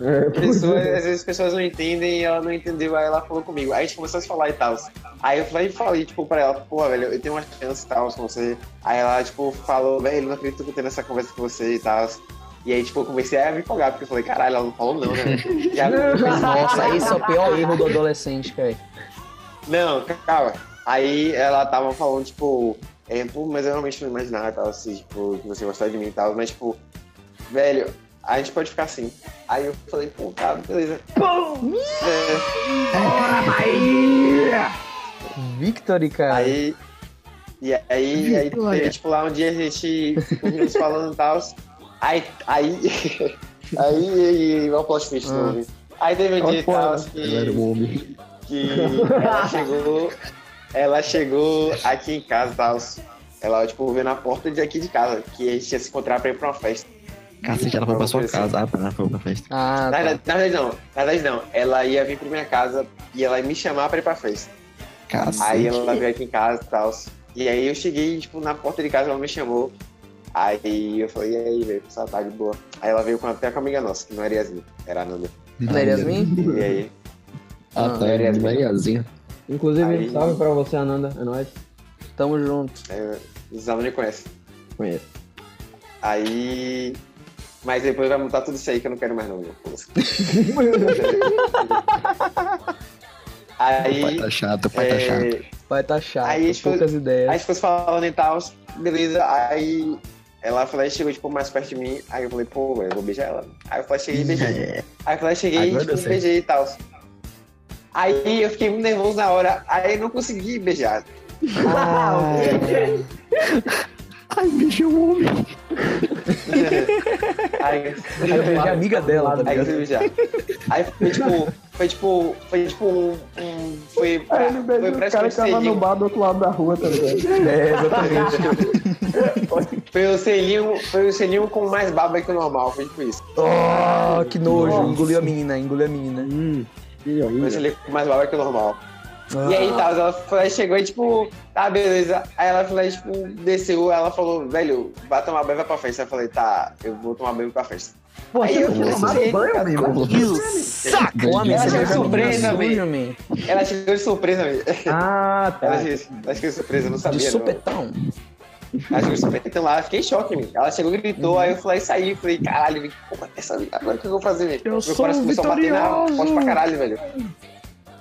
É, Pessoas, às vezes as pessoas não entendem e ela não entendeu, aí ela falou comigo. Aí a gente começou a se falar e tal. Aí eu falei, falei, tipo, pra ela, pô, velho, eu tenho uma chance e tal com você. Aí ela, tipo, falou, velho, não acredito que eu tendo essa conversa com você e tal. E aí, tipo, eu comecei a me empolgar, porque eu falei, caralho, ela não falou não, né? E ela- Nossa, esse é o pior erro do adolescente, velho. Não, calma. Aí ela tava falando, tipo, é, pô, mas eu realmente não imaginava, tal, assim, tipo, que você gostava de mim e tal, mas, tipo, velho, a gente pode ficar assim. Aí eu falei, pô, tá, beleza. É, Victory, cara. aí. E aí, aí teve, tipo, lá um dia a gente juntos falando e tal. Aí. Aí. Aí. aí o plot twist Ah. novo. Aí teve um dia e tal que. Ela era um homem. que ela chegou, ela chegou aqui em casa e tal. Ela, tipo, veio na porta de aqui de casa, que a gente ia se encontrar pra ir pra uma festa. Cacete, ela foi pra sua casa. Ah, tá, foi pra festa. Ah, Na tá. verdade, na verdade não, na verdade não. Ela ia vir pra minha casa e ela ia me chamar pra ir pra festa. Cacete. Aí ela veio aqui em casa e tal. E aí eu cheguei, tipo, na porta de casa, ela me chamou. Aí eu falei, e aí, velho, essa tarde boa. Aí ela veio com, até com a amiga nossa, que não era Yasmin, era a Nanda. Não é Yasmin? E aí, Ah, tá, Mariazinha. Mariazinha. Inclusive, Aí- salve pra você, Ananda. É nóis. Tamo junto. É, os alunos me conhecem. Conheço. Aí. Mas depois vai montar tudo isso aí que eu não quero mais não, meu. Aí. Pai tá chato, pai tá é, chato. Vai tá chato, Aí, tipo, poucas ideias. Aí ficou falando e tal, beleza. Aí ela falou, chegou tipo, mais perto de mim. Aí eu falei, pô, eu vou beijar ela. Aí eu falei, cheguei e beijei. É. Aí eu falei, cheguei e tipo, beijei e tal. Aí eu fiquei muito nervoso na hora, aí eu não consegui beijar. Ai, beijou o homem. aí, Eu beijei a amiga dela, tá aí eu ligado? fui beijar. Aí foi tipo, foi tipo, foi tipo um. um- foi, pra, Aí ele beijou foi o cara que tava no bar do outro lado da rua, tá ligado? É, exatamente. Foi o selinho, foi o selinho com mais baba que o normal, foi tipo isso. oh, que nojo. Engoliu a menina, engoliu a menina. Hum, selinho com mais baba que o normal. E aí, tá, ela foi, chegou e, tipo, tá, beleza. Aí ela falou, tipo, desceu, ela falou, velho, vai tomar banho, vai pra festa. Eu falei, tá, eu vou tomar banho pra festa. Pô, Aí eu comecei, tomado banho, amigo? Saco! Homem, Ela chegou a surpresa, man. Ela chegou de surpresa, velho. Ah, Ela tá. chegou, ela chegou de surpresa, eu não De sabia, não. supetão. Ela chegou de surpresa, então lá, eu fiquei em choque, velho. Ela chegou e gritou, aí eu falei, saí, falei, caralho, velho, pô, essa, agora o que eu vou fazer, velho? Eu Meu sou coração começou a bater na forte pra caralho, velho.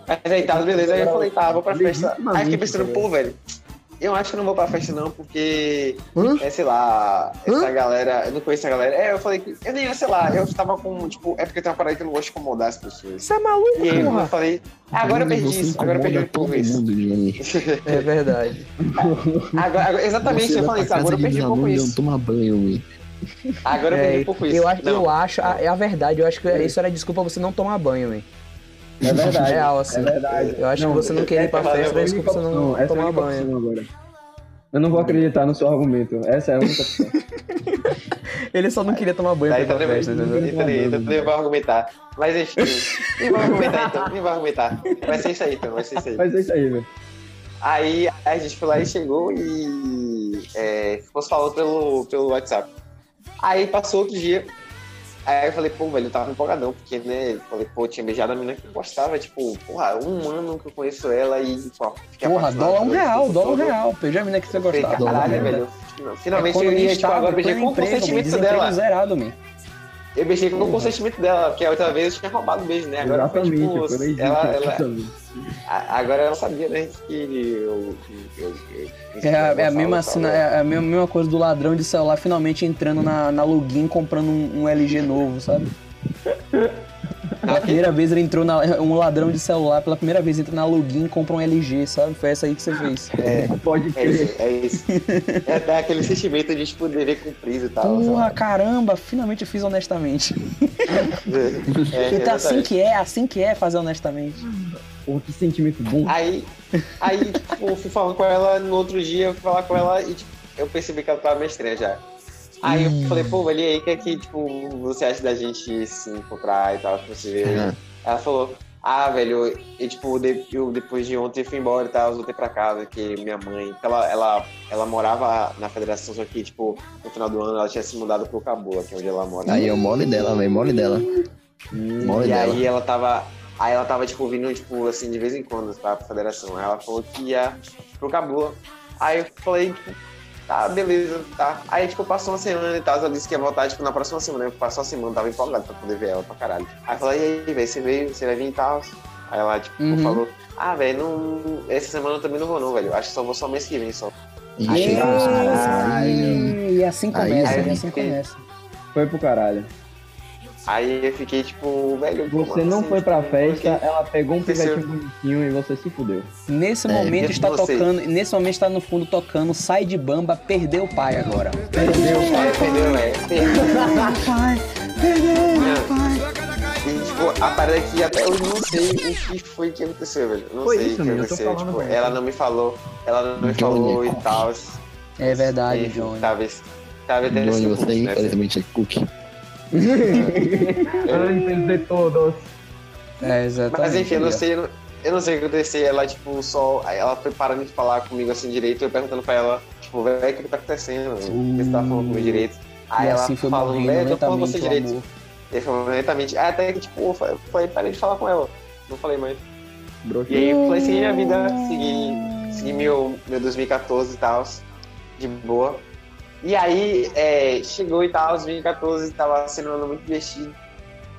Mas aí tá, beleza, aí eu falei, tá, vou pra festa. Aí fiquei pensando, pô, velho, eu acho que eu não vou pra festa não, porque, Hã? é, sei lá, essa Hã? galera, eu não conheço a galera. É, eu falei que, eu nem, sei lá, eu tava com, tipo, é porque tem uma parada que eu não gosto de incomodar as pessoas. Você é maluco, E aí eu falei, ah, agora eu perdi isso, agora eu perdi um todo isso. É verdade. Agora, agora- exatamente, Você eu falei isso, agora eu perdi um pouco isso. toma banho, ui. Agora eu perdi um pouco isso. eu acho, eu acho, a- é a verdade, eu acho que isso era desculpa você não tomar banho, man. É verdade. Real, assim. É verdade. Eu acho que você não querer ir pra festa é a desculpa pra você não Não, essa é tomar única banho. agora. Eu não vou acreditar no seu argumento. Essa é a única opção. Ele só não queria tomar banho Daí pra tá ir pra festa, entendeu? nem- nem- nem vou argumentar. Mas enfim, nem vou argumentar então, nem vou argumentar. Vai ser isso aí então, vai ser isso aí. Mas é isso aí, velho. Aí a gente foi lá e chegou e é, ficou falando pelo, pelo WhatsApp. Aí passou outro dia. Aí eu falei, pô, velho, eu tava empolgadão, porque, né, eu falei, pô, eu tinha beijado a menina que eu gostava, tipo, porra, um ano que eu conheço ela e, pô, fiquei Porra, apaixonado dólar um real, tipo, dólar um real. Beijou a menina que você gostava. caralho, velho. Finalmente eu ia, tipo, agora eu beijei com o consentimento dela. zerado, man. Eu beijei com o consentimento dela, porque a outra vez eu tinha roubado o beijo, né? Agora foi, Exatamente, tipo, foi legítimo, ela, ela, a- agora ela sabia, né, que eu... eu, eu, eu É, a- é a gostava, mesma, é a mesma coisa do ladrão de celular finalmente entrando na, na login comprando um, um LG novo, sabe? Pela primeira vez ele entrou na. Um ladrão de celular, pela primeira vez entra na login e compra um LG, sabe? Foi essa aí que você fez. Pode É crer. isso, é isso. É até aquele sentimento de, tipo, dever cumprido e tal. Porra, caramba, finalmente eu fiz honestamente. É, Então, assim exatamente. que é, assim que é fazer honestamente. Pô, que sentimento bom. Aí, aí, tipo, eu fui falando com ela no outro dia, eu fui falar com ela e, tipo, eu percebi que ela tava meio estranha já. Aí eu falei, pô, velho, e aí, o que é que, tipo, você acha da gente se encontrar e tal, pra você ver? Uhum. Ela falou, ah, velho, eu, tipo, de- eu, depois de ontem fui embora e tal, eu voltei pra casa, que minha mãe, ela, ela, ela morava na federação, só que, tipo, no final do ano ela tinha se mudado pro Cabula, que é onde ela mora. Aí é o mole dela, velho, mole dela. Mole E dela. aí ela tava. Aí ela tava, tipo, vindo, tipo, assim, de vez em quando, tá, pra federação. Aí ela falou que ia pro Cabula. Aí eu falei, tipo, tá, beleza, tá. Aí, tipo, passou uma semana e tal. Ela disse que ia voltar, tipo, na próxima semana. Passou uma semana, tava empolgado pra poder ver ela pra caralho. Aí eu falei, e aí, velho, você veio, você vai vir e tal. Aí ela, tipo, Uhum. falou, ah, velho, não. Essa semana eu também não vou, não, velho. Acho que só vou só mês que vem só. Ixi, caralho. E assim começa, Aí- e assim começa. Foi pro caralho. Aí eu fiquei, tipo, velho. Você não assim? foi pra festa, porque- ela pegou um pivetinho bonitinho e você se fudeu. Nesse É, momento está você? tocando, nesse momento está no fundo tocando Sai de Bamba, perdeu o pai agora. Perdeu, pai, perdeu, velho. Perdeu. Pai, E, tipo, a parada é que até hoje eu não sei o que foi que aconteceu, velho. Eu Não Foi sei o que eu aconteceu. Tipo, mesmo. ela não me falou, ela não me Johnny. falou e tal. É verdade, Enfim, Johnny. Talvez. Talvez tenha Johnny, sido você isso, né? infelizmente é cookie. Antes de todos. É, exatamente. Mas enfim, eu não sei, eu não, eu não sei o que aconteceu. Ela, tipo, só. Aí ela foi parando de falar comigo assim direito, eu perguntando pra ela, tipo, velho, o que, tá acontecendo? O que você tá falando comigo direito? Aí E ela assim morrendo velho, eu tô falando você direito. amor. E aí foi lentamente. Aí até que, tipo, eu falei, parei de falar com ela. Não falei mais. E aí eu falei, segui minha vida, segui, em meu, meu 2014 e tal, de boa. E aí, é, chegou e tal, 2014, tava sendo muito divertido.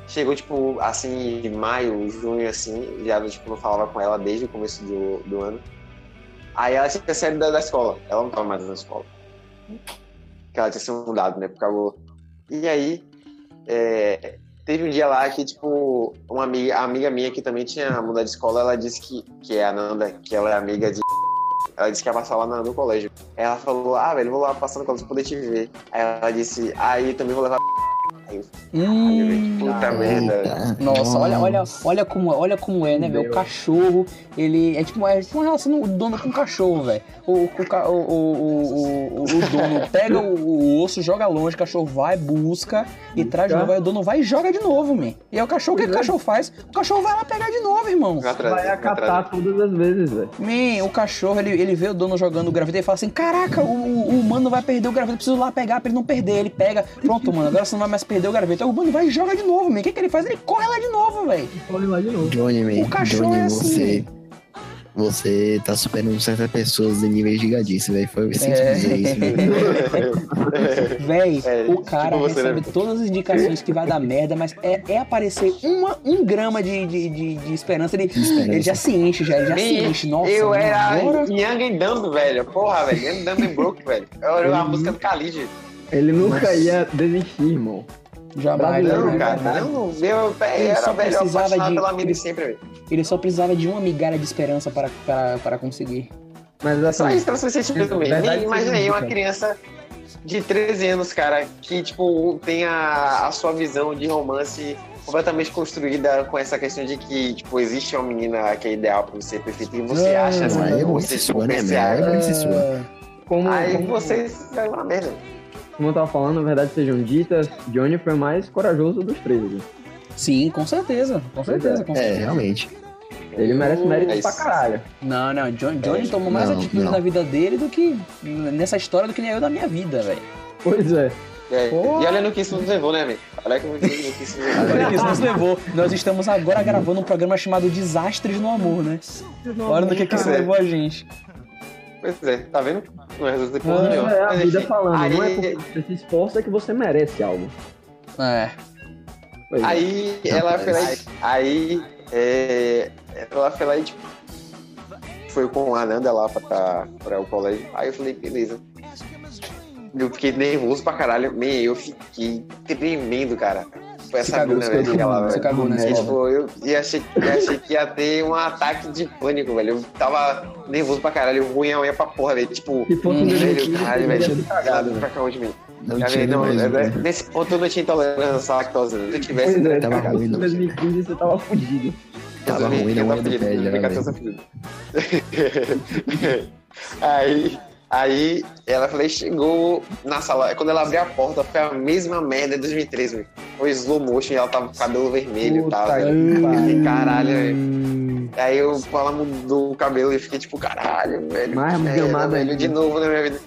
Chegou, tipo, assim, maio, junho, assim, já, tipo, não falava com ela desde o começo do, do ano. Aí ela tinha saído da, da escola, ela não tava mais na escola. Que ela tinha se mudado, né, por causa... E aí, é, teve um dia lá que, tipo, uma amiga, amiga minha que também tinha mudado de escola, ela disse que, que é a Nanda, que ela é amiga de. Ela disse que ia passar lá na- no colégio. Ela falou, ah, velho, vou lá passar no colégio pra poder te ver. Aí ela disse, aí também vou levar. Aí eu, Hum, puta merda. Nossa, olha, olha, olha como, olha como é, né, velho? O cachorro, ele é tipo, é tipo uma relação do dono com o cachorro, velho. O, o, o, o, dono pega o, o osso, joga longe, o cachorro vai, busca e traz de novo. Aí o dono vai e joga de novo, man. E aí o cachorro, o que, que o cachorro faz? O cachorro vai lá pegar de novo, irmão. Vai acatar todas as vezes, velho. Man, o cachorro, ele, ele vê o dono jogando o graveto e fala assim: Caraca, o, o, o humano vai perder o graveto, eu preciso lá pegar pra ele não perder. Ele pega, pronto, mano, agora você não vai mais perder o graveto. Aí o humano vai e joga de novo, man. O que, que ele faz? Ele corre lá de novo, velho. Corre lá de novo. Johnny, man, O cachorro Johnny, é assim. você. Você tá superando certas pessoas em níveis gigantes, velho. Foi sem É. dizer isso, velho. Véi, É, o cara tipo você, recebe né? todas as indicações que vai dar merda, mas é, é aparecer uma, um grama de, de, de, de esperança, ele, esperança. ele já se enche, já, ele já se Me- enche. Nossa, eu mano, era agora... Young and Dumb, velho. Porra, velho. Young, Dumb Broke, velho. Eu era a Uhum. música do Khalid. Ele nunca ia desistir, irmão. Jamais, Não, cara. Não, eu, Ele só era velho, precisava de- pela mina sempre. Ele só precisava de uma migalha de esperança para, para, para conseguir. Mas Só assim, isso pra você. Verdade seja uma criança de 13 anos, cara, que, tipo, tem a, a sua visão de romance completamente construída com essa questão de que, tipo, existe uma menina que é ideal pra você, perfeita, e você Ah, acha, assim, é muito você, sua, né, você muito sua. como, Aí como, você vai uma merda. Como eu tava falando, na verdade sejam ditas, Johnny foi o mais corajoso dos três. né? Sim, com certeza. Com certeza, com É, certeza. realmente. Ele merece mérito É pra caralho. Não, não, John, Johnny tomou mais Não, atitude não. na vida dele do que nessa história do que nem eu da minha vida, velho. Pois é. É, e olha no que isso nos levou, né, amigo? Olha que no que isso nos levou. Olha que isso nos levou. Nós estamos agora gravando um programa chamado Desastres no Amor, né? Olha no que, que isso levou a gente. Pois é, tá vendo? Não resulta em porra Ah, nenhuma. É a Mas, vida falando, aí, não é porque você se esforça que você merece algo. É. Pois é. Aí ela foi lá e, aí é, ela foi lá e tipo, foi com a Ananda lá pra, pra o colégio. Aí eu falei, beleza. Eu fiquei nervoso pra caralho. Man, eu fiquei tremendo, cara. Foi Você essa cagou, você velho. Ela, você cagou nessa E, prova. tipo, eu, e achei, eu achei que ia ter um ataque de pânico, velho. Eu tava nervoso pra caralho, ruim a unha pra porra, velho. Tipo, fosse um Hum, velho, caralho, velho. cagado, Pra cá de mim. Não tinha não, mais, é- né? nesse ponto eu não tinha intolerância à lactose. Se eu tivesse, Pois é, Tava ruim, em não. 2015 você tava fudido. Tava ruim na unha do pé já, aí, aí ela falei, chegou na sala. Quando ela abriu a porta, foi a mesma merda de 2013, velho. Foi slow motion e ela tava com o cabelo vermelho e tal. Velho. Eu fiquei, caralho, velho. Aí eu, ela mudou o cabelo e fiquei tipo, caralho, velho. Mais gamada velho, de novo na minha vida.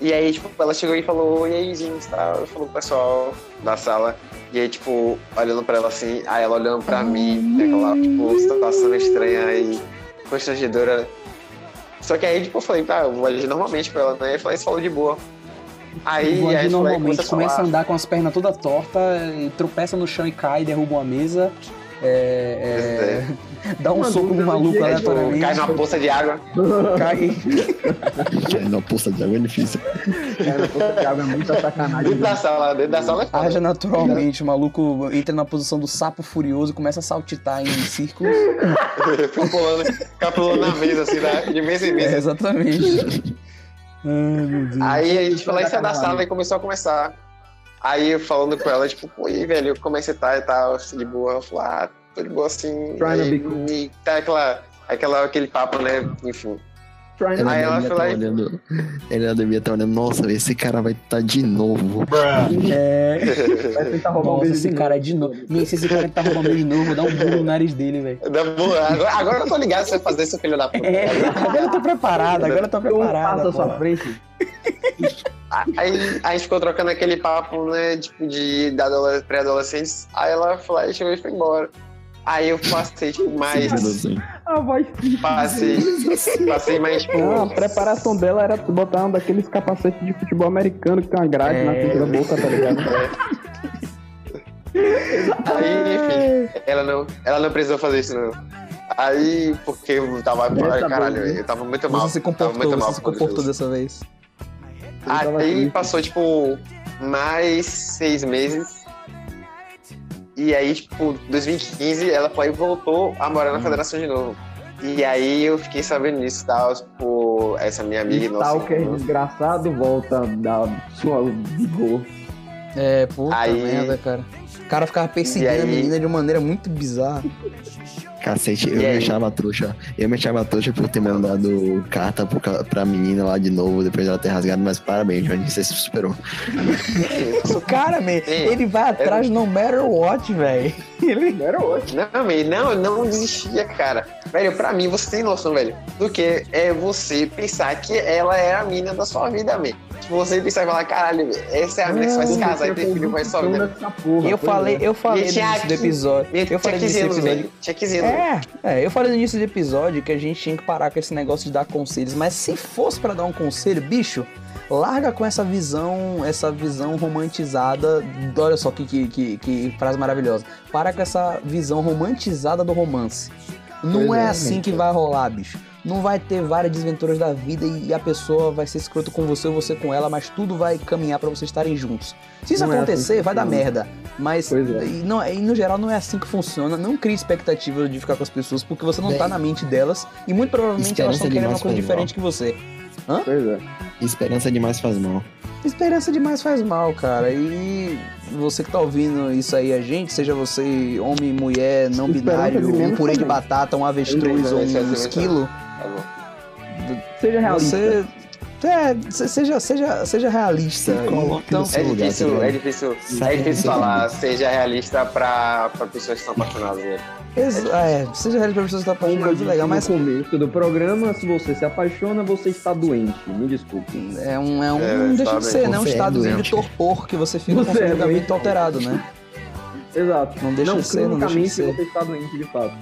E aí, tipo, ela chegou e falou, e aí, gente, tá? Falou pro pessoal da sala. E aí, tipo, olhando pra ela assim, aí ela olhando pra mim, aquela, tipo, situação estranha e constrangedora. Só que aí, tipo, eu falei, tá, eu vou agir normalmente pra ela, né? E falei, falou de boa. Aí, Vou agir normalmente, começa a começa a andar com as pernas todas tortas, e tropeça no chão e cai, derruba uma mesa. É, é, dá um Uma soco no dúvida, maluco é, Tipo, aleatoriamente. cai numa poça de água. Cai. Na poça de água é difícil. Cara, puta que água é muita sacanagem. Dentro da sala, dentro da sala é foda. Haja naturalmente, o maluco entra na posição do sapo furioso e começa a saltitar em círculos. Fica pulando, fica pulando na mesa, assim, né? de mesa em É, mesa. exatamente. Ai, meu Deus. Aí a gente falou isso é da sala e começou a conversar. Aí eu falando com ela, tipo, pô, e aí, velho, como é que você tá e tal, assim, de boa? Ela falou, ah, de assim. Trying to Aí, be cool. e tá aquela, aquela, aquele papo, né? Enfim. Trying to- Aí ela foi lá tá e- olhando. Ela devia estar olhando, nossa, esse cara vai estar de novo. É. Vai tentar roubar um Nossa, beijo esse de cara é de novo. Nem se esse cara tá roubando de novo, dar um burro no nariz dele, velho. Agora, agora eu tô ligado se você fazer seu filho da puta. É, agora eu tô preparado, agora eu tô novo. Um preparado. passo sua pô. frente. Aí a gente ficou trocando aquele papo, né? Tipo, de, de adole- pré-adolescentes. Aí ela falou, aí chegou e foi embora. Aí eu passei mais. Assim. A voz Passei. Passei mais tipo. Ah, a preparação dela era botar um daqueles capacetes de futebol americano que tem uma grade na frente da boca, tá ligado? Aí, enfim, ela não, ela não precisou fazer isso, não. Aí, porque eu tava. Dessa caralho, eu tava muito mal. Você se tava comportou, muito mal se comportou dessa vez. Aí passou, tipo, mais seis meses. E aí, tipo, 2015, ela foi e voltou a morar na federação de novo. E aí eu fiquei sabendo disso e tal, tipo, essa minha amiga. nossa, Stalker desgraçado volta da sua vigor. É, puta Aí- merda, cara. O cara ficava perseguindo E aí- a menina de uma maneira muito bizarra. Cacete, eu E me aí? achava trouxa. Eu me achava trouxa por ter mandado carta pro ca- pra menina lá de novo, depois dela ter rasgado, mas parabéns, Johnny, você se superou. O cara, man, Sim. ele vai atrás no matter what, velho. Ele... Era ótimo. Não, velho, não, não desistia, cara. Velho, pra mim, você tem noção, velho, do que é você pensar que ela é a mina da sua vida, velho. Tipo, você pensar e falar, caralho, velho, essa é a mina que você vai se casar e ter filho com a sua vida. Eu falei, eu falei no início do episódio. Eu falei no 15 início do episódio. velho. Tinha 15 anos. É, é, eu falei no início do episódio que a gente tinha que parar com esse negócio de dar conselhos, mas se fosse pra dar um conselho, bicho, larga com essa visão, essa visão romantizada. Olha só que, que, que, que frase maravilhosa. Para com essa visão romantizada do romance. Não Pois é, é, assim que vai rolar, bicho. Não vai ter várias desventuras da vida e a pessoa vai ser escroto com você ou você com ela, mas tudo vai caminhar pra vocês estarem juntos. Se isso Não é assim acontecer, vai dar merda. Mas é. e, não, e no geral não é assim que funciona. Não crie expectativa de ficar com as pessoas, porque você não tá Bem, na mente delas e muito provavelmente elas estão querendo uma coisa diferente que você. Pois é. Esperança demais faz mal. Esperança demais faz mal, cara. E você que tá ouvindo isso aí, a gente, seja você homem, mulher, não binário, um purê de batata, um avestruz ou um esquilo, Tá. Seja realista. você. É, se- seja, seja, seja realista. Se Então, É lugar, tá difícil, ligado? é difícil, Sai é difícil falar, seja realista pra, pra pessoas que estão apaixonadas. Né? ex- é, seja realista pra pessoas que estão apaixonadas, disse legal, mas no começo do programa, se você se apaixona, você está doente. Me desculpe. é um, é um É, não deixa de sabe, ser, né? Um é estadozinho de torpor que você fica com Você o é alterado, né? Exato. Não deixa não, de ser, não deixa de ser. você está doente de fato.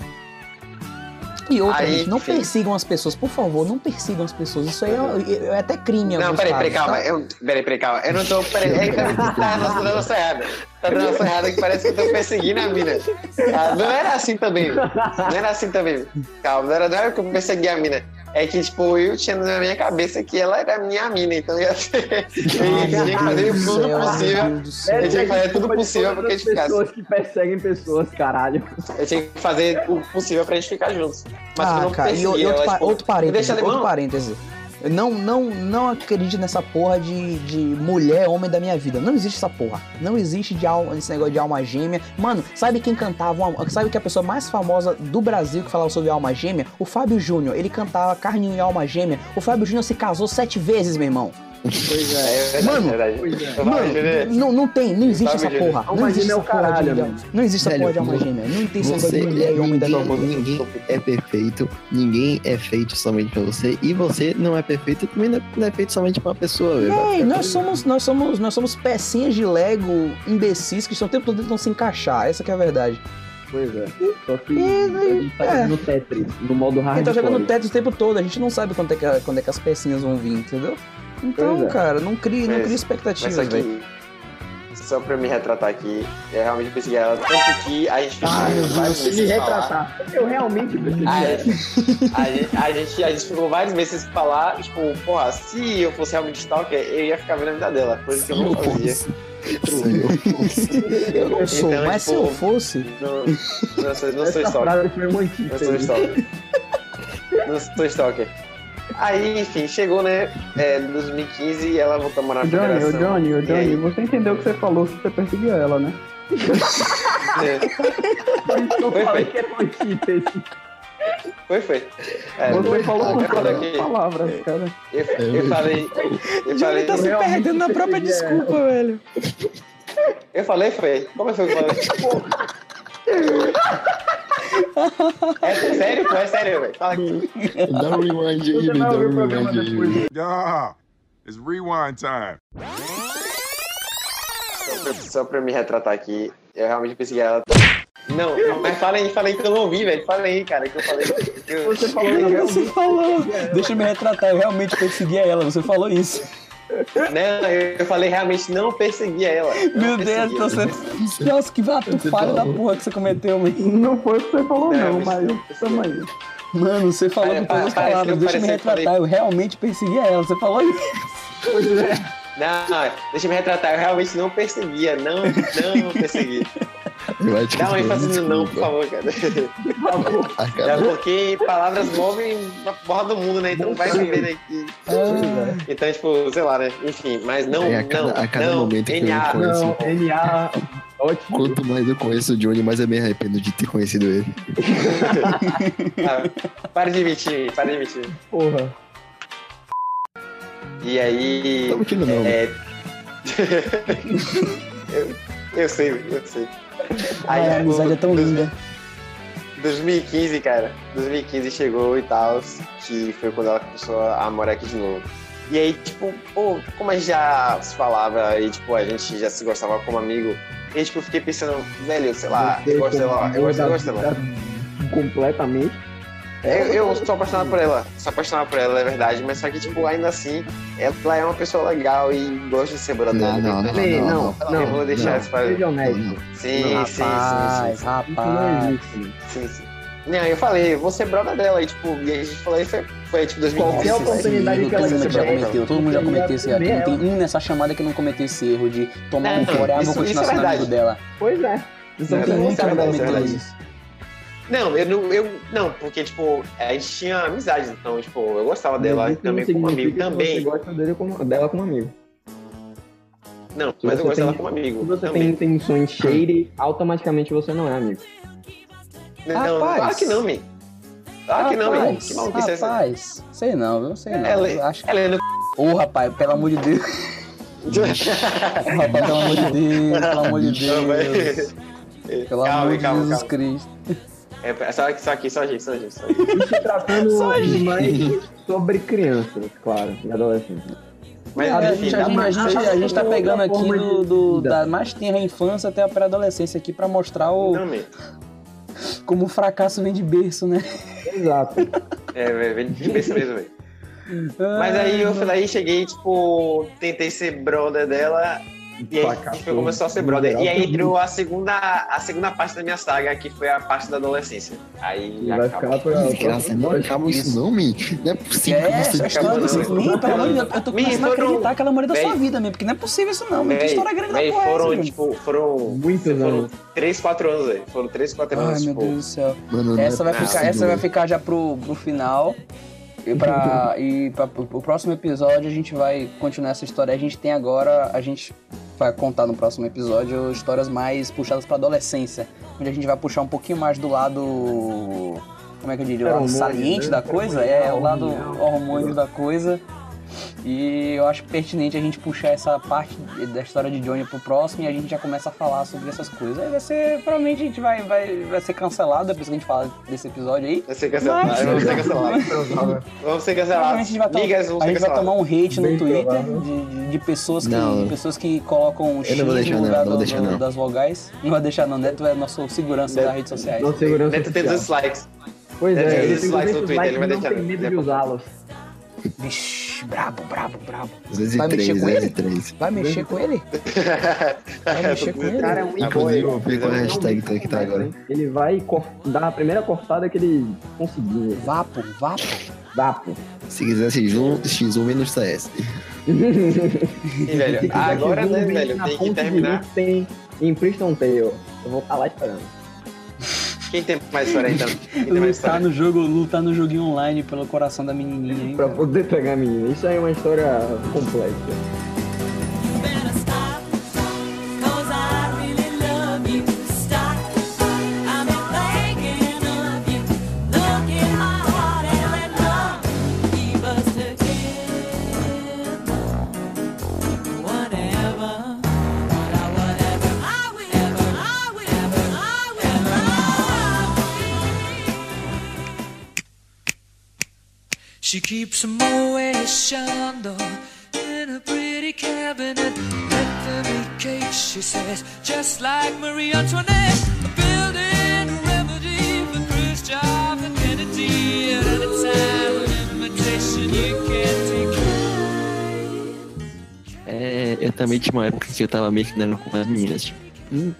E outra, Aí, gente, não enfim. persigam as pessoas, por favor, não persigam as pessoas. Isso aí é, é até crime Não, peraí, peraí, calma. tá? Eu, peraí, peraí, calma. Eu não tô. Peraí, é, tá, tá dando noção errada. Tá dando errada que parece que eu tô perseguindo a mina. Ah, não era assim também. Não era assim também. Calma, não era, não era que eu persegui a mina. É que, tipo, eu tinha na minha cabeça que ela era minha mina, então ia ser. Eu tinha que fazer tudo possível. Eu tinha que fazer tudo possível todas porque a as gente ficasse. pessoas que perseguem pessoas, caralho. Eu tinha que fazer o possível pra gente ficar juntos. Mas eu Ah, não cara, e, e outro, ela, pa- tipo, outro outro. Não, não, não acredite nessa porra de, de mulher, homem da minha vida. Não existe essa porra. Não existe de alma, esse negócio de alma gêmea. Mano, sabe quem cantava? uma- sabe que a pessoa mais famosa do Brasil que falava sobre alma gêmea? O Fábio Júnior. Ele cantava Carninho e Alma Gêmea. O Fábio Júnior se casou sete vezes, meu irmão. Pois É é. verdade, Mano, verdade. Pois é. Eu Mano, falo, Juliette. não, não tem, não existe essa Fábio Júnior. porra. Não Alma existe gêmea é essa o porra caralho, de, mano. Não existe essa porra de alma gêmea. Não tem de mulher e homem da ninguém, é perfeito, ninguém é feito somente pra você, e você não é perfeito também não é, é feito somente pra uma pessoa, velho. Nós somos, nós somos, nós somos pecinhas de Lego imbecis que estão o tempo todo tentando se encaixar. Essa que é a verdade. Pois é. Só que E, a gente tá é. no Tetris, no modo A hard. gente tá jogando Tetris o tempo todo, a gente não sabe quando é que, quando é que as pecinhas vão vir, entendeu? Então, é. cara, não crie, não crie expectativas, só velho. só pra me retratar aqui, eu realmente persegui ela. Tanto que a gente ficou Ah, meses me falar. retratar. Eu realmente preciso. A, a, gente, a, gente, a gente ficou vários meses sem falar, tipo, porra, se eu fosse realmente stalker, eu ia ficar vendo a vida dela, coisa que eu não fazia. Eu não sou, Então, mas se tipo, eu fosse. Não, não sou, não sou stalker. Não sou stalker. Não sou stalker. Aí, enfim, chegou, né, é, 2015 e ela voltou a morar na Johnny, ô federação. Johnny, ô Johnny, aí? você entendeu o que você falou que você perseguia ela, né? É, Eu Foi, falei foi. que é uma antítese. Foi, foi. É, Você falou eu com falei todas que- as palavras, cara. Eu, eu falei. Eu Johnny falei, tá se perdendo na própria desculpa, velho. eu falei, foi. Como foi que eu falei? É sério, pô, é sério, velho. Fala aqui. Dá um rewind aí, velho, dá um rewind aí. velho. Yeah, it's rewind time. Só pra, me retratar aqui, eu realmente persegui ela. Não, mas fala aí, fala aí que eu não ouvi, velho. Fala aí, cara, que eu falei. Que eu... Você falou não, Você falou. Deixa eu me retratar, eu realmente perseguia ela. Você falou isso. Não, eu falei realmente não perseguia ela. Meu Deus, perseguia. então você. Nossa, que ato Você falho da porra que você cometeu, mano. Não foi o que você falou, Não, não, mas não. Mano, você falou com todas as palavras. eu Deixa eu me retratar, eu realmente perseguia ela. Você falou isso. Não, não, deixa eu me retratar. Eu realmente não perseguia. Não, não persegui. Eu acho que no não, por favor, cara. A É cada- porque palavras movem a porra do mundo, né? Então vai viver aqui. Então, tipo, sei lá, né? Enfim, mas não, É, a cada- não, a cada não, momento que eu NA. conheço- Não, NA. Ótimo. Quanto mais eu conheço o Johnny, mais eu me arrependo de ter conhecido ele. Ah, para de mentir, para de mentir. Porra. E aí. Tá mentindo não, É... eu, eu sei, eu sei. Ai, a amizade é tão linda. 2015, cara. 2015 chegou e tal, que foi quando ela começou a morar aqui de novo. E aí, tipo, pô, como a gente já se falava e, tipo, a gente já se gostava como amigo, e, tipo, eu fiquei pensando, velho, sei lá, eu gosto dela, eu gosto dela. Completamente. Eu, eu sou apaixonado por ela, sou apaixonado por ela, é verdade, mas só que, tipo, ainda assim, ela é uma pessoa legal e gosta de ser brother. Não, não, não, Ei, não, não, eu vou deixar não. isso pra Seja honesto. não. Sim, Rapaz, sim, sim, sim, Isso não rapaz. sim, sim. Não, eu falei, vou ser brother dela, e, tipo, e a gente falou, isso foi, foi tipo 2015. Qualquer oportunidade Erro que ela todo mundo já cometeu, todo mundo já você cometeu esse erro. Não tem um nessa chamada que não cometeu esse erro de tomar um Não, fora, vou isso- continuar isso é sendo amigo dela. Pois é. Isso É não tem um verdade, Não, eu não, eu, não, porque, tipo, a gente tinha amizade, então, tipo, eu gostava dela Isso também como amigo, também. Você gosta dele como, dela como amigo. Não, Se mas você eu gosto dela tem- como Se amigo, você tem também. intenções shady, automaticamente você não é amigo. Não, Rapaz. claro que não, man. Claro que não. Rapaz, Que maluquice é essa? rapaz, sei não, viu? Sei não. Ela, Eu acho que... ela é no... Ô, rapaz, pelo amor de Deus. rapaz, pelo amor de Deus, pelo amor de. Deus. Pelo Calma, amor de calma, Jesus calma. Cristo. É só, só aqui, só a gente, só a gente. Só a gente. Se tratando mais sobre crianças, claro, e adolescentes. Mas, É, a, gente, a, gente, a, gente, a gente tá pegando aqui do, do- da mais tenra infância até a pré-adolescência aqui pra mostrar o, Não, como o fracasso vem de berço, né? Exato. É, vem de cabeça mesmo, velho. Mas aí eu fui lá e cheguei, tipo, tentei ser brother dela. E aí a gente foi- começou a ser brother. E aí entrou a segunda, a segunda parte da minha saga, que foi a parte da adolescência. Aí vai acaba. ficar pra. Desgraça, não acaba isso não, man. Não é possível É, que você... história desse acabando, menino, pelo amor de Deus, eu tô Me começando a foram- acreditar que ela morreu da sua vida mesmo, porque não é possível isso não, mas que história grande da porra é essa, foram, tipo, foram. Muitos foram anos. 3, 4 anos, velho. Foram 3, 4 Ai, anos, meu tipo. Deus do céu. Essa é vai ficar, possível, essa vai ficar já pro final. E para e pra, o próximo episódio a gente vai continuar essa história. A gente tem agora, a gente vai contar no próximo episódio histórias mais puxadas pra adolescência, onde a gente vai puxar um pouquinho mais do lado como é que eu diria, o saliente né? da coisa, é o lado hormônio da coisa. E eu acho pertinente a gente puxar essa parte da história de Johnny pro próximo e a gente já começa a falar sobre essas coisas. Aí vai ser, provavelmente a gente vai, vai, vai ser cancelado depois que a gente fala desse episódio aí. Vai ser cancelado. Mas- Vamos ser cancelados. Vamos ser Provavelmente a cancelados. gente vai, vamos a gente vai cancelados. tomar um hate no Bem Twitter provável. de, de, de pessoas, que, Não. pessoas que colocam um X não no não, lugar não do- deixar, do- não. das vogais. Não vai deixar não, Neto é nosso segurança Neto- das redes sociais. Não segurança Neto tem social. 200 likes. Pois é, ele esses likes no tem Twitter, ele vai não deixar- tem medo de usá-los. Vixe, brabo, brabo, brabo. Vai mexer 3, com ele? 3. Vai mexer com ele? Vai mexer com ele? cara é um Inclusive, eu vi qual é a hashtag tá que tá agora. Ele vai dar a primeira cortada que ele conseguir. Vapo, vapo. Vapo. Se quiser X1, X1 menos CS. Ih, velho, agora, né, velho, na tem que terminar. Tem em Priston Tale. Eu vou estar lá esperando. Quem tem mais história então? Quem tem mais Lutar história? no jogo, lutar no joguinho online pelo coração da menininha, hein? Pra poder pegar a menina. Isso aí é uma história complexa. Keeps Chandon in a pretty cabinet. Cake, she says, just like Marie Antoinette. A building of identity at any time. An invitation you can't decline. É, eu também tinha uma época que eu tava meio que dando com as meninas. Tipo,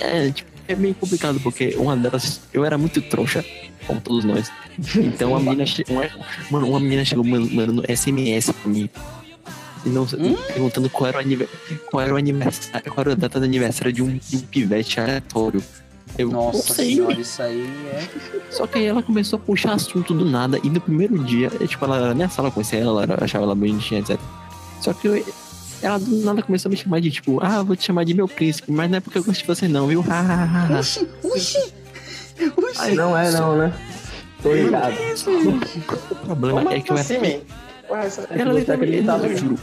é, tipo, é meio complicado, porque uma delas, eu era muito trouxa, como todos nós. Então uma menina, uma, mano, uma menina chegou man- mandando SMS pra mim. E não, perguntando qual era, o qual era o aniversário, qual era a data do aniversário de um, de um pivete aleatório. Eu Nossa sei, senhora, isso aí é. Só que aí ela começou a puxar assunto do nada. E no primeiro dia, tipo, ela na minha sala eu conhecia ela, ela achava ela bonitinha, etc. Só que eu- ela do nada começou a me chamar de tipo, ah, vou te chamar de meu príncipe, mas não é porque eu gosto de você não, viu? Ha, ha. Oxi, oxi. Aí, Não é não, né? Tô ligado. O problema é que eu era. assim? Porra, essa- Ela Você literalmente, acreditava, eu juro.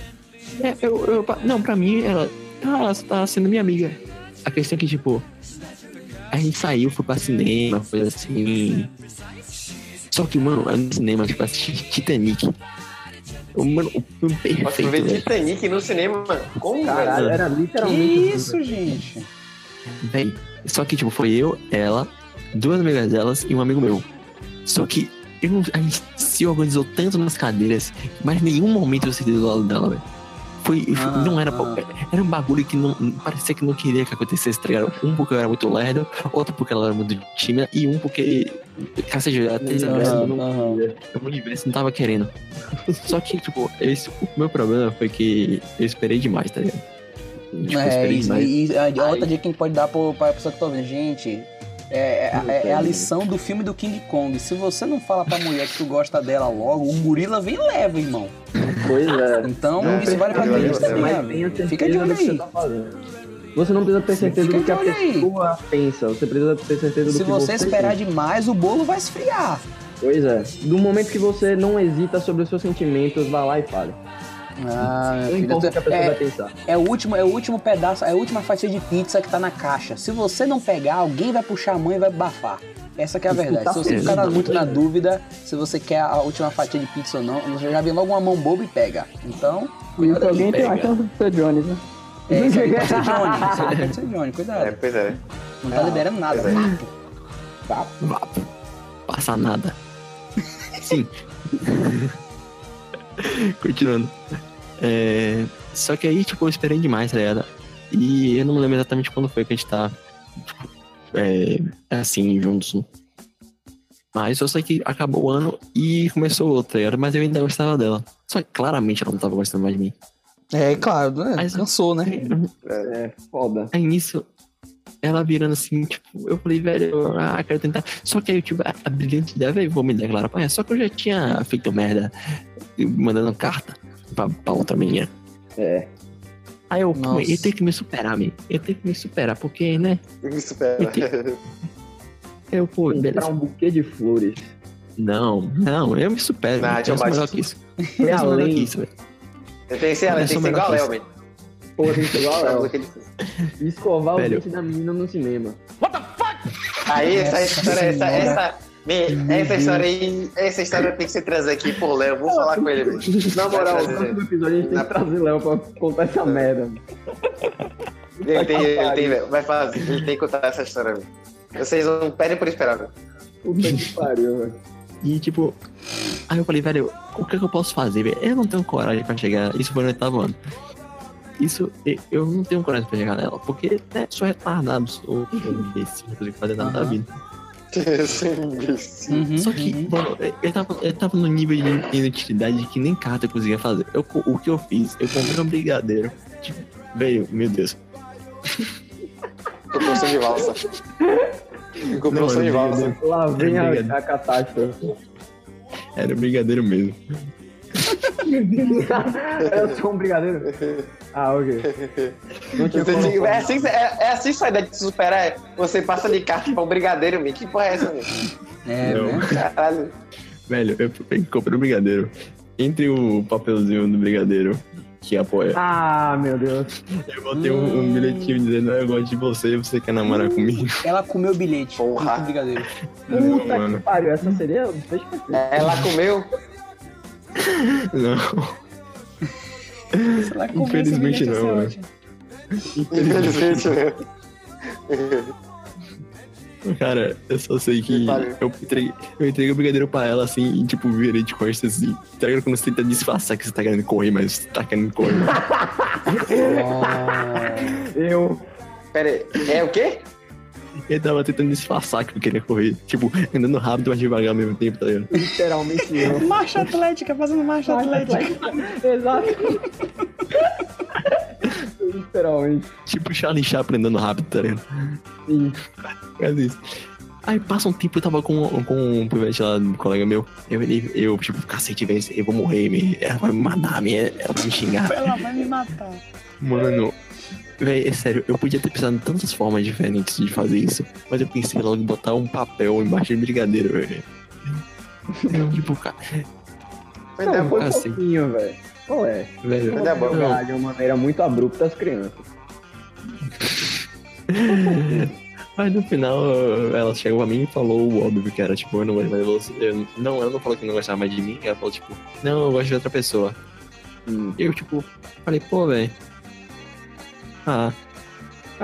É, eu, eu, não, pra mim, ela, ela tá sendo minha amiga. A questão é que, tipo, a gente saiu, foi pra cinema, coisa assim. Só que, mano, no cinema, tipo, assisti Titanic. O, mano, o filme perfeito, vê velho. Titanic no cinema, mano. Como, Caralho, era Que literalmente. isso, gente? Véi, Só que, tipo, foi eu, ela, duas amigas delas e um amigo meu. Só que eu a gente se organizou tanto nas cadeiras, mas em nenhum momento eu sentei do lado dela, velho. Foi, Ah, não era, era um bagulho que não, parecia que não queria que acontecesse, tá ligado? Um porque eu era muito lerdo, outro porque ela era muito tímida, e um porque, cacete, até esse universo não, Aham. o universo não tava querendo. Só que, tipo, esse, o meu problema foi que eu esperei demais, tá ligado? Tipo, eu É, isso, demais. e, e a outra dica que a gente pode dar pro- pra pessoa que tá ouvindo, gente, é, é- é a lição do filme do King Kong. Se você não fala pra mulher que tu gosta dela logo, o gorila vem e leva, irmão. Pois é. Então, Não isso vale pra eles também, tenha certeza Fica de olho do aí. tá. Você não precisa ter certeza Fica do que a aí. pessoa pensa. Você precisa ter certeza do Se que você você esperar pensa. demais, o bolo vai esfriar. Pois é. Do momento que você não hesita sobre os seus sentimentos, vá lá e fale. Ah, Não filho, que a pessoa vai é, pensar. é o último, é o último pedaço, é a última fatia de pizza que tá na caixa. Se você não pegar, alguém vai puxar a mão e vai bafar. Essa que é a verdade. tá Se você ficar muito na dúvida se você quer a última fatia de pizza ou não, você já vem logo uma mão boba e pega. Então, E cuidado se alguém tem a chance de ser Johnny, né? É, isso aí pode ser Johnny. Isso aí pode ser Johnny, cuidado. É, pois é. Não tá liberando nada. é. papo. Vapo. Passa nada. Sim. Continuando. É, Só que aí, tipo, eu esperei demais, tá ligado? E eu não me lembro exatamente quando foi que a gente tá, tipo, é, assim, juntos. Mas eu sei que acabou o ano e começou outro, tá ligado? Mas eu ainda gostava dela. Só que claramente ela não tava gostando mais de mim. É, claro, né? Mas- cansou, né? É, foda. Aí nisso, ela virando assim, tipo, eu falei, velho, eu, ah, quero tentar. Só que aí eu tive a, a brilhante ideia, velho, vou me declarar pra ela. Só que eu já tinha feito merda mandando carta pra, pra outra menina. É. Aí eu, Nossa. eu tenho que me superar, amigo. Eu tenho que me superar, porque, né? Me supera. Eu, pô, Comprar beleza. um buquê de flores. Não, não, eu me supero. Não, eu sou melhor que isso. Eu sou melhor que isso, velho. Eu tenho que ser, ela Eu que ser igual a melhor O que ele fez? Escovar o Velho. dente da menina no cinema. Aí, essa Nossa história, essa, essa, me- essa história aí, essa história tem que ser trazida aqui por Léo. Vou falar com ele. Na moral, no trazer. próximo episódio a gente tem Na- que trazer Léo pra contar essa merda. Ele tem, ele tem, vai fazer, ele tem que contar essa história. Vocês não pedem por esperar, velho. Puta que pariu, velho. E tipo, aí eu falei, velho, o que, que eu posso fazer, velho? Eu não tenho coragem pra chegar. Isso foi no oitavo ano. Isso, eu- não tenho coragem pra chegar nela, porque né, sou retardado, sou imbecil, não consigo fazer nada da vida. é Uhum, Só que, uhum. mano, eu tava, eu tava no nível de inutilidade que nem carta eu conseguia fazer. Eu, o que eu fiz? Eu comprei um brigadeiro. Tipo, velho, meu Deus. Comprou de valsa. Comprou de valsa. Lá vem a, a catástrofe. Era brigadeiro mesmo. Eu sou um brigadeiro. Ah, ok. Não tinha Você como diga- é, assim, é, é assim sua ideia de se superar. é, Você passa de carta pra um brigadeiro, meu. Que porra é essa, meu? É, Não. né? Caralho. Velho, eu, comprei um brigadeiro. Entre o papelzinho do brigadeiro que apoia, Ah, meu Deus. eu botei um, um bilhetinho dizendo: Eu gosto de você, você quer namorar comigo? Ela comeu o bilhete. Porra. brigadeiro. Não, Puta mano. que pariu. Essa seria. Ela comeu. Não. Infelizmente não, né? Infelizmente, meu. Cara, eu só sei que eu entreguei, eu entreguei o brigadeiro pra ela assim e tipo, virei de costas assim. Tá ligado quando você tenta disfarçar que você tá querendo correr, mas você tá querendo correr. Eu. Pera aí, é o quê? Ele tava tentando disfarçar que eu queria correr. Tipo, andando rápido, mas devagar ao mesmo tempo, tá ligado? Literalmente eu. Marcha atlética, fazendo marcha atlética. Exato. Literalmente. Tipo Charlie Chaplin andando rápido, tá ligado? Sim. Faz isso. Aí passa um tempo, eu tava com, com um pivete lá, um colega meu. Eu, ele, eu tipo, cacete, velho, eu vou morrer, me, ela vai me matar, me, ela vai me xingar. Ela vai me matar. Mano, velho, é sério, eu podia ter pensado em tantas formas diferentes de fazer isso, mas eu pensei logo em botar um papel embaixo do brigadeiro, velho. Tipo, cara, Não, boa. foi assim. pouquinho, velho. Qual é? velho. Mas é bom, de uma maneira muito abrupta as crianças. Mas no final, ela chegou pra mim e falou o óbvio que era, tipo, eu não gosto mais de você. Eu, não, ela não falou que não gostava mais de mim, ela falou, tipo, não, eu gosto de outra pessoa. Hum. E eu, tipo, falei, pô, velho. Ah,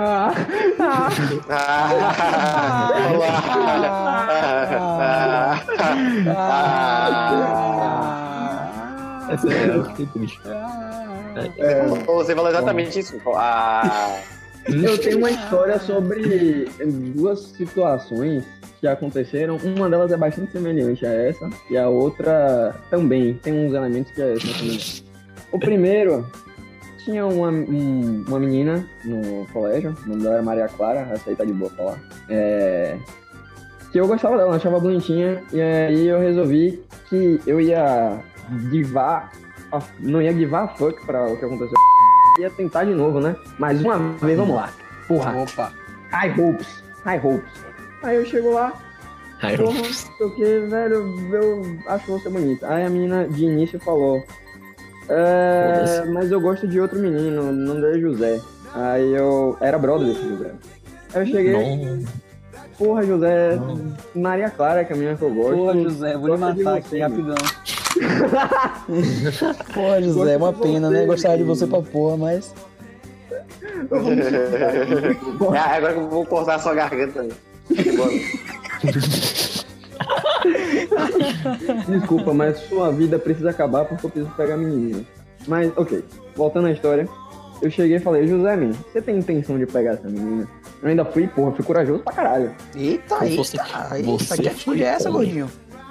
Ah, ah, Ah, olá. essa é, eu fiquei triste. É, Você falou exatamente isso. Ah, Eu tenho uma história sobre duas situações que aconteceram. Uma delas é bastante semelhante a essa, e a outra também tem uns elementos que é semelhante. O primeiro tinha uma, um- uma menina no colégio, o nome dela era Maria Clara, essa aí tá de boa falar. É, que eu gostava dela, achava bonitinha, e aí eu resolvi que eu ia divar, a- não ia divar a fuck pra o que aconteceu ia tentar de novo, né? Mais uma vez, vamos lá. Porra, Opa. high hopes, high hopes. Aí eu chego lá, eu, porra, não sei o que, velho, eu acho você bonita. Aí a menina de início falou, é, mas eu gosto de outro menino, o nome dele é José. Aí eu, era brother desse José. Aí eu cheguei, não, porra, José, Maria Clara, que é a menina que eu gosto. Porra, José, vou lhe matar aqui rapidão. Porra, José, é uma pena, né? Gostava de você pra porra, mas. é, agora que eu vou cortar a sua garganta. Boa. Desculpa, mas sua vida precisa acabar porque eu preciso pegar a menina. Mas, ok, voltando à história. Eu cheguei e falei, José, man, você tem intenção de pegar essa menina? Eu ainda fui, porra, fui corajoso pra caralho. Eita, Como você- você que atitude é essa, gordinho?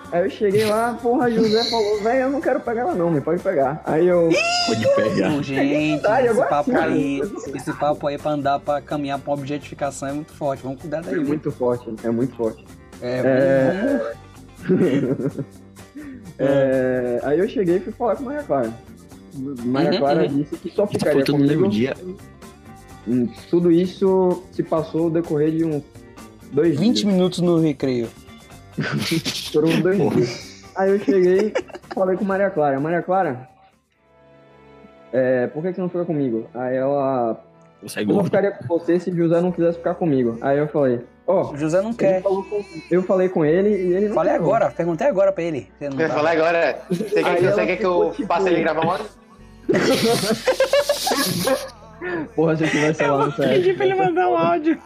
Aí eu cheguei lá, porra, José falou, velho, eu não quero pegar ela não, me pode pegar. Aí eu, pode pegar. Não, gente, verdade, esse papo sim, aí, esse papo aí pra andar, pra caminhar pra objetificação é muito forte. Vamos cuidar daí. é muito forte, é muito forte. É, É, aí eu cheguei e fui falar com Maria Clara. Maria Uhum, Clara uhum. disse que só Isso ficaria foi tudo comigo. dia. Hum, Tudo isso se passou no decorrer de uns dois 20 dias. minutos no recreio. Foram dois Porra. dias. Aí eu cheguei, falei com Maria Clara. Maria Clara, é, por que, que você não fica comigo? Aí ela, Você é eu não ficaria com você se José não quisesse ficar comigo. Aí eu falei, ó, O José não quer. falou com- eu falei com ele e ele não Falei quer. agora, perguntei agora pra ele. Você não Eu falar agora. Você quer, você quer que eu tipo- faça ele gravar um áudio? Porra, se eu tivesse lá no Pedi pra ele mandar um áudio.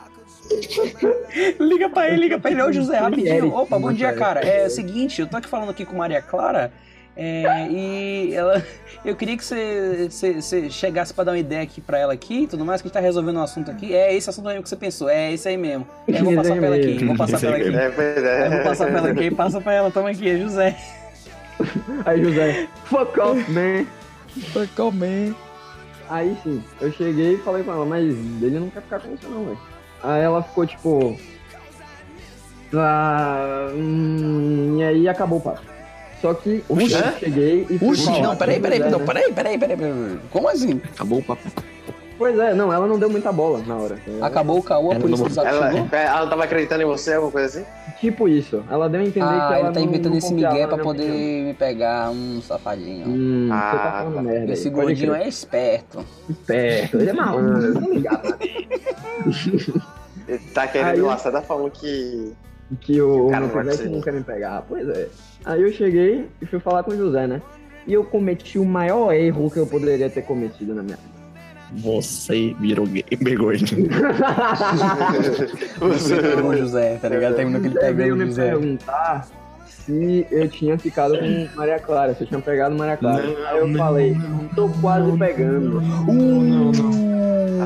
liga pra ele, liga pra ele. Ô, José, rapidinho. Opa, bom dia, cara. É o seguinte, eu tô aqui falando aqui com Maria Clara. É, e ela, eu queria que você, você, você chegasse pra dar uma ideia aqui pra ela aqui tudo mais, que a gente tá resolvendo um assunto aqui. É esse assunto mesmo que você pensou, é esse aí mesmo. É, eu vou passar pra ela aqui, vou passar pra ela aqui. É, É, vou passar pra ela aqui, passa pra ela, toma aqui, é José. Aí José, fuck off, man. Calma Aí sim, eu cheguei e falei com ela, mas ele não quer ficar com você não, velho. Aí ela ficou tipo. Ah, hum, e aí acabou o papo. Só que eu Oxi. cheguei e fui falar não, peraí, o peraí, não, né? peraí, peraí, peraí, peraí. Como assim? Acabou o papo. Pois é, não, ela não deu muita bola na hora. Acabou o caô, a Ela polícia não- do Zap chegou? Ela, ela não tava acreditando em você, alguma coisa assim? Tipo isso. Ela deu a entender que Ah, ela ele tá não- inventando não esse migué pra poder opinião. me pegar um safadinho. Hum, você Ah, tá falando tá. merda. Esse aí, gordinho crer. é esperto. esperto, ele é malandro, tô ligado. Ele tá querendo Aí- laçar, tá falando que. Que o, Cara, o não não quer me pegar. Pois é. Aí eu cheguei e fui falar com o José, né? E eu cometi o maior erro que eu poderia ter cometido na minha vida. Você virou gamer gordo. Você pegou o José, tá ligado? Terminou que ele pegou o me José. perguntar se eu tinha ficado com Maria Clara, se eu tinha pegado Maria Clara. Aí eu falei, tô quase pegando.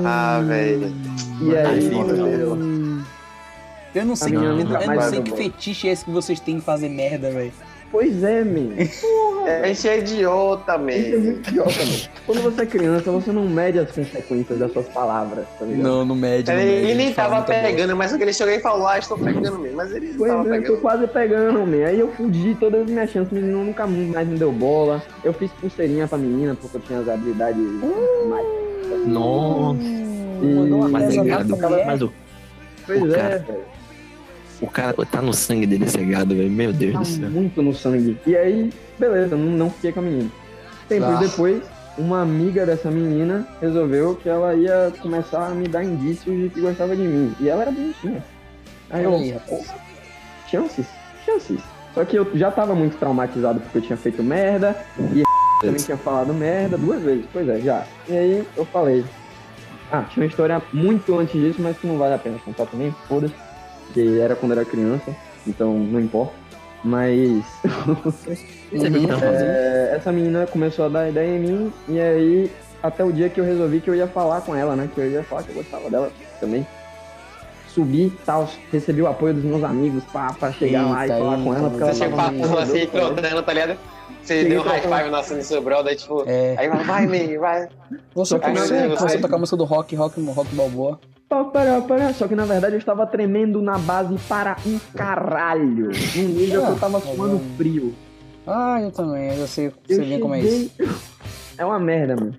Ah, velho. E aí, Ai? Eu não sei, A minha eu nunca não mais sei eu que fetiche é esse que vocês têm em fazer merda, velho. Pois é, man. A gente é idiota, Isso é man. muito idiota. Quando você é criança, você não mede as consequências das suas palavras, tá ligado? Não, médio. no Ele, médio, ele nem tava pegando, mas ele chegou e falou, ah, estou pegando mesmo. Mas ele não Pois tava é, eu tô pegando. quase pegando, man. Aí eu fudi todas as minhas chances, o menino nunca mais me deu bola. Eu fiz pulseirinha pra menina, porque eu tinha as habilidades mais. Nossa. Mandou uma E- Mas é gado. nada, mulher. Mas o, Pois O é, cara- velho. O cara tá no sangue dele ser gado, velho. Meu Deus Tá do céu. muito no sangue. E aí, beleza, não, não fiquei com a menina. Tempos Ah. depois, uma amiga dessa menina resolveu que ela ia começar a me dar indícios de que gostava de mim. E ela era bonitinha. Aí eu, Olha aí, rapaz. "Pô, chances, chances. Só que eu já tava muito traumatizado porque eu tinha feito merda e também tinha falado merda duas vezes. Pois é, já. E aí eu falei. Ah, tinha uma história muito antes disso, mas que não vale a pena contar também, foda-se. Que era quando eu era criança, então não importa. Mas Você viu o que tá fazendo? é, essa menina começou a dar ideia em mim e aí até o dia que eu resolvi que eu ia falar com ela, né? Que eu ia falar que eu gostava dela também. Subi, tal, recebi o apoio dos meus amigos pra, pra chegar lá e Eita, falar com eita, ela, porque você chegou rua assim, trotando, tá ligado? Você Cheguei deu um high five na cena do seu brother, tipo... É. Aí vai, man, vai. Você Só que começou, na- começou a Ai. tocar a música do rock, rock, rock balboa. Pará, pará. Só que na verdade eu estava tremendo na base para um caralho. Num nível que eu tava suando frio. Ah, eu também, eu já sei, Eu sei bem como é isso. É uma merda, mano.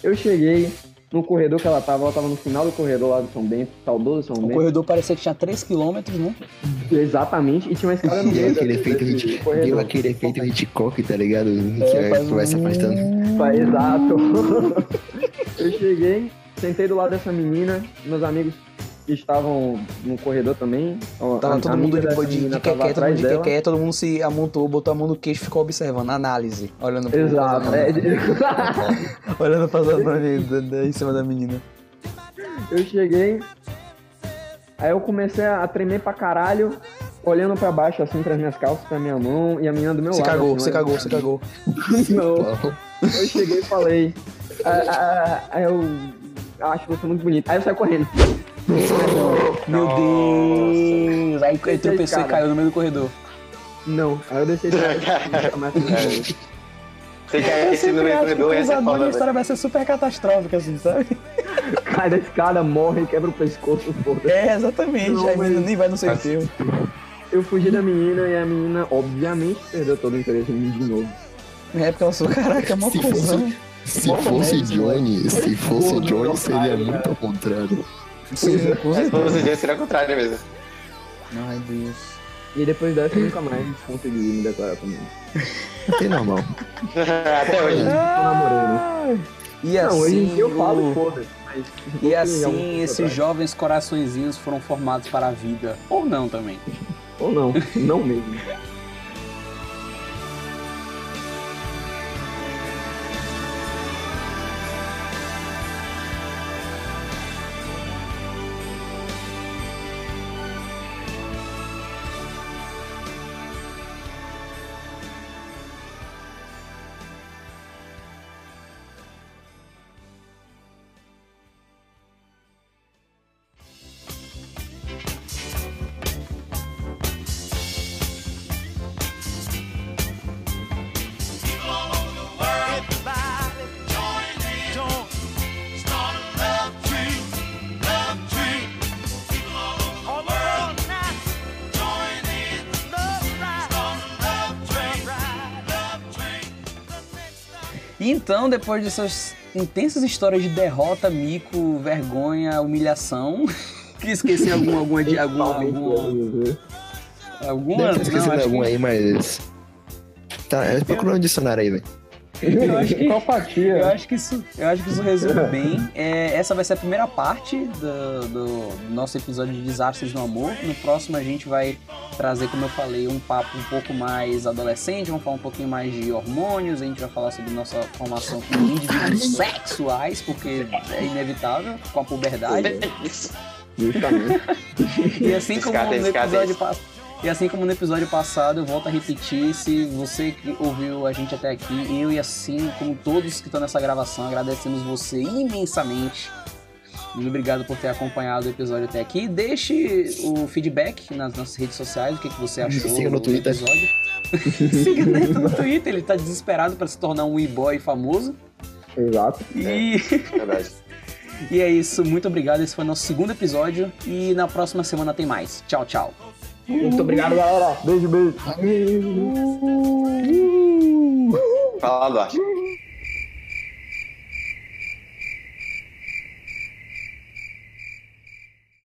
Eu cheguei no corredor que ela tava, ela tava no final do corredor lá do São Bento, saudoso São O Bento. corredor parecia que tinha 3km, né? Exatamente, e tinha uma escada no Deu meio aquele efeito corredor. Deu aquele efeito Hitchcock, tá ligado? É, Que vai se um- afastando. Exato. eu cheguei, sentei do lado dessa menina, meus amigos estavam no corredor também. Tava a- todo a mundo de, de, de quequé, todo mundo de quequé, todo mundo se amontou, botou a mão no queixo e ficou observando, análise, olhando pro Exato. É, olhando pra Zanoni em cima da menina. eu cheguei, aí eu comecei a tremer pra caralho, olhando pra baixo, assim, pras minhas calças, pra minha mão, e a menina do meu Você lado. cagou, assim, você cagou, você mim. cagou. Não. Eu cheguei e falei. "Ah, ah, ah, Aí eu acho você muito bonito. Aí eu saí correndo. Meu Deus! Aí a tropeçou e caiu no meio do corredor. Não. Aí eu deixei de fiz isso. Você quer esse no meio do corredor, essa é foda, a história vai ser super catastrófica, assim, sabe? Cai da escada, morre, quebra o pescoço, foda É, exatamente. Não, aí mas- nem vai no seu enterro. Eu fugi da menina e a menina, obviamente, perdeu todo o interesse em mim de novo. É porque ela falou, caraca, é mó cuzão. Se fosse Johnny, se fosse Johnny, seria cara. muito ao contrário. Sim, com Mas certeza. pra você seria o contrário mesmo. Ai, Deus. E depois dessa, eu nunca mais consegui me declarar comigo. É normal. Até hoje. Eu namorei, né? E Não, hoje assim, eu falo, o- foda-se. E assim esses jovens coraçõezinhos foram formados para a vida. Ou não também. Ou não, não mesmo. Então, depois dessas intensas histórias de derrota, mico, vergonha, humilhação, que esqueci algum, alguma de algum, algum, alguma, Deve ter esquecido não, acho algum que- aí, mas. Tá, procura um dicionário aí, velho. Eu acho que, eu acho que isso, eu acho que isso resume bem. É, essa vai ser a primeira parte do, do nosso episódio de desastres no amor. No próximo a gente vai trazer, como eu falei, um papo um pouco mais adolescente. Vamos falar um pouquinho mais de hormônios. A gente vai falar sobre nossa formação como indivíduos sexuais, porque é inevitável com a puberdade. Justamente. E assim como no episódio passado. E assim como no episódio passado, eu volto a repetir, se você que ouviu a gente até aqui, eu e assim como todos que estão nessa gravação, agradecemos você imensamente. Muito obrigado por ter acompanhado o episódio até aqui. Deixe o feedback nas nossas redes sociais, o que, que você achou Siga no do Twitter. episódio. Siga no Twitter, ele tá desesperado para se tornar um e-boy famoso. Exato. E... Verdade. e é isso, muito obrigado. Esse foi o nosso segundo episódio e na próxima semana tem mais. Tchau, tchau. Muito obrigado, galera. Beijo, beijo. Fala, Duarte.